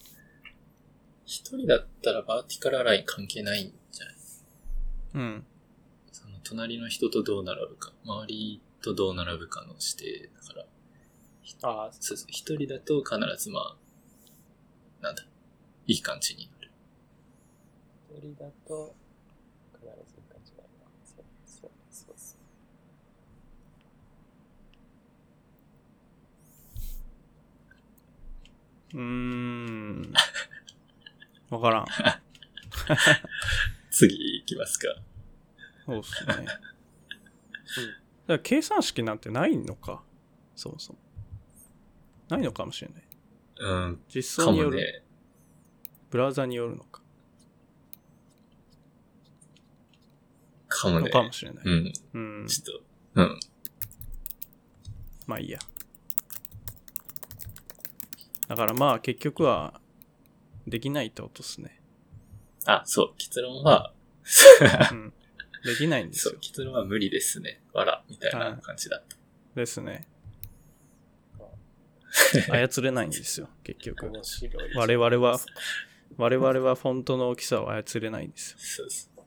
S2: 一人だったらバーティカルアライン関係ないんじゃない？
S1: うん。
S2: その隣の人とどう並ぶか、周りとどう並ぶかの指定だから、
S3: ああ、
S2: そうそう、一人だと必ずまあ、なんだ、いい感じになる。
S3: 一人だと、必ずいい感じだな。そうそうそうそう。
S1: うーん。わからん。(laughs)
S2: 次行きますか。
S1: そうっすね。だから計算式なんてないのか。そもそも。ないのかもしれない。
S2: うん、
S1: 実装による、
S2: ね。
S1: ブラウザによるのか。の
S2: かもね。
S1: かもしれない。
S2: うん、
S1: うん。
S2: ちょっと、うん。
S1: まあいいや。だからまあ結局は、できないってことっすね。
S2: あ、そう、結論は、
S1: うん。できないんです
S2: そう
S1: よ、。
S2: 結論は無理ですね。わら、みたいな感じだった。
S1: ですね。操れないんですよ、(laughs) 結局。
S3: 面白い。
S1: 我々は、(laughs) 我々はフォントの大きさを操れないんですよ。
S2: そうそう。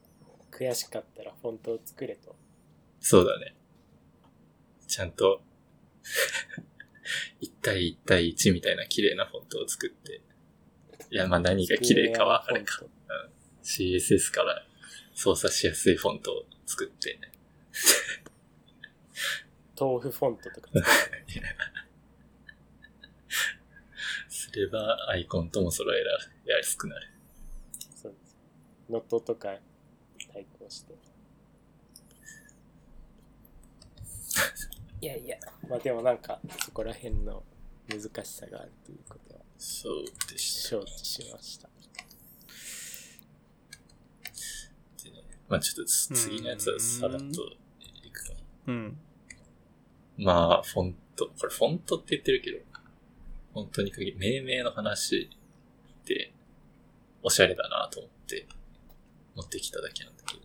S3: 悔しかったらフォントを作れと。
S2: そうだね。ちゃんと、(laughs) 1対1対1みたいな綺麗なフォントを作って。いや、まあ何が綺麗かはあれか
S3: フォン。ト
S2: CSS から操作しやすいフォントを作って。
S3: 豆腐フォントとか
S2: ればアイコンとも揃えらやすくなる。
S3: そうです。ノットとか対抗して。いやいや、まあでもなんかそこら辺の難しさがあるということは
S2: そうでした。
S3: 承知しました。
S2: でねまあちょっとつ次のやつはさらっといくか。
S1: うん。
S2: まあ、フォント、これフォントって言ってるけど、本当に限り、命名の話って、おしゃれだなと思って、持ってきただけなんだけど、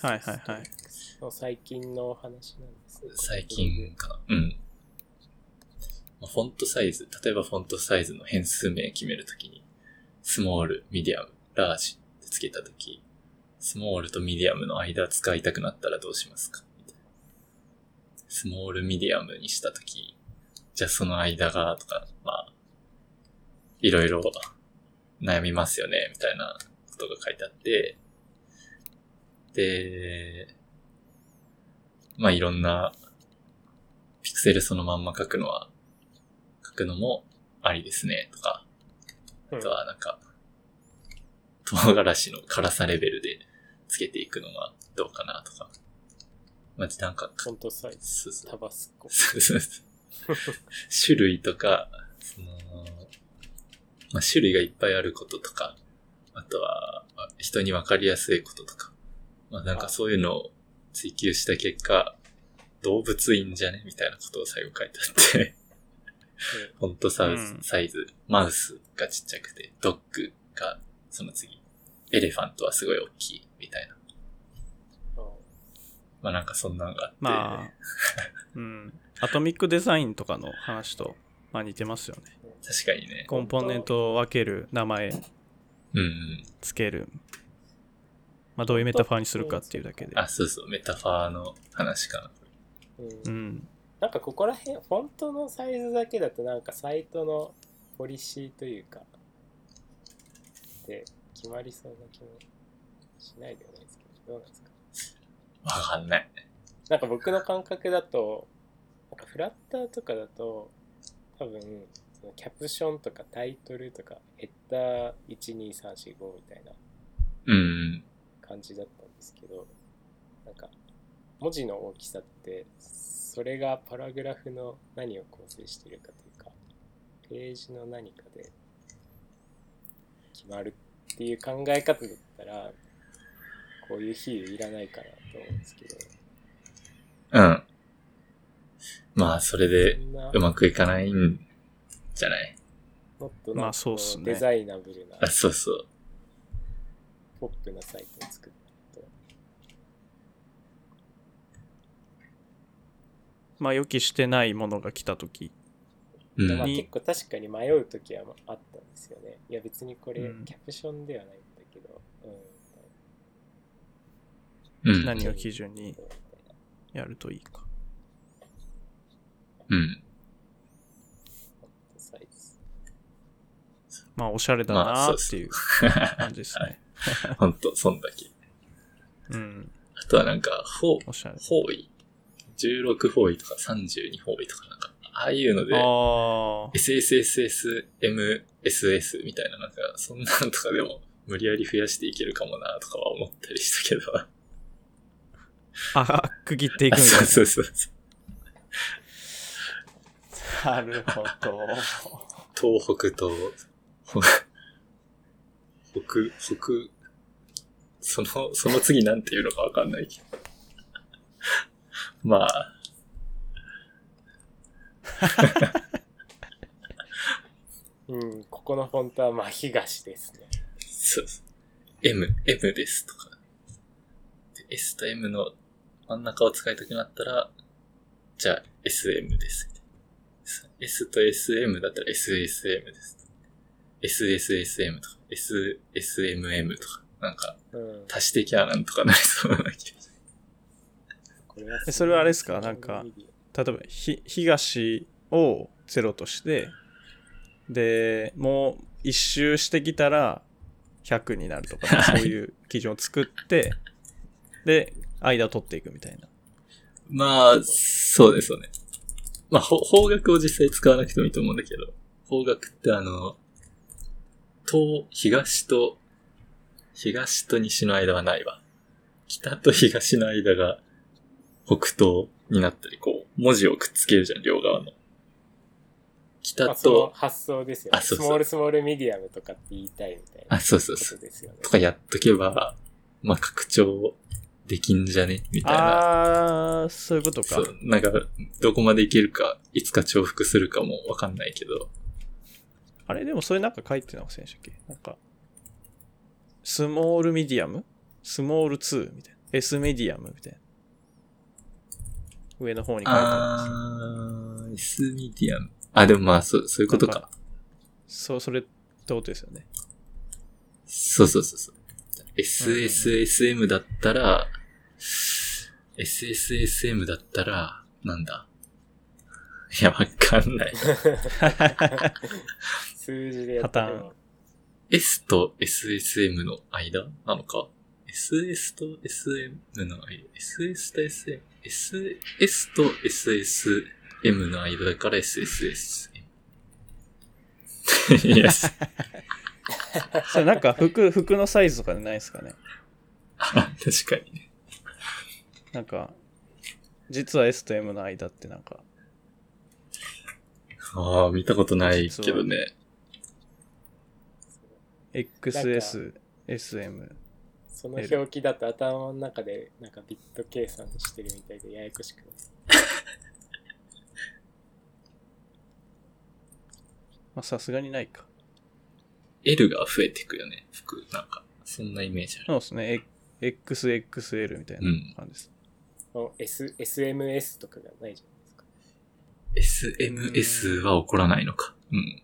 S1: はいはいはい。
S3: の最近のお話なんですね。
S2: 最近か。な。うん。まあフォントサイズ、例えばフォントサイズの変数名決めるときに、 small、medium、large ってつけたとき、 small とミディアムの間使いたくなったらどうしますか？みたいな。 small、medium にしたとき、じゃあその間が、とか、まあ、いろいろ悩みますよね、みたいなことが書いてあって、で、まあいろんなピクセルそのまんま書くのは、書くのもありですね、とか、
S3: うん。
S2: あとはなんか、唐辛子の辛さレベルでつけていくのはどうかなとか。まじなんか、
S3: フォントサイズ、タバスコ。
S2: そうそうそう (laughs) 種類とか、その、まあ、種類がいっぱいあることとか、あとは、まあ人にわかりやすいこととか、まあなんかそういうのを追求した結果、動物いいんじゃね？みたいなことを最後書いてあって、(laughs) フォントサウス
S1: うん。
S2: サイズ、マウスがちっちゃくて、ドッグがその次、エレファントはすごい大きい、みたいな。
S3: うん
S2: まあなんかそんなのがあって、
S1: まあ、(laughs) うん。アトミックデザインとかの話と、まあ似てますよね。
S2: 確かにね。
S1: コンポーネントを分ける、名前
S2: うんうん。
S1: つける。まあどういうメタファーにするかっていうだけで。
S2: あ、そうそう、メタファーの話かな。
S3: うん
S1: うん。
S3: なんかここら辺、フォントのサイズだけだとなんかサイトのポリシーというか、で決まりそうな気もしないではないですけど、どうなんですか？
S2: わかんない。
S3: なんか僕の感覚だと、フラッターとかだと、多分、そのキャプションとかタイトルとか、ヘッダー12345みたいな
S2: うん。
S3: 感じだったんですけど、なんか、文字の大きさって、それがパラグラフの何を構成しているかというか、ページの何かで決まるっていう考え方だったら、こういう比喩いらないかなと思うんですけど、
S2: うん。まあ、それでうまくいかないんじゃない？
S3: もっと
S1: まあそうっすね
S3: デザイナブルな
S2: あ、そうそう。
S3: ポップなサイトを作ると。
S1: まあ予期してないものが来たとき。
S2: うん
S3: まあ、
S1: に
S3: 結構確かに迷うときはあったんですよね。いや別にこれ
S1: うん
S3: キャプションではないんだけど、
S2: うん。
S1: 何を基準に
S3: うん。
S1: やるといいか。
S2: うん。
S1: まあおしゃれだなーっていう感じですね。
S2: ほんと、そんだけ。
S1: うん。
S2: あとはなんか、ほう、
S1: おしゃれ。
S2: 方位 ?16 方位とか32方位とかなんか、ああいうので、
S1: ああ。
S2: SSSSMSS みたいななんか、そんなんとかでも無理やり増やしていけるかもなとかは思ったりしたけど。
S1: あ、区切っていく
S2: あ
S1: みたいな。
S2: そ (laughs) うそうそうそう。
S1: なるほど。
S2: 東北と、ほ北、北、その、その次なんていうのかわかんないけど。まあ、(laughs)
S3: うん、ここのフォントはまあ東ですね。
S2: そうそう。M、M ですとか。で S と M の真ん中を使いたくなったら、じゃあ SM です。S と SM だったら SSM です。SSSM とか、SSMM とか、なんか
S3: うん。
S2: 足してきゃなんとかなりそうな気が
S3: これは
S1: えそれはあれですか？なんか例えば、ひ、東をゼロとして、で、もう一周してきたら100になるとか、(laughs) そういう基準を作って、で、間を取っていくみたいな。
S2: まあ、そうですよね。まあ、ほ方角を実際使わなくてもいいと思うんだけど、方角ってあの、東、東と、東と西の間はないわ。北と東の間が北東になったり、こう、文字をくっつけるじゃん、両側の。北と、
S3: 発想ですよね。
S2: あそうそう
S3: small small medium とかって言いたいみたいな
S2: あ、そうそう
S3: こ
S2: そう。
S3: とですよね。
S2: とかやっとけば、まあ、拡張できんじゃね？みたいな。
S1: あー、そういうことか
S2: そ。う、なんか、どこまでいけるか、いつか重複するかもわかんないけど、
S1: あれ？でもそれなんか書いてなかったでしたっけ？なんか、small medium？ small 2みたいな。S メディアムみたいな。上の方に書いてあります。
S2: あー、S medium。あ、でもまあ、そう、そういうことか
S1: か。そう、それってことですよね。
S2: そうそうそうそう。SSSM だったら、SSSM だったら、なんだ？(laughs) いや、わかんない。(laughs)
S3: 数字でやった
S1: パターン
S2: S と SSM の間？なのか ?SS と SM の間 ?SS と SM、SS と SSM の間だから SSSM。(laughs) いや、(laughs)
S1: それなんか服、服のサイズとかでないですかね？
S2: あ (laughs) 確かにね。
S1: なんか、実は S と M の間ってなんか、
S2: ああ、見たことないけどね。
S1: XS、SM。
S3: その表記だと頭の中でなんかビット計算してるみたいでややこしくなる。(laughs)
S1: まあさすがにないか。
S2: L が増えていくよね、服。なんか、そんなイメージある。
S1: そうですね。え XXL みたいな感じです。
S3: の S SMS とかがないじゃないですか。
S2: SMS は起こらないのか。うん。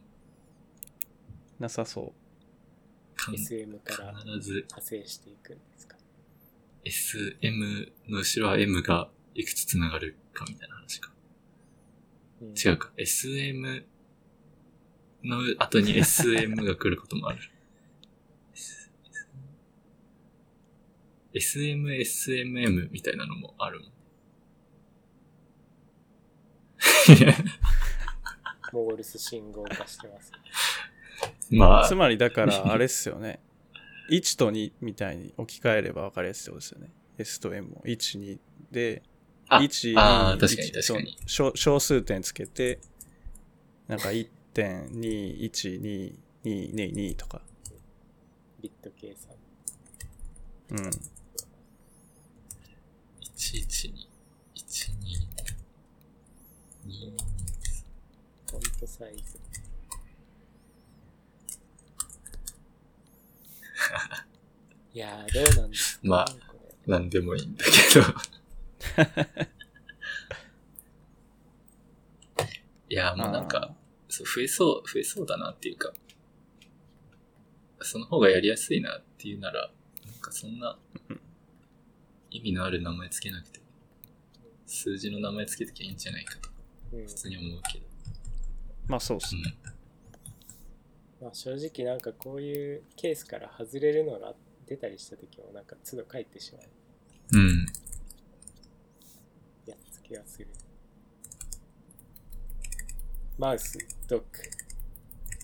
S1: なさそ
S2: かん
S3: SM から
S2: 必ず
S3: 派生していくんですか。
S2: SM の後ろは M がいくつ繋がるかみたいな話か。
S3: うん
S2: 違うか。SM の後に SM が来ることもある。SM、SMM みたいなのもあるもん。
S3: モールス信号化してます。
S2: ま
S1: う。
S2: あ
S1: つ、まりだから、あれっすよね。1と2みたいに置き換えれば分かりやすいってことですよね。S と M も。1、2で、
S2: あ
S1: 1、
S2: あー
S1: 2
S2: 確かに
S1: 1
S2: 確かに
S1: そう小小数点つけて、なんか1.21222とか。
S3: ビット計算。
S1: うん。
S2: 112、12、2、
S3: フォントサイズ。いやー、どうなんですか、
S2: まあなんでもいいんだけど。いや、もうなんか、そう増えそう、増えそうだなっていうか、その方がやりやすいなっていうなら、なんかそんな
S1: うん
S2: 意味のある名前つけなくて、数字の名前つけときゃいいんじゃないかと
S3: うん
S2: 普通に思うけど。
S1: まあそうっすね。
S2: うん。
S3: まあ、正直なんかこういうケースから外れるのが出たりした時もなんか都度書いてしまう
S2: うん。
S3: やっつけはする。マウス、ドッグ、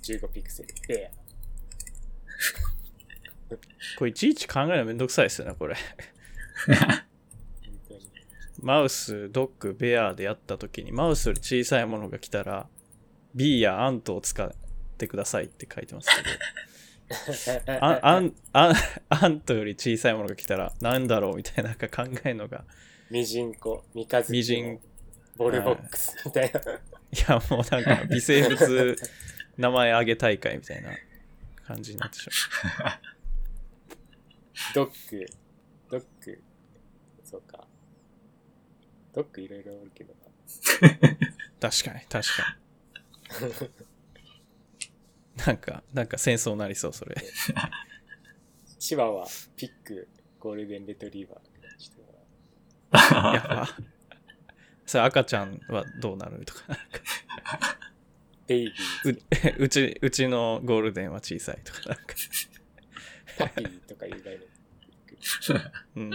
S3: 15ピクセル、ベ (laughs)
S1: これいちいち考えるのめんどくさいですよね、これ。(laughs) マウス、ドッグ、ベアでやった時に、マウスより小さいものが来たら、B やアントを使ってくださいって書いてますけど、あアンアンアントより小さいものが来たら、なんだろうみたいななんか考えるのが、
S3: ミジンコ、ミカズキ
S1: ミジン
S3: ボルボックスみたいな。
S1: いやもうなんか (laughs) 微生物名前あげ大会みたいな感じになってしま (laughs)
S3: ドッグ、ドッグ、そうか。ドッグいろいろおるけどな。
S1: う。確かに、確かに。なんか、なんか戦争になりそう、それ。(laughs)
S3: チワワ、ピック、ゴールデンレトリーバー。
S1: やっぱ、それ赤ちゃんはどうなるとか、なんか
S3: ベイビー、
S1: う (laughs) うち、うちのゴールデンは小さいとか、なんか、
S3: パピーとかいう概念。
S1: うん。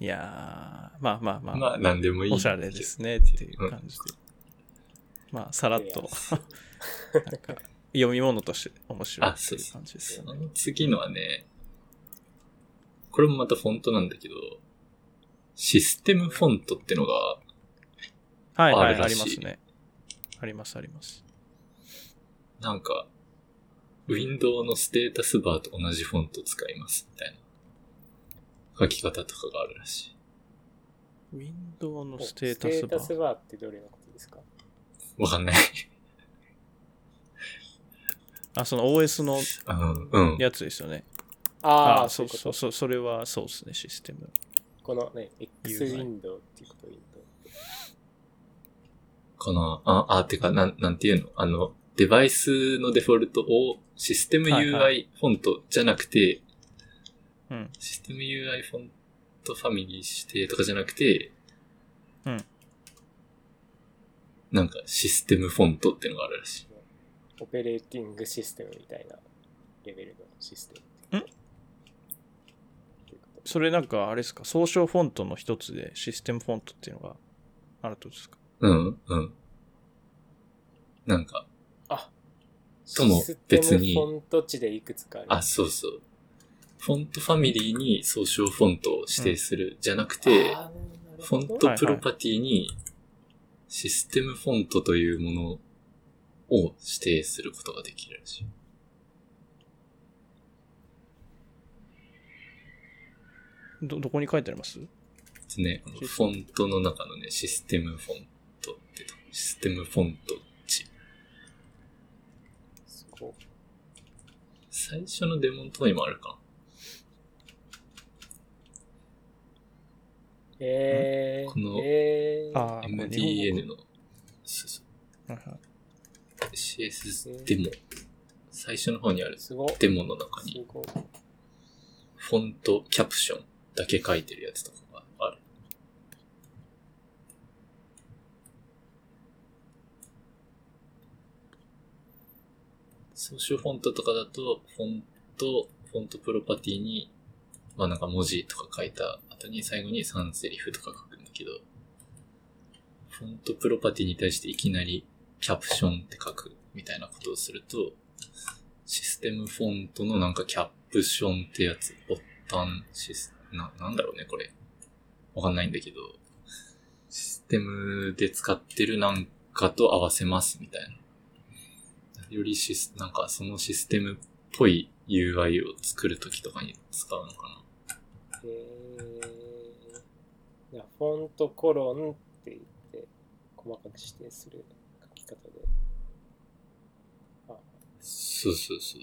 S1: いやー、まあまあまあ、
S2: まあ、なんでもいい。
S1: おしゃれですねっていう感じで。まあ、さらっと、なんか、読み物として面白い
S2: あ、
S1: っていう感じですね。
S2: の次のはね、これもまたフォントなんだけど、システムフォントってのが、
S1: はいはい、あ
S2: あるらしい
S1: りますね。ありますあります。
S2: なんか、ウィンドウのステータスバーと同じフォント使いますみたいな書き方とかがあるらしい。
S1: ウィンドウのステータスバ
S3: ステータス
S1: ー。
S3: バーってどれのことですか？
S2: わかんない。
S1: あ、その OS の。やつですよね。
S3: あ
S1: あ
S3: あ、そいうこと
S1: そううそれはそうですね、システム。
S3: このね、X ウィンドウっていうことウィンドウって。
S2: かな？あ、あ、てか、なん、なんていうの？あの、デバイスのデフォルトをシステム
S1: はいは
S2: UI フォントじゃなくて、
S1: うん。
S2: システム UI フォントファミリー指定とかじゃなくて、
S1: うん。
S2: なんかシステムフォントっていうのがあるらしい。
S3: オペレーティングシステムみたいなレベルのシステム。
S1: んそれなんか、あれですか、総称フォントの一つでシステムフォントっていうのがあるとですか？
S2: うん、うん。なんか、
S3: あ
S2: とも
S3: システム
S2: 別に
S3: フォント値でいくつかある。
S2: あ、そうそう。フォントファミリーに総称フォントを指定する、じゃなくて、
S3: あーなる
S2: フ
S3: ほど
S2: ォントプロパティにシステムフォントというものを指定することができるらしい。
S1: ど、どこに書いてあります？
S2: でね、このフォントの中のね、システムフォントってとこ。システムフォント値。
S3: すごい。
S2: 最初のデモのとこにもあるか。
S3: えー、
S2: この MDN のそうそう。CS デモ。最初の方にある
S3: すごい。
S2: デモの中
S3: す
S2: に。フォントキャプションだけ書いてるやつとかがある。ソーシャルフォントとかだと、フォント、フォントプロパティに、まあなんか文字とか書いた後に最後に3セリフとか書くんだけど、フォントプロパティに対していきなりキャプションって書くみたいなことをすると、システムフォントのなんかキャプションってやつ、ボタンシステム、な、なんだろうね、これ。わかんないんだけど、システムで使ってるなんかと合わせますみたいな。よりシス、なんかそのシステムっぽい UI を作るときとかに使うのか
S3: えー、いやフォントコロンって言って、細かく指定する書き方で。
S2: そうそうそう。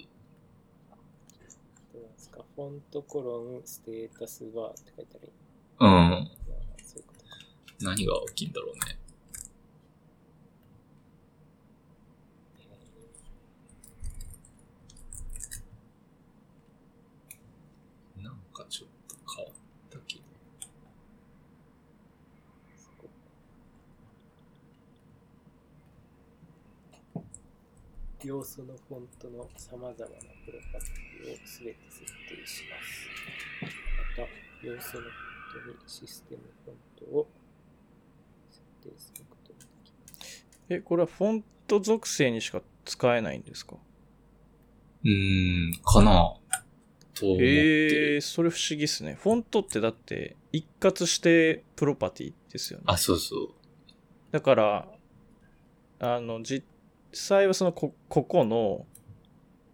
S3: フォントコロン、ステータスバーって書いてある。
S2: うん。
S3: そういうこと。
S2: 何が起きんだろうね。なんかちょっと変わったけど。
S3: 要素のフォントの様々なプロパティをすべて設定します。また、要素のフォントにシステムフォントを設定することができます。
S1: え、これはフォント属性にしか使えないんですか？
S2: うーん、かなと思ってる。
S1: えー、それ不思議っすね。フォントってだって一括してプロパティですよね。
S2: あ、そうそう。
S1: だから、あの、実際はそのこ、ここの、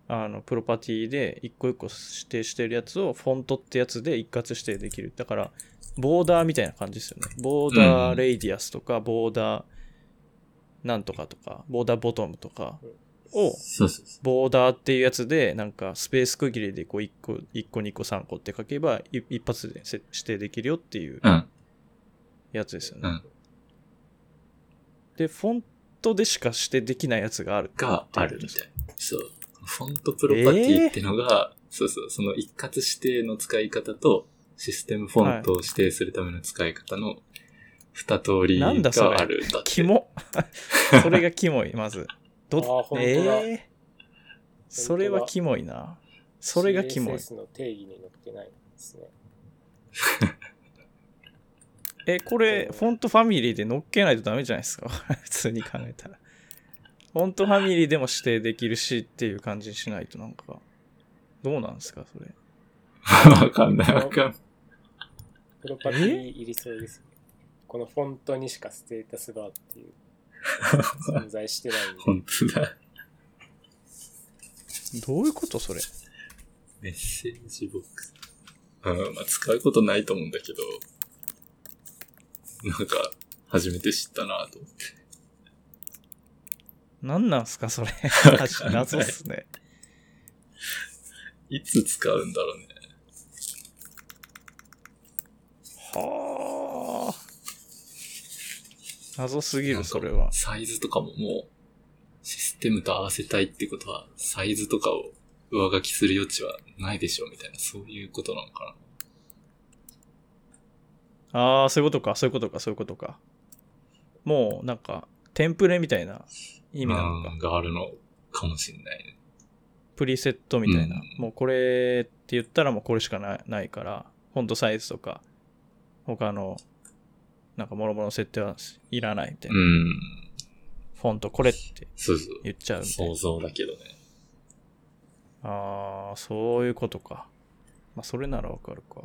S1: あの、プロパティで一個一個指定してるやつをフォントってやつで一括指定できる。だから、ボーダーみたいな感じですよね。ボーダーレイディアスとか、ボーダーなんとかとか、ボーダーボトムとかを、ボーダーっていうやつで、なんかスペース区切りでこう1個、1個、2個、3個って書けば、い一発でせ指定できるよっていう。やつですよね。
S2: うん。
S1: で、フォントでしか指定できないやつがある。
S2: があるみたい。そう。フォントプロパティってのが、そうそう、その一括指定の使い方と、システムフォントを指定するための使い方の二通りが
S1: なんだそれ
S2: あるんだって。
S1: キモ。(laughs) それがキモい、まず。ど
S3: あー本当だ
S1: えー？それはキモいな。それがキモい。
S3: CSS の定義に載ってないんですね。(laughs)
S1: え、これ、フォントファミリーで乗っけないとダメじゃないですか？(laughs) 普通に考えたら。フォントファミリーでも指定できるしっていう感じにしないとなんか、どうなんですか、それ？
S2: わかんないわかんない。
S3: プロパティいりそうですね。このフォントにしかステータスバーっていう存在してないんで。
S2: 本当だ。
S1: どういうことそれ？
S2: メッセージボックス。うん、まあ使うことないと思うんだけど、(laughs) なんか、初めて知ったなと思って。
S1: なんなんすか、それ。謎っすね。
S2: いつ使うんだろうね。
S1: はあ。謎すぎる、それは。
S2: サイズとかももう、システムと合わせたいってことは、サイズとかを上書きする余地はないでしょうみたいな、そういうことなのか
S1: ああ、そういうことか、そういうことか、そういうことか。もう、なんか、テンプレみたいな意味
S2: な。
S1: なのか。
S2: うんがあるのかもしれないね。
S1: プリセットみたいな。
S2: うん
S1: もうこれって言ったらもうこれしかないないから、フォントサイズとか、他の、なんか諸々の設定はいらないみたいうな。
S2: ん。
S1: フォントこれって。言っちゃうみたいな
S2: 想。像だけどね。
S1: ああ、そういうことか。まあ、それならわかるか。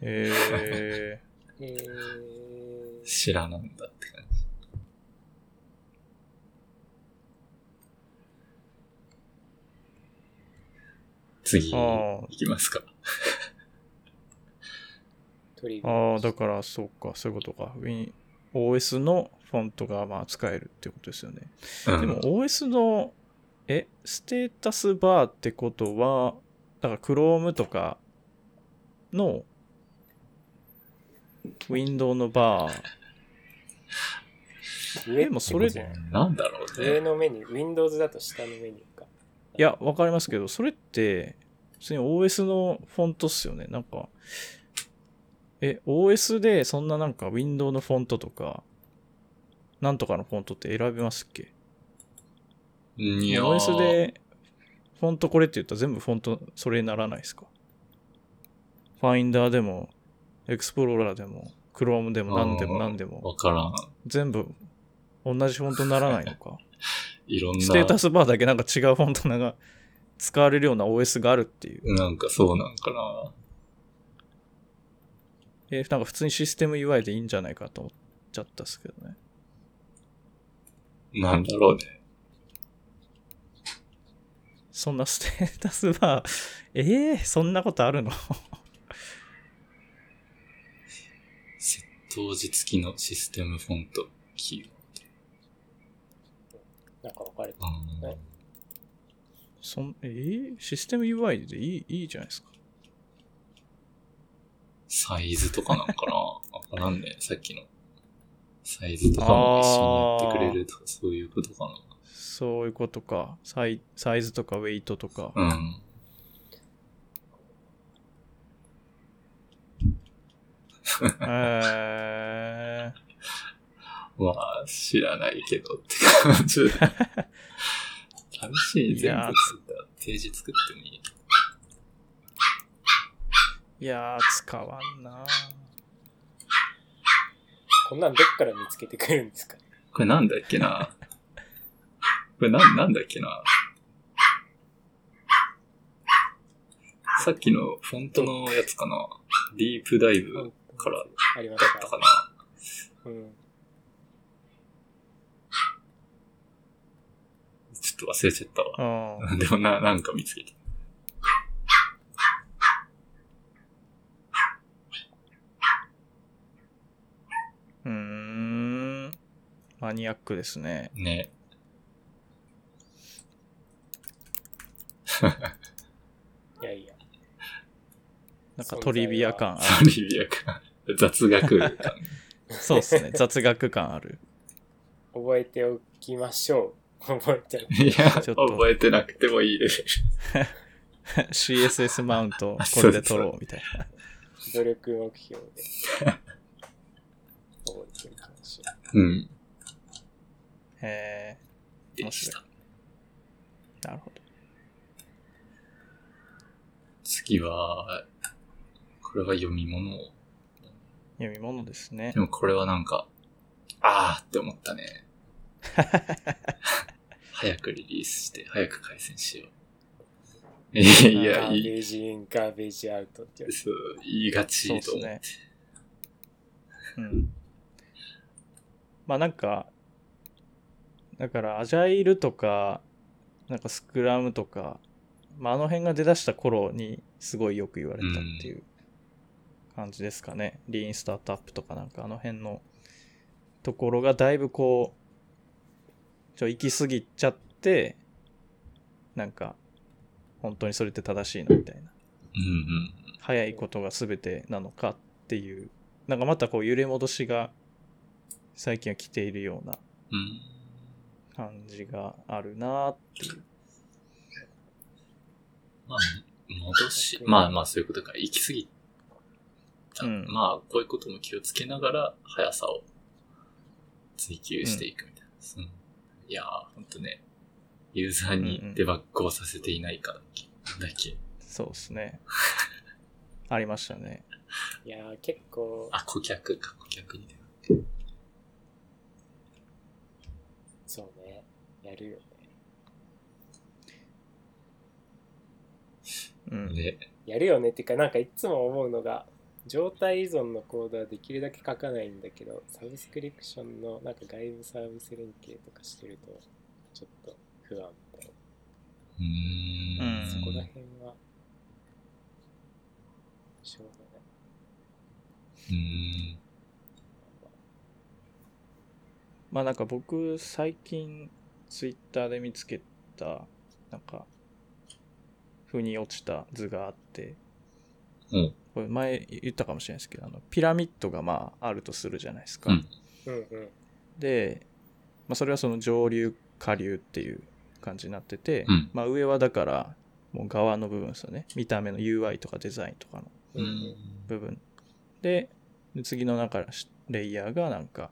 S1: え
S3: えー、
S2: 知らなんだって感じ。次、いきますか。
S1: ああ、だからそうか、そういうことか。OS のフォントがまあ使えるってことですよね。
S2: うん、
S1: でも OS の、え、ステータスバーってことは、だから Chrome とかの Window のバー。
S3: 上
S1: でもそれ
S2: なんだろう
S3: 上
S2: ね。
S3: のメニュー、Windows だと下のメニューか。
S1: いや、わかりますけど、それって、普通に OS のフォントっすよね。なんか、え、OS でそんななんか Window のフォントとか、なんとかのフォントって選べますっけ？
S2: いやー
S1: ?OS でフォントこれって言ったら全部フォントそれにならないですか？ファインダーでも、エクスプローラーでも、Chrome でも何でも何でも、
S2: わからん。
S1: 全部同じフォントにならないのか。(laughs)
S2: いろんな、
S1: ステータスバーだけなんか違うフォントが使われるような OS があるっていう。
S2: なんかそうなんかな。
S1: えーなんか普通にシステム UI でいいんじゃないかと思っちゃったっすけどね。
S2: なんだろうね。
S1: そんなステータスバー、えー、そんなことあるの？
S2: 当時付きのシステムフォントキー
S3: なんか分かれて
S2: うん
S3: はい
S1: そんえーシステム UI でいい？いいじゃないですか。
S2: サイズとかなんかな？(laughs) わからんね。さっきの。サイズとかも一緒にやってくれるとか、そういうことか
S1: そういうことか。サイサイズとかウェイトとか。
S2: な。うん。
S1: え (laughs)
S2: まあ、知らないけどって感じ。試しに全部。作ったページ作ってもいい
S1: ー、いやー、使わんな。
S3: こんなんどっから見つけてくるんですか？
S2: これなんだっけな？これなん、なんだっけな？さっきのフォントのやつかな？ディープダイブから
S3: ありま
S2: だ
S3: した
S2: ったかな
S3: うん。
S2: ちょっと忘れちゃったわ。
S1: うん。
S2: でもな、なんか見つけた。
S1: うーん。マニアックですね。
S2: ね。(laughs)
S3: いやいや。
S1: なんかトリビア感あ
S2: トリビアか。雑学感。
S1: る。(laughs) そうですね。雑学感ある。
S3: 覚えておきましょう。覚えてお
S2: いや、
S1: ちょっと
S2: 覚えてなくてもいいです。(laughs)
S1: CSS マウント
S2: あ
S1: これで取ろうみたいな。
S3: 努力目標で。覚えておきましょ
S2: うん。
S1: え
S2: でした。
S1: ー、なるほど。
S2: 次は、これは読み物を。
S1: 読み物ですね
S2: で。もこれはなんか、あーって思ったね。(laughs) 早くリリースして、早く回線しよう。いや
S3: う。
S2: いや、
S3: ガー
S2: いい、
S3: ベージイン、ガーベージアウトってやつ。
S2: そう、言いがち
S1: そう
S2: と
S1: です
S2: 思って。
S1: ね。うん。まあなんか、だからアジャイルとか、なんかスクラムとか、まああの辺が出だした頃にすごいよく言われたっていう感じですかね。リーンスタートアップとかなんかあの辺のところがだいぶこう、ちょ、行き過ぎちゃって、なんか、本当にそれって正しいのみたいな。
S2: うんうん。
S1: 早いことが全てなのかっていう、なんかまたこう揺れ戻しが最近は来ているような
S2: うん。
S1: 感じがあるなっていう。
S2: まあ、戻し、まあまあそういうことか。行き過ぎた。
S1: うん
S2: まあ、こういうことも気をつけながら、速さを追求していくみたいな。うんいやー、ほんとね、ユーザーにデバッグをさせていないかだっけ。なんだっけ。
S1: そうですね。(laughs) ありましたね。
S3: いやー、結構、
S2: あ、顧客か、顧客に。
S3: そうね。やるよね。
S1: うん。
S2: で、
S3: やるよねっていうか、なんかいつも思うのが、状態依存のコードはできるだけ書かないんだけど、サブスクリプションのなんか外部サービス連携とかしてると、ちょっと不安だよ。
S2: うーん。
S1: うん
S3: そこら辺は、しょうがない。
S2: うーん。
S1: まあなんか僕最近ツイッターで見つけた、なんか、腑に落ちた図があって、
S2: うん。
S1: これ前言ったかもしれないですけど、あのピラミッドがまああるとするじゃないですか。
S2: うん。
S3: うんうん。
S1: で、まあ、それはその上流下流っていう感じになってて、
S2: うん。
S1: まあ、上はだからもう側の部分ですよね。見た目の UI とかデザインとかの
S2: う
S3: うん。
S2: ん。
S1: 部分。でで次の中レイヤーがなんか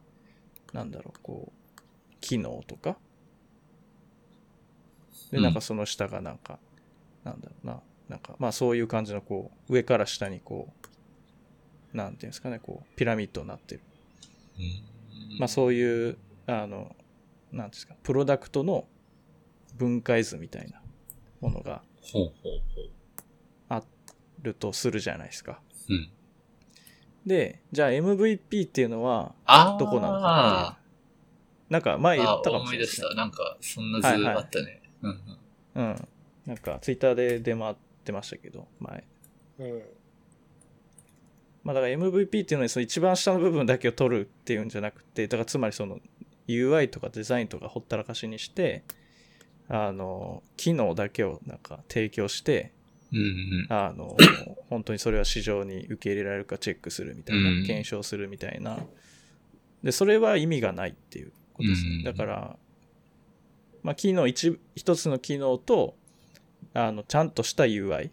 S1: なんだろうこう機能とか。で
S2: うん。
S1: なんかその下がなんか、なんだろうななんかまあそういう感じのこう上から下にこうなんていうんですかねこうピラミッドになってる
S2: うん
S1: まあそういう、あの、なんですか、プロダクトの分解図みたいなものが。あるとするじゃないですか。
S2: うん。
S1: で、じゃあ MVP っていうのはどこなのかっていう。なんか前言ったかも
S2: あ思い出し
S1: しれないですね
S2: た。。なんか、そんな図
S1: はいはい
S2: あったね。うんうん。
S1: うん。なんかツイッターで出回ってましたけど、前。
S3: うん。
S1: まあだから MVP っていうのにその一番下の部分だけを取るっていうんじゃなくて、だからつまりその UI とかデザインとかほったらかしにして、あの、機能だけをなんか提供して、
S2: うんうん。
S1: あの、本当にそれは市場に受け入れられるかチェックするみたいな、
S2: うん
S1: 検証するみたいな。で、それは意味がないっていうことですね。
S2: うん
S1: だから、まあ、機能一、一つの機能と、あの、ちゃんとした UI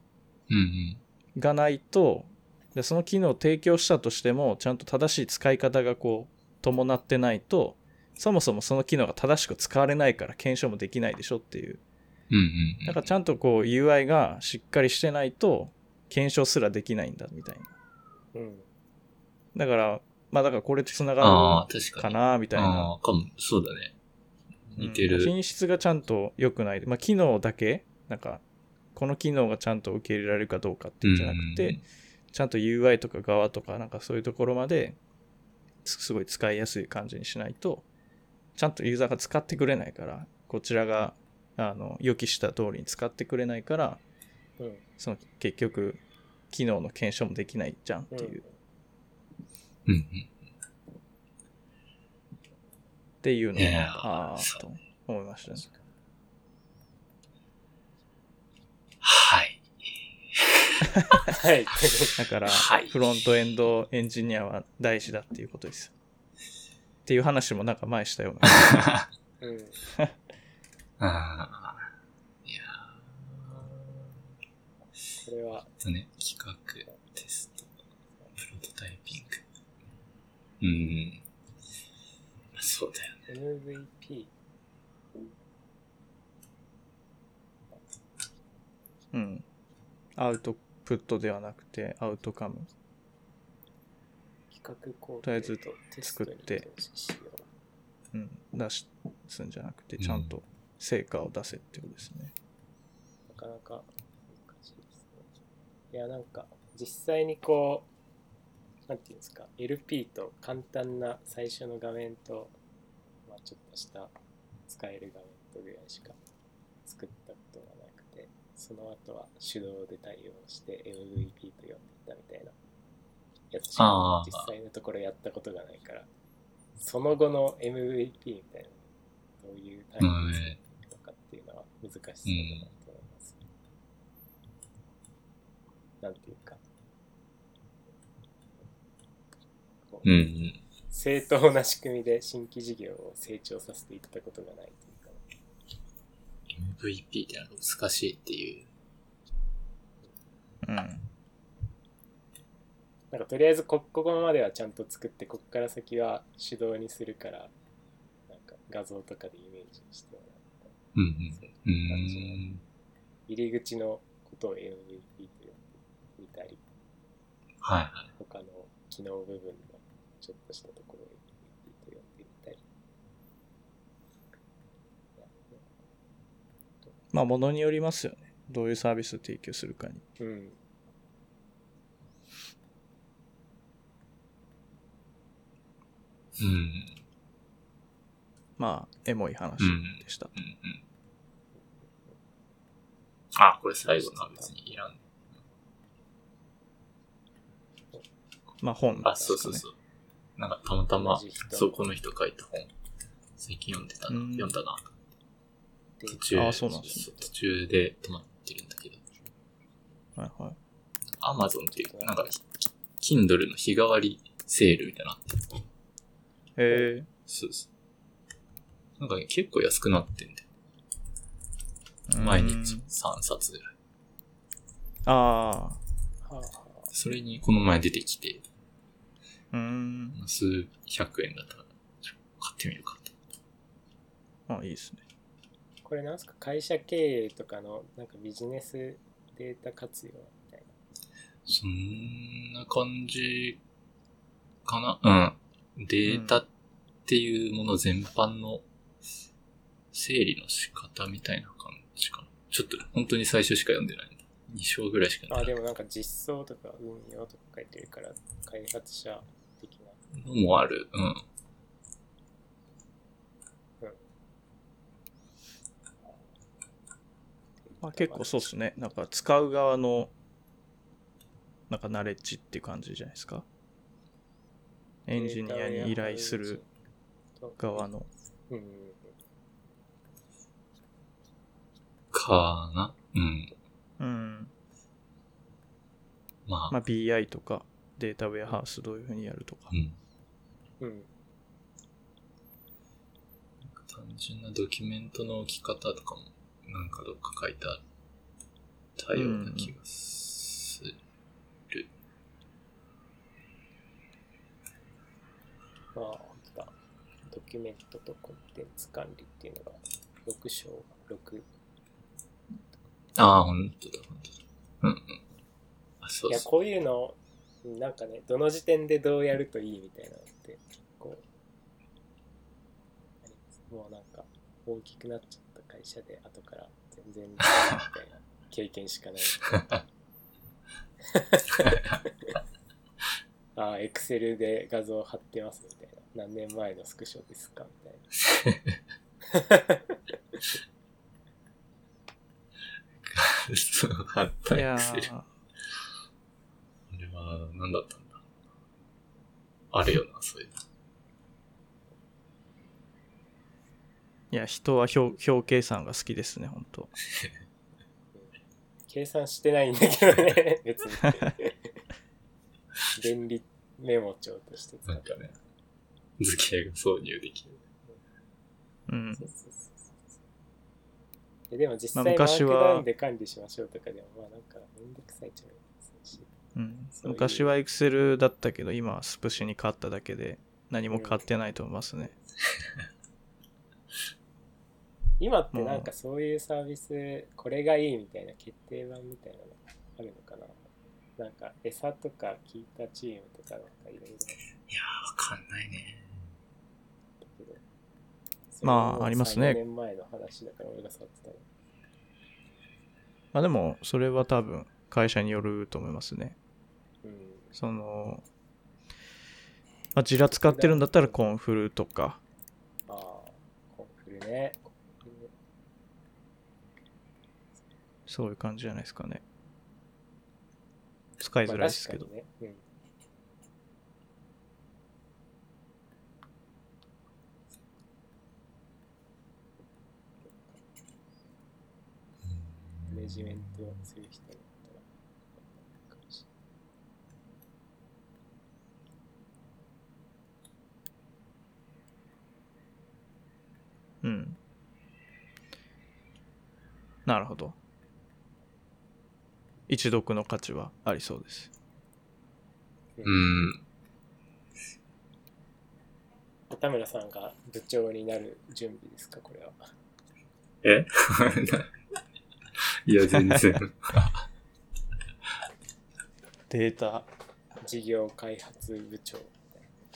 S2: うんうん。
S1: がないと、でその機能を提供したとしても、ちゃんと正しい使い方がこう、伴ってないと、そもそもその機能が正しく使われないから検証もできないでしょっていう。
S2: うんうん。
S1: だからちゃんとこう UI がしっかりしてないと、検証すらできないんだみたいな。
S3: うん。
S1: だから、まあだからこれと繋
S2: あ
S1: がるか。なみたいな。
S2: ああ、かも、そうだね。似てる。
S1: うん品質がちゃんと良くない。まあ機能だけ、なんか、この機能がちゃんと受け入れられるかどうかっていうんじゃなくて、
S2: うん
S1: ちゃんと UI とか側とかなんかそういうところまですすごい使いやすい感じにしないと、ちゃんとユーザーが使ってくれないから、こちらが、あの、予期した通りに使ってくれないから、
S3: うん。
S1: その結局、機能の検証もできないじゃんっていう、っ
S2: うんうん。
S1: ていうのが、あ
S2: そ
S1: あ、と思いましたね。
S2: はい。
S3: はい。(laughs)
S1: だから、
S2: はい
S1: フロントエンドエンジニアは大事だっていうことです。っていう話もなんか前したような。(laughs)
S3: うん。
S2: ああ。いや
S3: これは、
S2: ーとね、企画、テスト、プロトタイピング。うん。まあそうだよね。
S3: MVP。
S1: うん。アウトプットではなくて、アウトカム。
S3: 企画工程
S1: とりあえず作って
S3: う
S1: うん。出すんじゃなくて、ちゃんと成果を出せってことですね。
S3: なかなか難しいですね。いや、なんか、実際にこう、なんていうんですか、LP と簡単な最初の画面と、まあ、ちょっとした使える画面とぐらいしか作ったことがなくて、その後は手動で対応して MVP と呼んでいったみたいな。やつしか実際のところやったことがないから、その後の MVP みたいなのどういうタイプで作るのかっていうのは難しそうだなと思います。なんていうか、こう
S2: うん。うん。
S3: 正当な仕組みで新規事業を成長させていったことがない
S2: MVP ってのは難しいっていう。
S1: うん。
S3: なんかとりあえずこここまではちゃんと作って、ここから先は手動にするから、なんか画像とかでイメージしてもらった
S2: うんうん。
S3: そう
S2: う
S3: いう感じの
S2: ーん。
S3: 入り口のことを MVP と呼んでみたり、
S2: はいはい。
S3: 他の機能部分のちょっとしたところを MVP と呼んでみたり。
S1: まあ、ものによりますよね。どういうサービスを提供するかに。
S3: うん。
S2: うん。
S1: まあ、エモい話でした。
S2: うんうん。あ、これ最後のは別にいらん。
S1: まあ、本ですかね。
S2: あ、そうそうそう。なんかたまたまそう、この人書いた本、最近読んでたな、
S1: うん
S2: 読んだな。
S3: で
S2: 途中、
S1: あそうなんですね
S2: 途中で止まってるんだけど、
S1: はいはい。
S2: アマゾンっていう、なんか、キ Kindle の日替わりセールみたいなのあって。
S1: え
S2: そうそう。なんかね結構安くなってんだよ。
S1: ー、
S2: 毎日
S1: うん
S2: 3冊ぐらい。
S1: あ
S3: はあはあ
S2: それにこの前出てきて、
S1: あ、うん。
S2: 数百円だったら、買ってみるかと。
S1: あ、いいですね。
S3: これなんすか？会社経営とかのなんかビジネスデータ活用みたい
S2: そんな感じかな？うん。データっていうもの全般の整理の仕方みたいな感じかな。ちょっと本当に最初しか読んでない。2章ぐらいしか
S3: な。あ、
S2: 読んで
S3: でもなんか実装とか運用とか書いてるから開発者的な。
S2: ないのもある。うん。
S1: まあ、結構そうっすね。なんか使う側の、なんかナレッジっていう感じじゃないですか。エンジニアに依頼する側の。
S3: うん。
S2: かな？うん。
S1: うん。
S2: まあ、
S1: まあ BI とかデータウェアハウスどういうふうにやるとか
S2: う。ん。
S3: うん。
S2: 単純なドキュメントの置き方とかも、なんかどっか書いてあったような気がする。
S3: まあ、本当だ。ドキュメントとコンテンツ管理っていうのが6章、6。
S2: ああ、ほんとだ、ほんとだ。うんうん。あ、そ
S3: いうや、
S2: そう。
S3: こういうの、なんかね、どの時点でどうやるといいみたいなのって、結構、ありますもうなんか、大きくなっちゃった会社で、後から全然、(laughs) みたいな経験しかない。(laughs) ああ、エクセルで画像貼ってますみたいな。何年前のスクショですかみたいな。
S2: そう、あったエクセル。
S1: ー
S2: あれは、何だったんだ？あるよな、そういうの。
S1: いや、人は表表計算が好きですね、本当
S3: 計算してないんだけどね、別に。便利メモ帳として
S2: なんかね、図形が挿入できる。
S1: うん
S3: そう。そうそうそうえでも実際
S1: まあ
S3: マーク
S1: 昔は
S3: ダウンで管理しましょうとかでもまあなんかめんどくさいっちゃめんどくさいし。
S1: うん、昔は Excel だったけど、今はスプシに変わっただけで、何も変わってないと思いますね。
S3: 今ってなんかそういうサービス、これがいいみたいな決定版みたいなのあるのかな？なんか餌とか聞いたチームとかなんかいろいろ
S2: いやー、わかんないね。
S1: まあありますね
S3: 3年前の話だから俺が触ってたの。
S1: まあでも、それは多分、会社によると思いますね。
S3: うん。
S1: その、まあ、 Jira 使ってるんだったらコンフルとか、
S3: ああ、コンフルね。コンフル
S1: そういう感じじゃないですかね。使いづらいですけど。
S3: まあね。うん。マネジメントをする人だったら、かもし
S1: うん。なるほど。一読の価値はありそうです。
S2: うん。
S3: 田村さんが部長になる準備ですか、これは。
S2: え？(laughs) いや、全然。
S1: データ、
S3: 事業開発部長み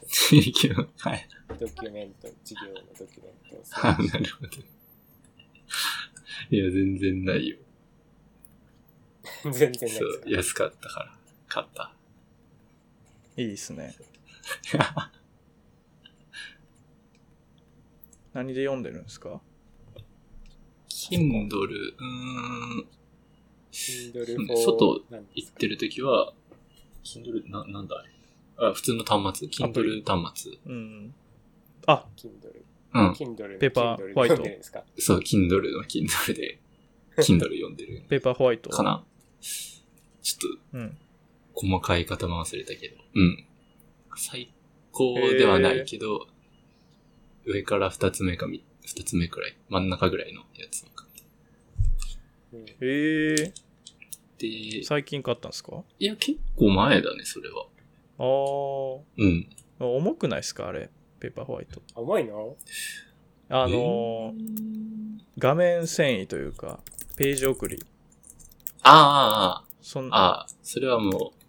S2: 地域の、はい。
S3: ドキュメント、事業のドキュメント
S2: あ、
S3: る
S2: なるほど。いや、全然ないよ。
S3: 全然ないです
S2: そう
S3: か、
S2: 安かったから、買った。
S1: いいですね。(laughs) 何で読んでるんですか
S2: ？Kindle、うーん、
S3: Kindle
S2: うん
S3: for
S2: 外
S3: なんですか
S2: 行ってるときは、Kindle、な、なんだあれ？あ、普通の端末 ?Kindle 端末。
S1: うん。あ、
S3: Kindle。
S2: うん。
S3: Kindle の
S1: ペーパー
S3: Kindle で
S1: ホワイト
S3: 読んでるんですか？
S2: そう、Kindle の Kindle で、Kindle 読んでる
S1: ペーパーホワイト。
S2: かな？ちょっ
S1: うん。
S2: と、細かい方も忘れたけど。うん。最高ではないけど、上から二つ目かみ、二つ目くらい、真ん中ぐらいのやつを買って。
S3: うん
S1: ええ
S2: で、
S1: 最近買ったんですか？
S2: いや、結構前だね、それは。
S1: あー
S2: うん。
S1: あ。重くないですかあれ？ペーパーホワイト。
S3: 重いの？
S1: あのー画面遷移というか、ページ送り。
S2: ああ、
S1: そん
S2: ああ、ああ、それはもう、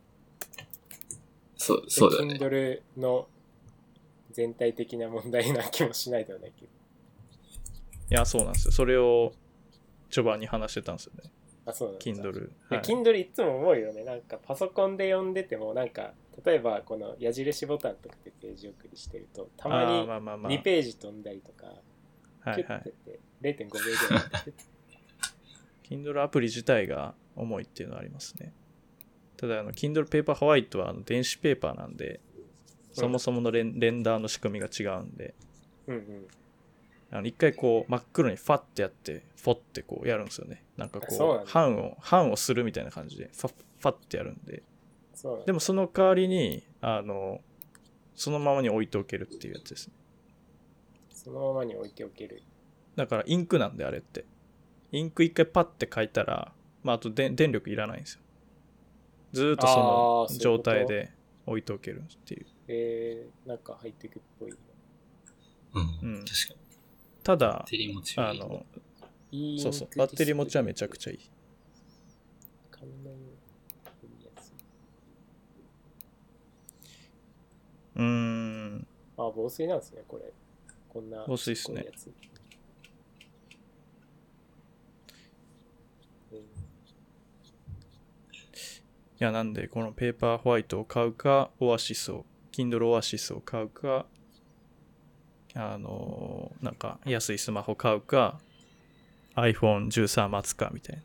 S2: そう、そうだね。
S3: Kindle の全体的な問題な気もしないではないけど。
S1: いや、そうなんですよ。それを序盤に話してたんですよね。
S3: あ、そうなんだ
S1: Kindle。
S3: で
S1: はい
S3: Kindle いつも思うよね。なんかパソコンで読んでても、なんか、例えばこの矢印ボタンとかでページ送りしてると、たまに
S1: まあまあまあ。
S3: 2ページ飛んだりとか、キュッて。って0.5秒ぐらいで
S1: Kindle アプリ自体が重いっていうのはありますね。ただ、あの、Kindle Paper White はあの電子ペーパーなんで、そもそものレンレンダーの仕組みが違うんで、
S3: うんうん。
S1: あの一回こう真っ黒にファッてやってフォッてこうやるんですよね。なんかこう版を版をするみたいな感じでファッファッてやるんで。でもその代わりにあのそのままに置いておけるっていうやつですね。
S3: そのままに置いておける。
S1: だからインクなんであれってインク一回パッて書いたら、まあ、あとで電力いらないんですよずーっとそ
S3: あ
S1: の状態で置いておけるっていう
S3: えー、なんかハイテクっぽいな。
S2: うん。
S1: うん
S2: 確かに。
S1: ただ
S2: バッテリー持ちはいい。
S1: あの
S3: いい
S1: そうそうバッテリー持ちはめちゃく
S3: ち
S1: ちゃいいうーん
S3: あ、防水なんですね、これ。こんな。
S1: 防水っすね
S3: こういうやつうん
S1: いやなんでこのペーパーホワイトを買うかオアシスを Kindle オアシスを買うかあのーなんか安いスマホ買うか iPhone13 待つかみたい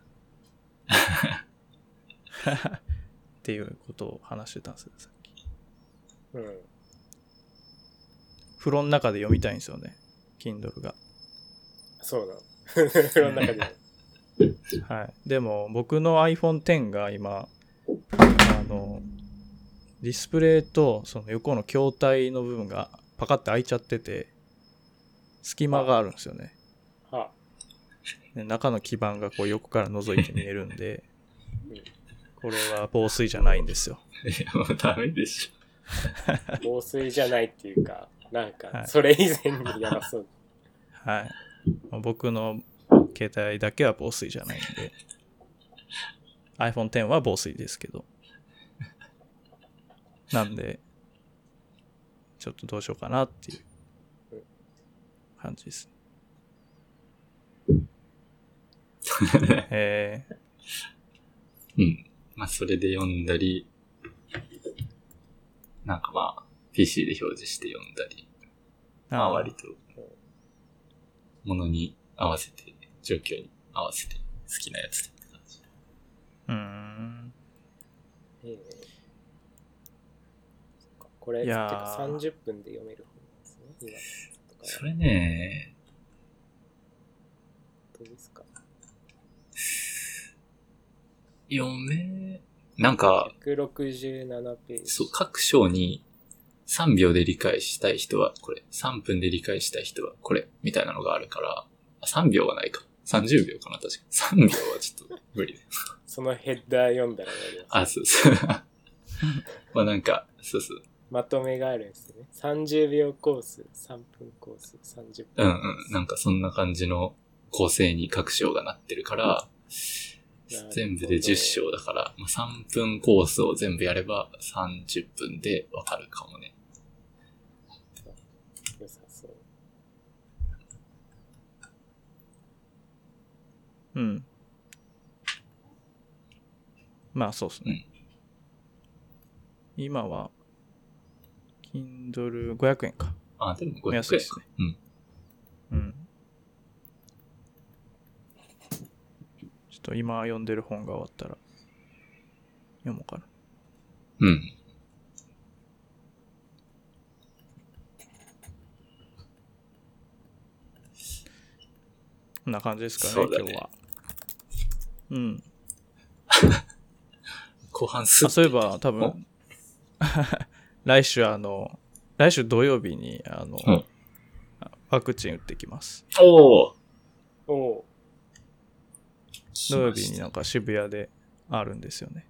S1: なっていうことを話してたんですよさっき
S3: うん。
S1: 風呂の中で読みたいんですよね Kindle が
S3: そうなの。風呂の中で。
S1: はいでも僕の iPhone10 が今あのディスプレイとその横の筐体の部分がパカッて開いちゃってて隙間があるんですよね。
S3: は
S1: で中の基板がこう横から覗いて見えるんで
S3: うん (laughs)
S1: これは防水じゃないんですよ。
S2: いや、もうダメでし
S3: あ、(laughs) 防水じゃないっていうか、なん
S1: は
S3: か、
S1: い。
S3: それ以前にやばそう。
S1: はい。僕の携帯だけは防水じゃないんで iPhone10 は防水ですけど (laughs) なんでちょっとどうしようかなっていう感じです
S2: ょ。
S1: え
S2: うん。まあ、それで読んだり、なんかまあ、PC で表示して読んだり、
S1: ー、
S2: まあ割と、ものに合わせて、状況に合わせて好きなやつって感じ。
S1: うーん。
S3: ええそっかこれ、
S1: いやー。
S3: てか30分で読める本なんですね。今
S2: それね、
S3: どうですか？
S2: 読め、なんか、
S3: 167ページ。
S2: そう、各章に3秒で理解したい人はこれ、3分で理解したい人はこれ、みたいなのがあるから、あ3秒はないか。30秒かな、確かに。3秒はちょっと無理。
S3: そのヘッダー読んだら終わります。
S2: あ、そうそう。(laughs) まあなんか、そうそう。
S3: まとめがあるんですよね。30秒コース、3分コース、30分。
S2: うんうん。なんかそんな感じの構成に各章がなってるから、全部で10章だから、まあ、3分コースを全部やれば30分でわかるかもね。
S3: 良さそう。
S1: うん。まあそうっすね、今は Kindle500 円か。
S2: あ、でも500円
S1: 安いですね。
S2: うん。
S1: うん。ちょっと今読んでる本が終わったら読もうかな。
S2: うん。
S1: こんな感じですかね
S2: ね。
S1: 今日はうん。(laughs)
S2: 後半す
S1: あそういえば多分 (laughs) 来週あの来週土曜日にあの、
S2: うん。
S1: ワクチン打ってきます。
S2: おお
S3: おお
S1: 土曜日になんか渋谷であるんですよね。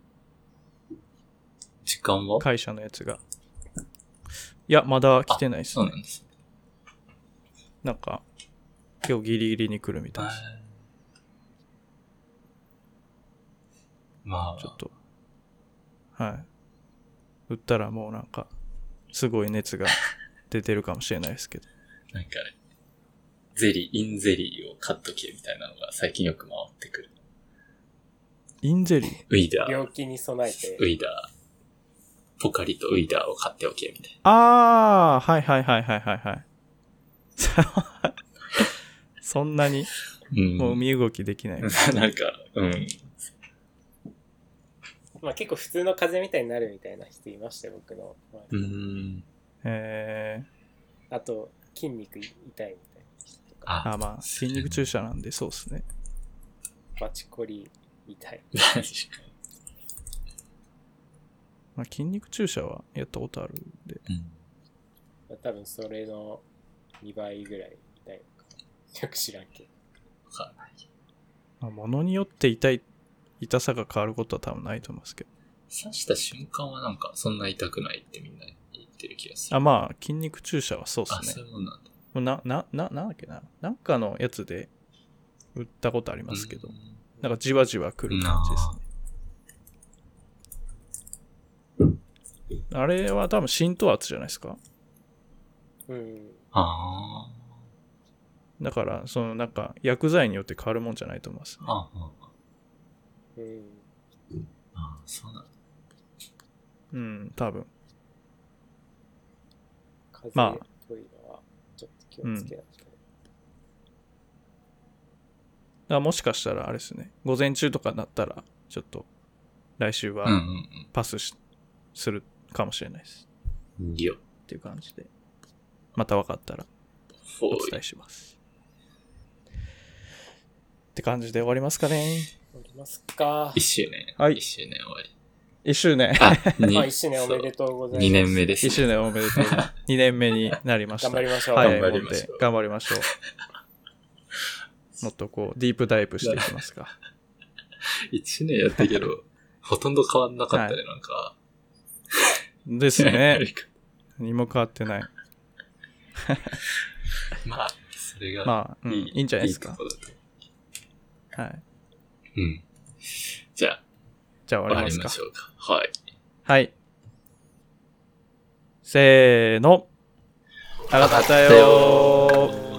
S2: 時間は？
S1: 会社のやつが。いやまだ来てないですね。
S2: そうなんです。
S1: なんか今日ギリギリに来るみたいです
S2: まあ、
S1: ちょっと。はい。打ったらもうなんかすごい熱が (laughs) 出てるかもしれないですけど。
S2: なんか、ゼリー、インゼリーを買っとけみたいなのが最近よく回ってくる。
S1: インゼリー？
S2: ウィダー、
S3: 病気に備えて。
S2: ウ、ィダー、ポカリとウィダーを買っておけみたい
S1: ああはいはいはいはいはいはい。(laughs) そんなに？
S2: な。うん。
S1: もう身動きできない。(laughs)
S2: なんか、うん。
S3: まあ結構普通の風邪みたいになるみたいな人いましたよ、僕の周り。
S2: うん。
S1: え
S3: あと、筋肉痛いみたいな人とか。か、
S2: あ
S1: あ、まあ、筋肉注射なんでそうですね。
S3: バチコリ痛い。
S2: 確かに。
S1: まあ、筋肉注射はやったことあるんで。
S2: うん。
S3: 多分それの2倍ぐらい痛いのかな。よく知らんけど。
S2: わかんない。
S1: まあ、物によって痛い、痛さが変わることは多分ないと思いますけど。
S2: 刺した瞬間はなんかそんな痛くないってみんな言ってる気がする。
S1: あ、まあ、筋肉注射はそう
S2: あ、
S1: ですね
S2: そう。いうもんなんだ。
S1: もうな、な、な、なんだっけな。なんかのやつで売ったことありますけど、
S2: うん
S1: なんかじわじわ来る感じですね。あれは多分浸透圧じゃないですか。
S3: うん。
S2: あ
S1: だから、そのなんか薬剤によって変わるもんじゃないと思います、ね
S2: あ。。ああ、
S3: うん。
S2: ああ、そうなんだ。
S1: うん、多分。
S3: 風
S1: まあ
S3: 邪っぽいのはちょっと気をつけないと。
S1: だからもしかしたらあれですね、午前中とかだったら、ちょっと来週は
S2: うんうん
S1: パスし、するかもしれないです。
S2: うん。いいよ。
S1: っていう感じで。また分かったらお伝えします。って感じで終わりますかね。
S3: おりますか。
S2: 一周年。
S1: はい
S2: 一周年終わり。
S1: 一周年。
S2: あ、(laughs)
S3: あ、一周年おめでとうございます。
S2: 2年目です。
S1: 一周年おめでとう。(laughs) 2年目になりました。
S3: 頑張りましょう。
S1: はい、
S2: 頑張りましょう
S1: 思って頑張りましょう。(laughs) もっとこう、ディープダイブしていきますか。
S2: 1年やったけど、ほとんど変わんなかったね、
S1: は
S2: なんか。
S1: ですね。何も変わってない。
S2: まあ、それが、
S1: まあ、うん、いいんじゃないですか
S2: いい
S1: はい。
S2: うん。じゃあ、
S1: じゃあ終
S2: 終わ
S1: わ
S2: りますしょうか。はい。
S1: はい。せーの。上がったよー。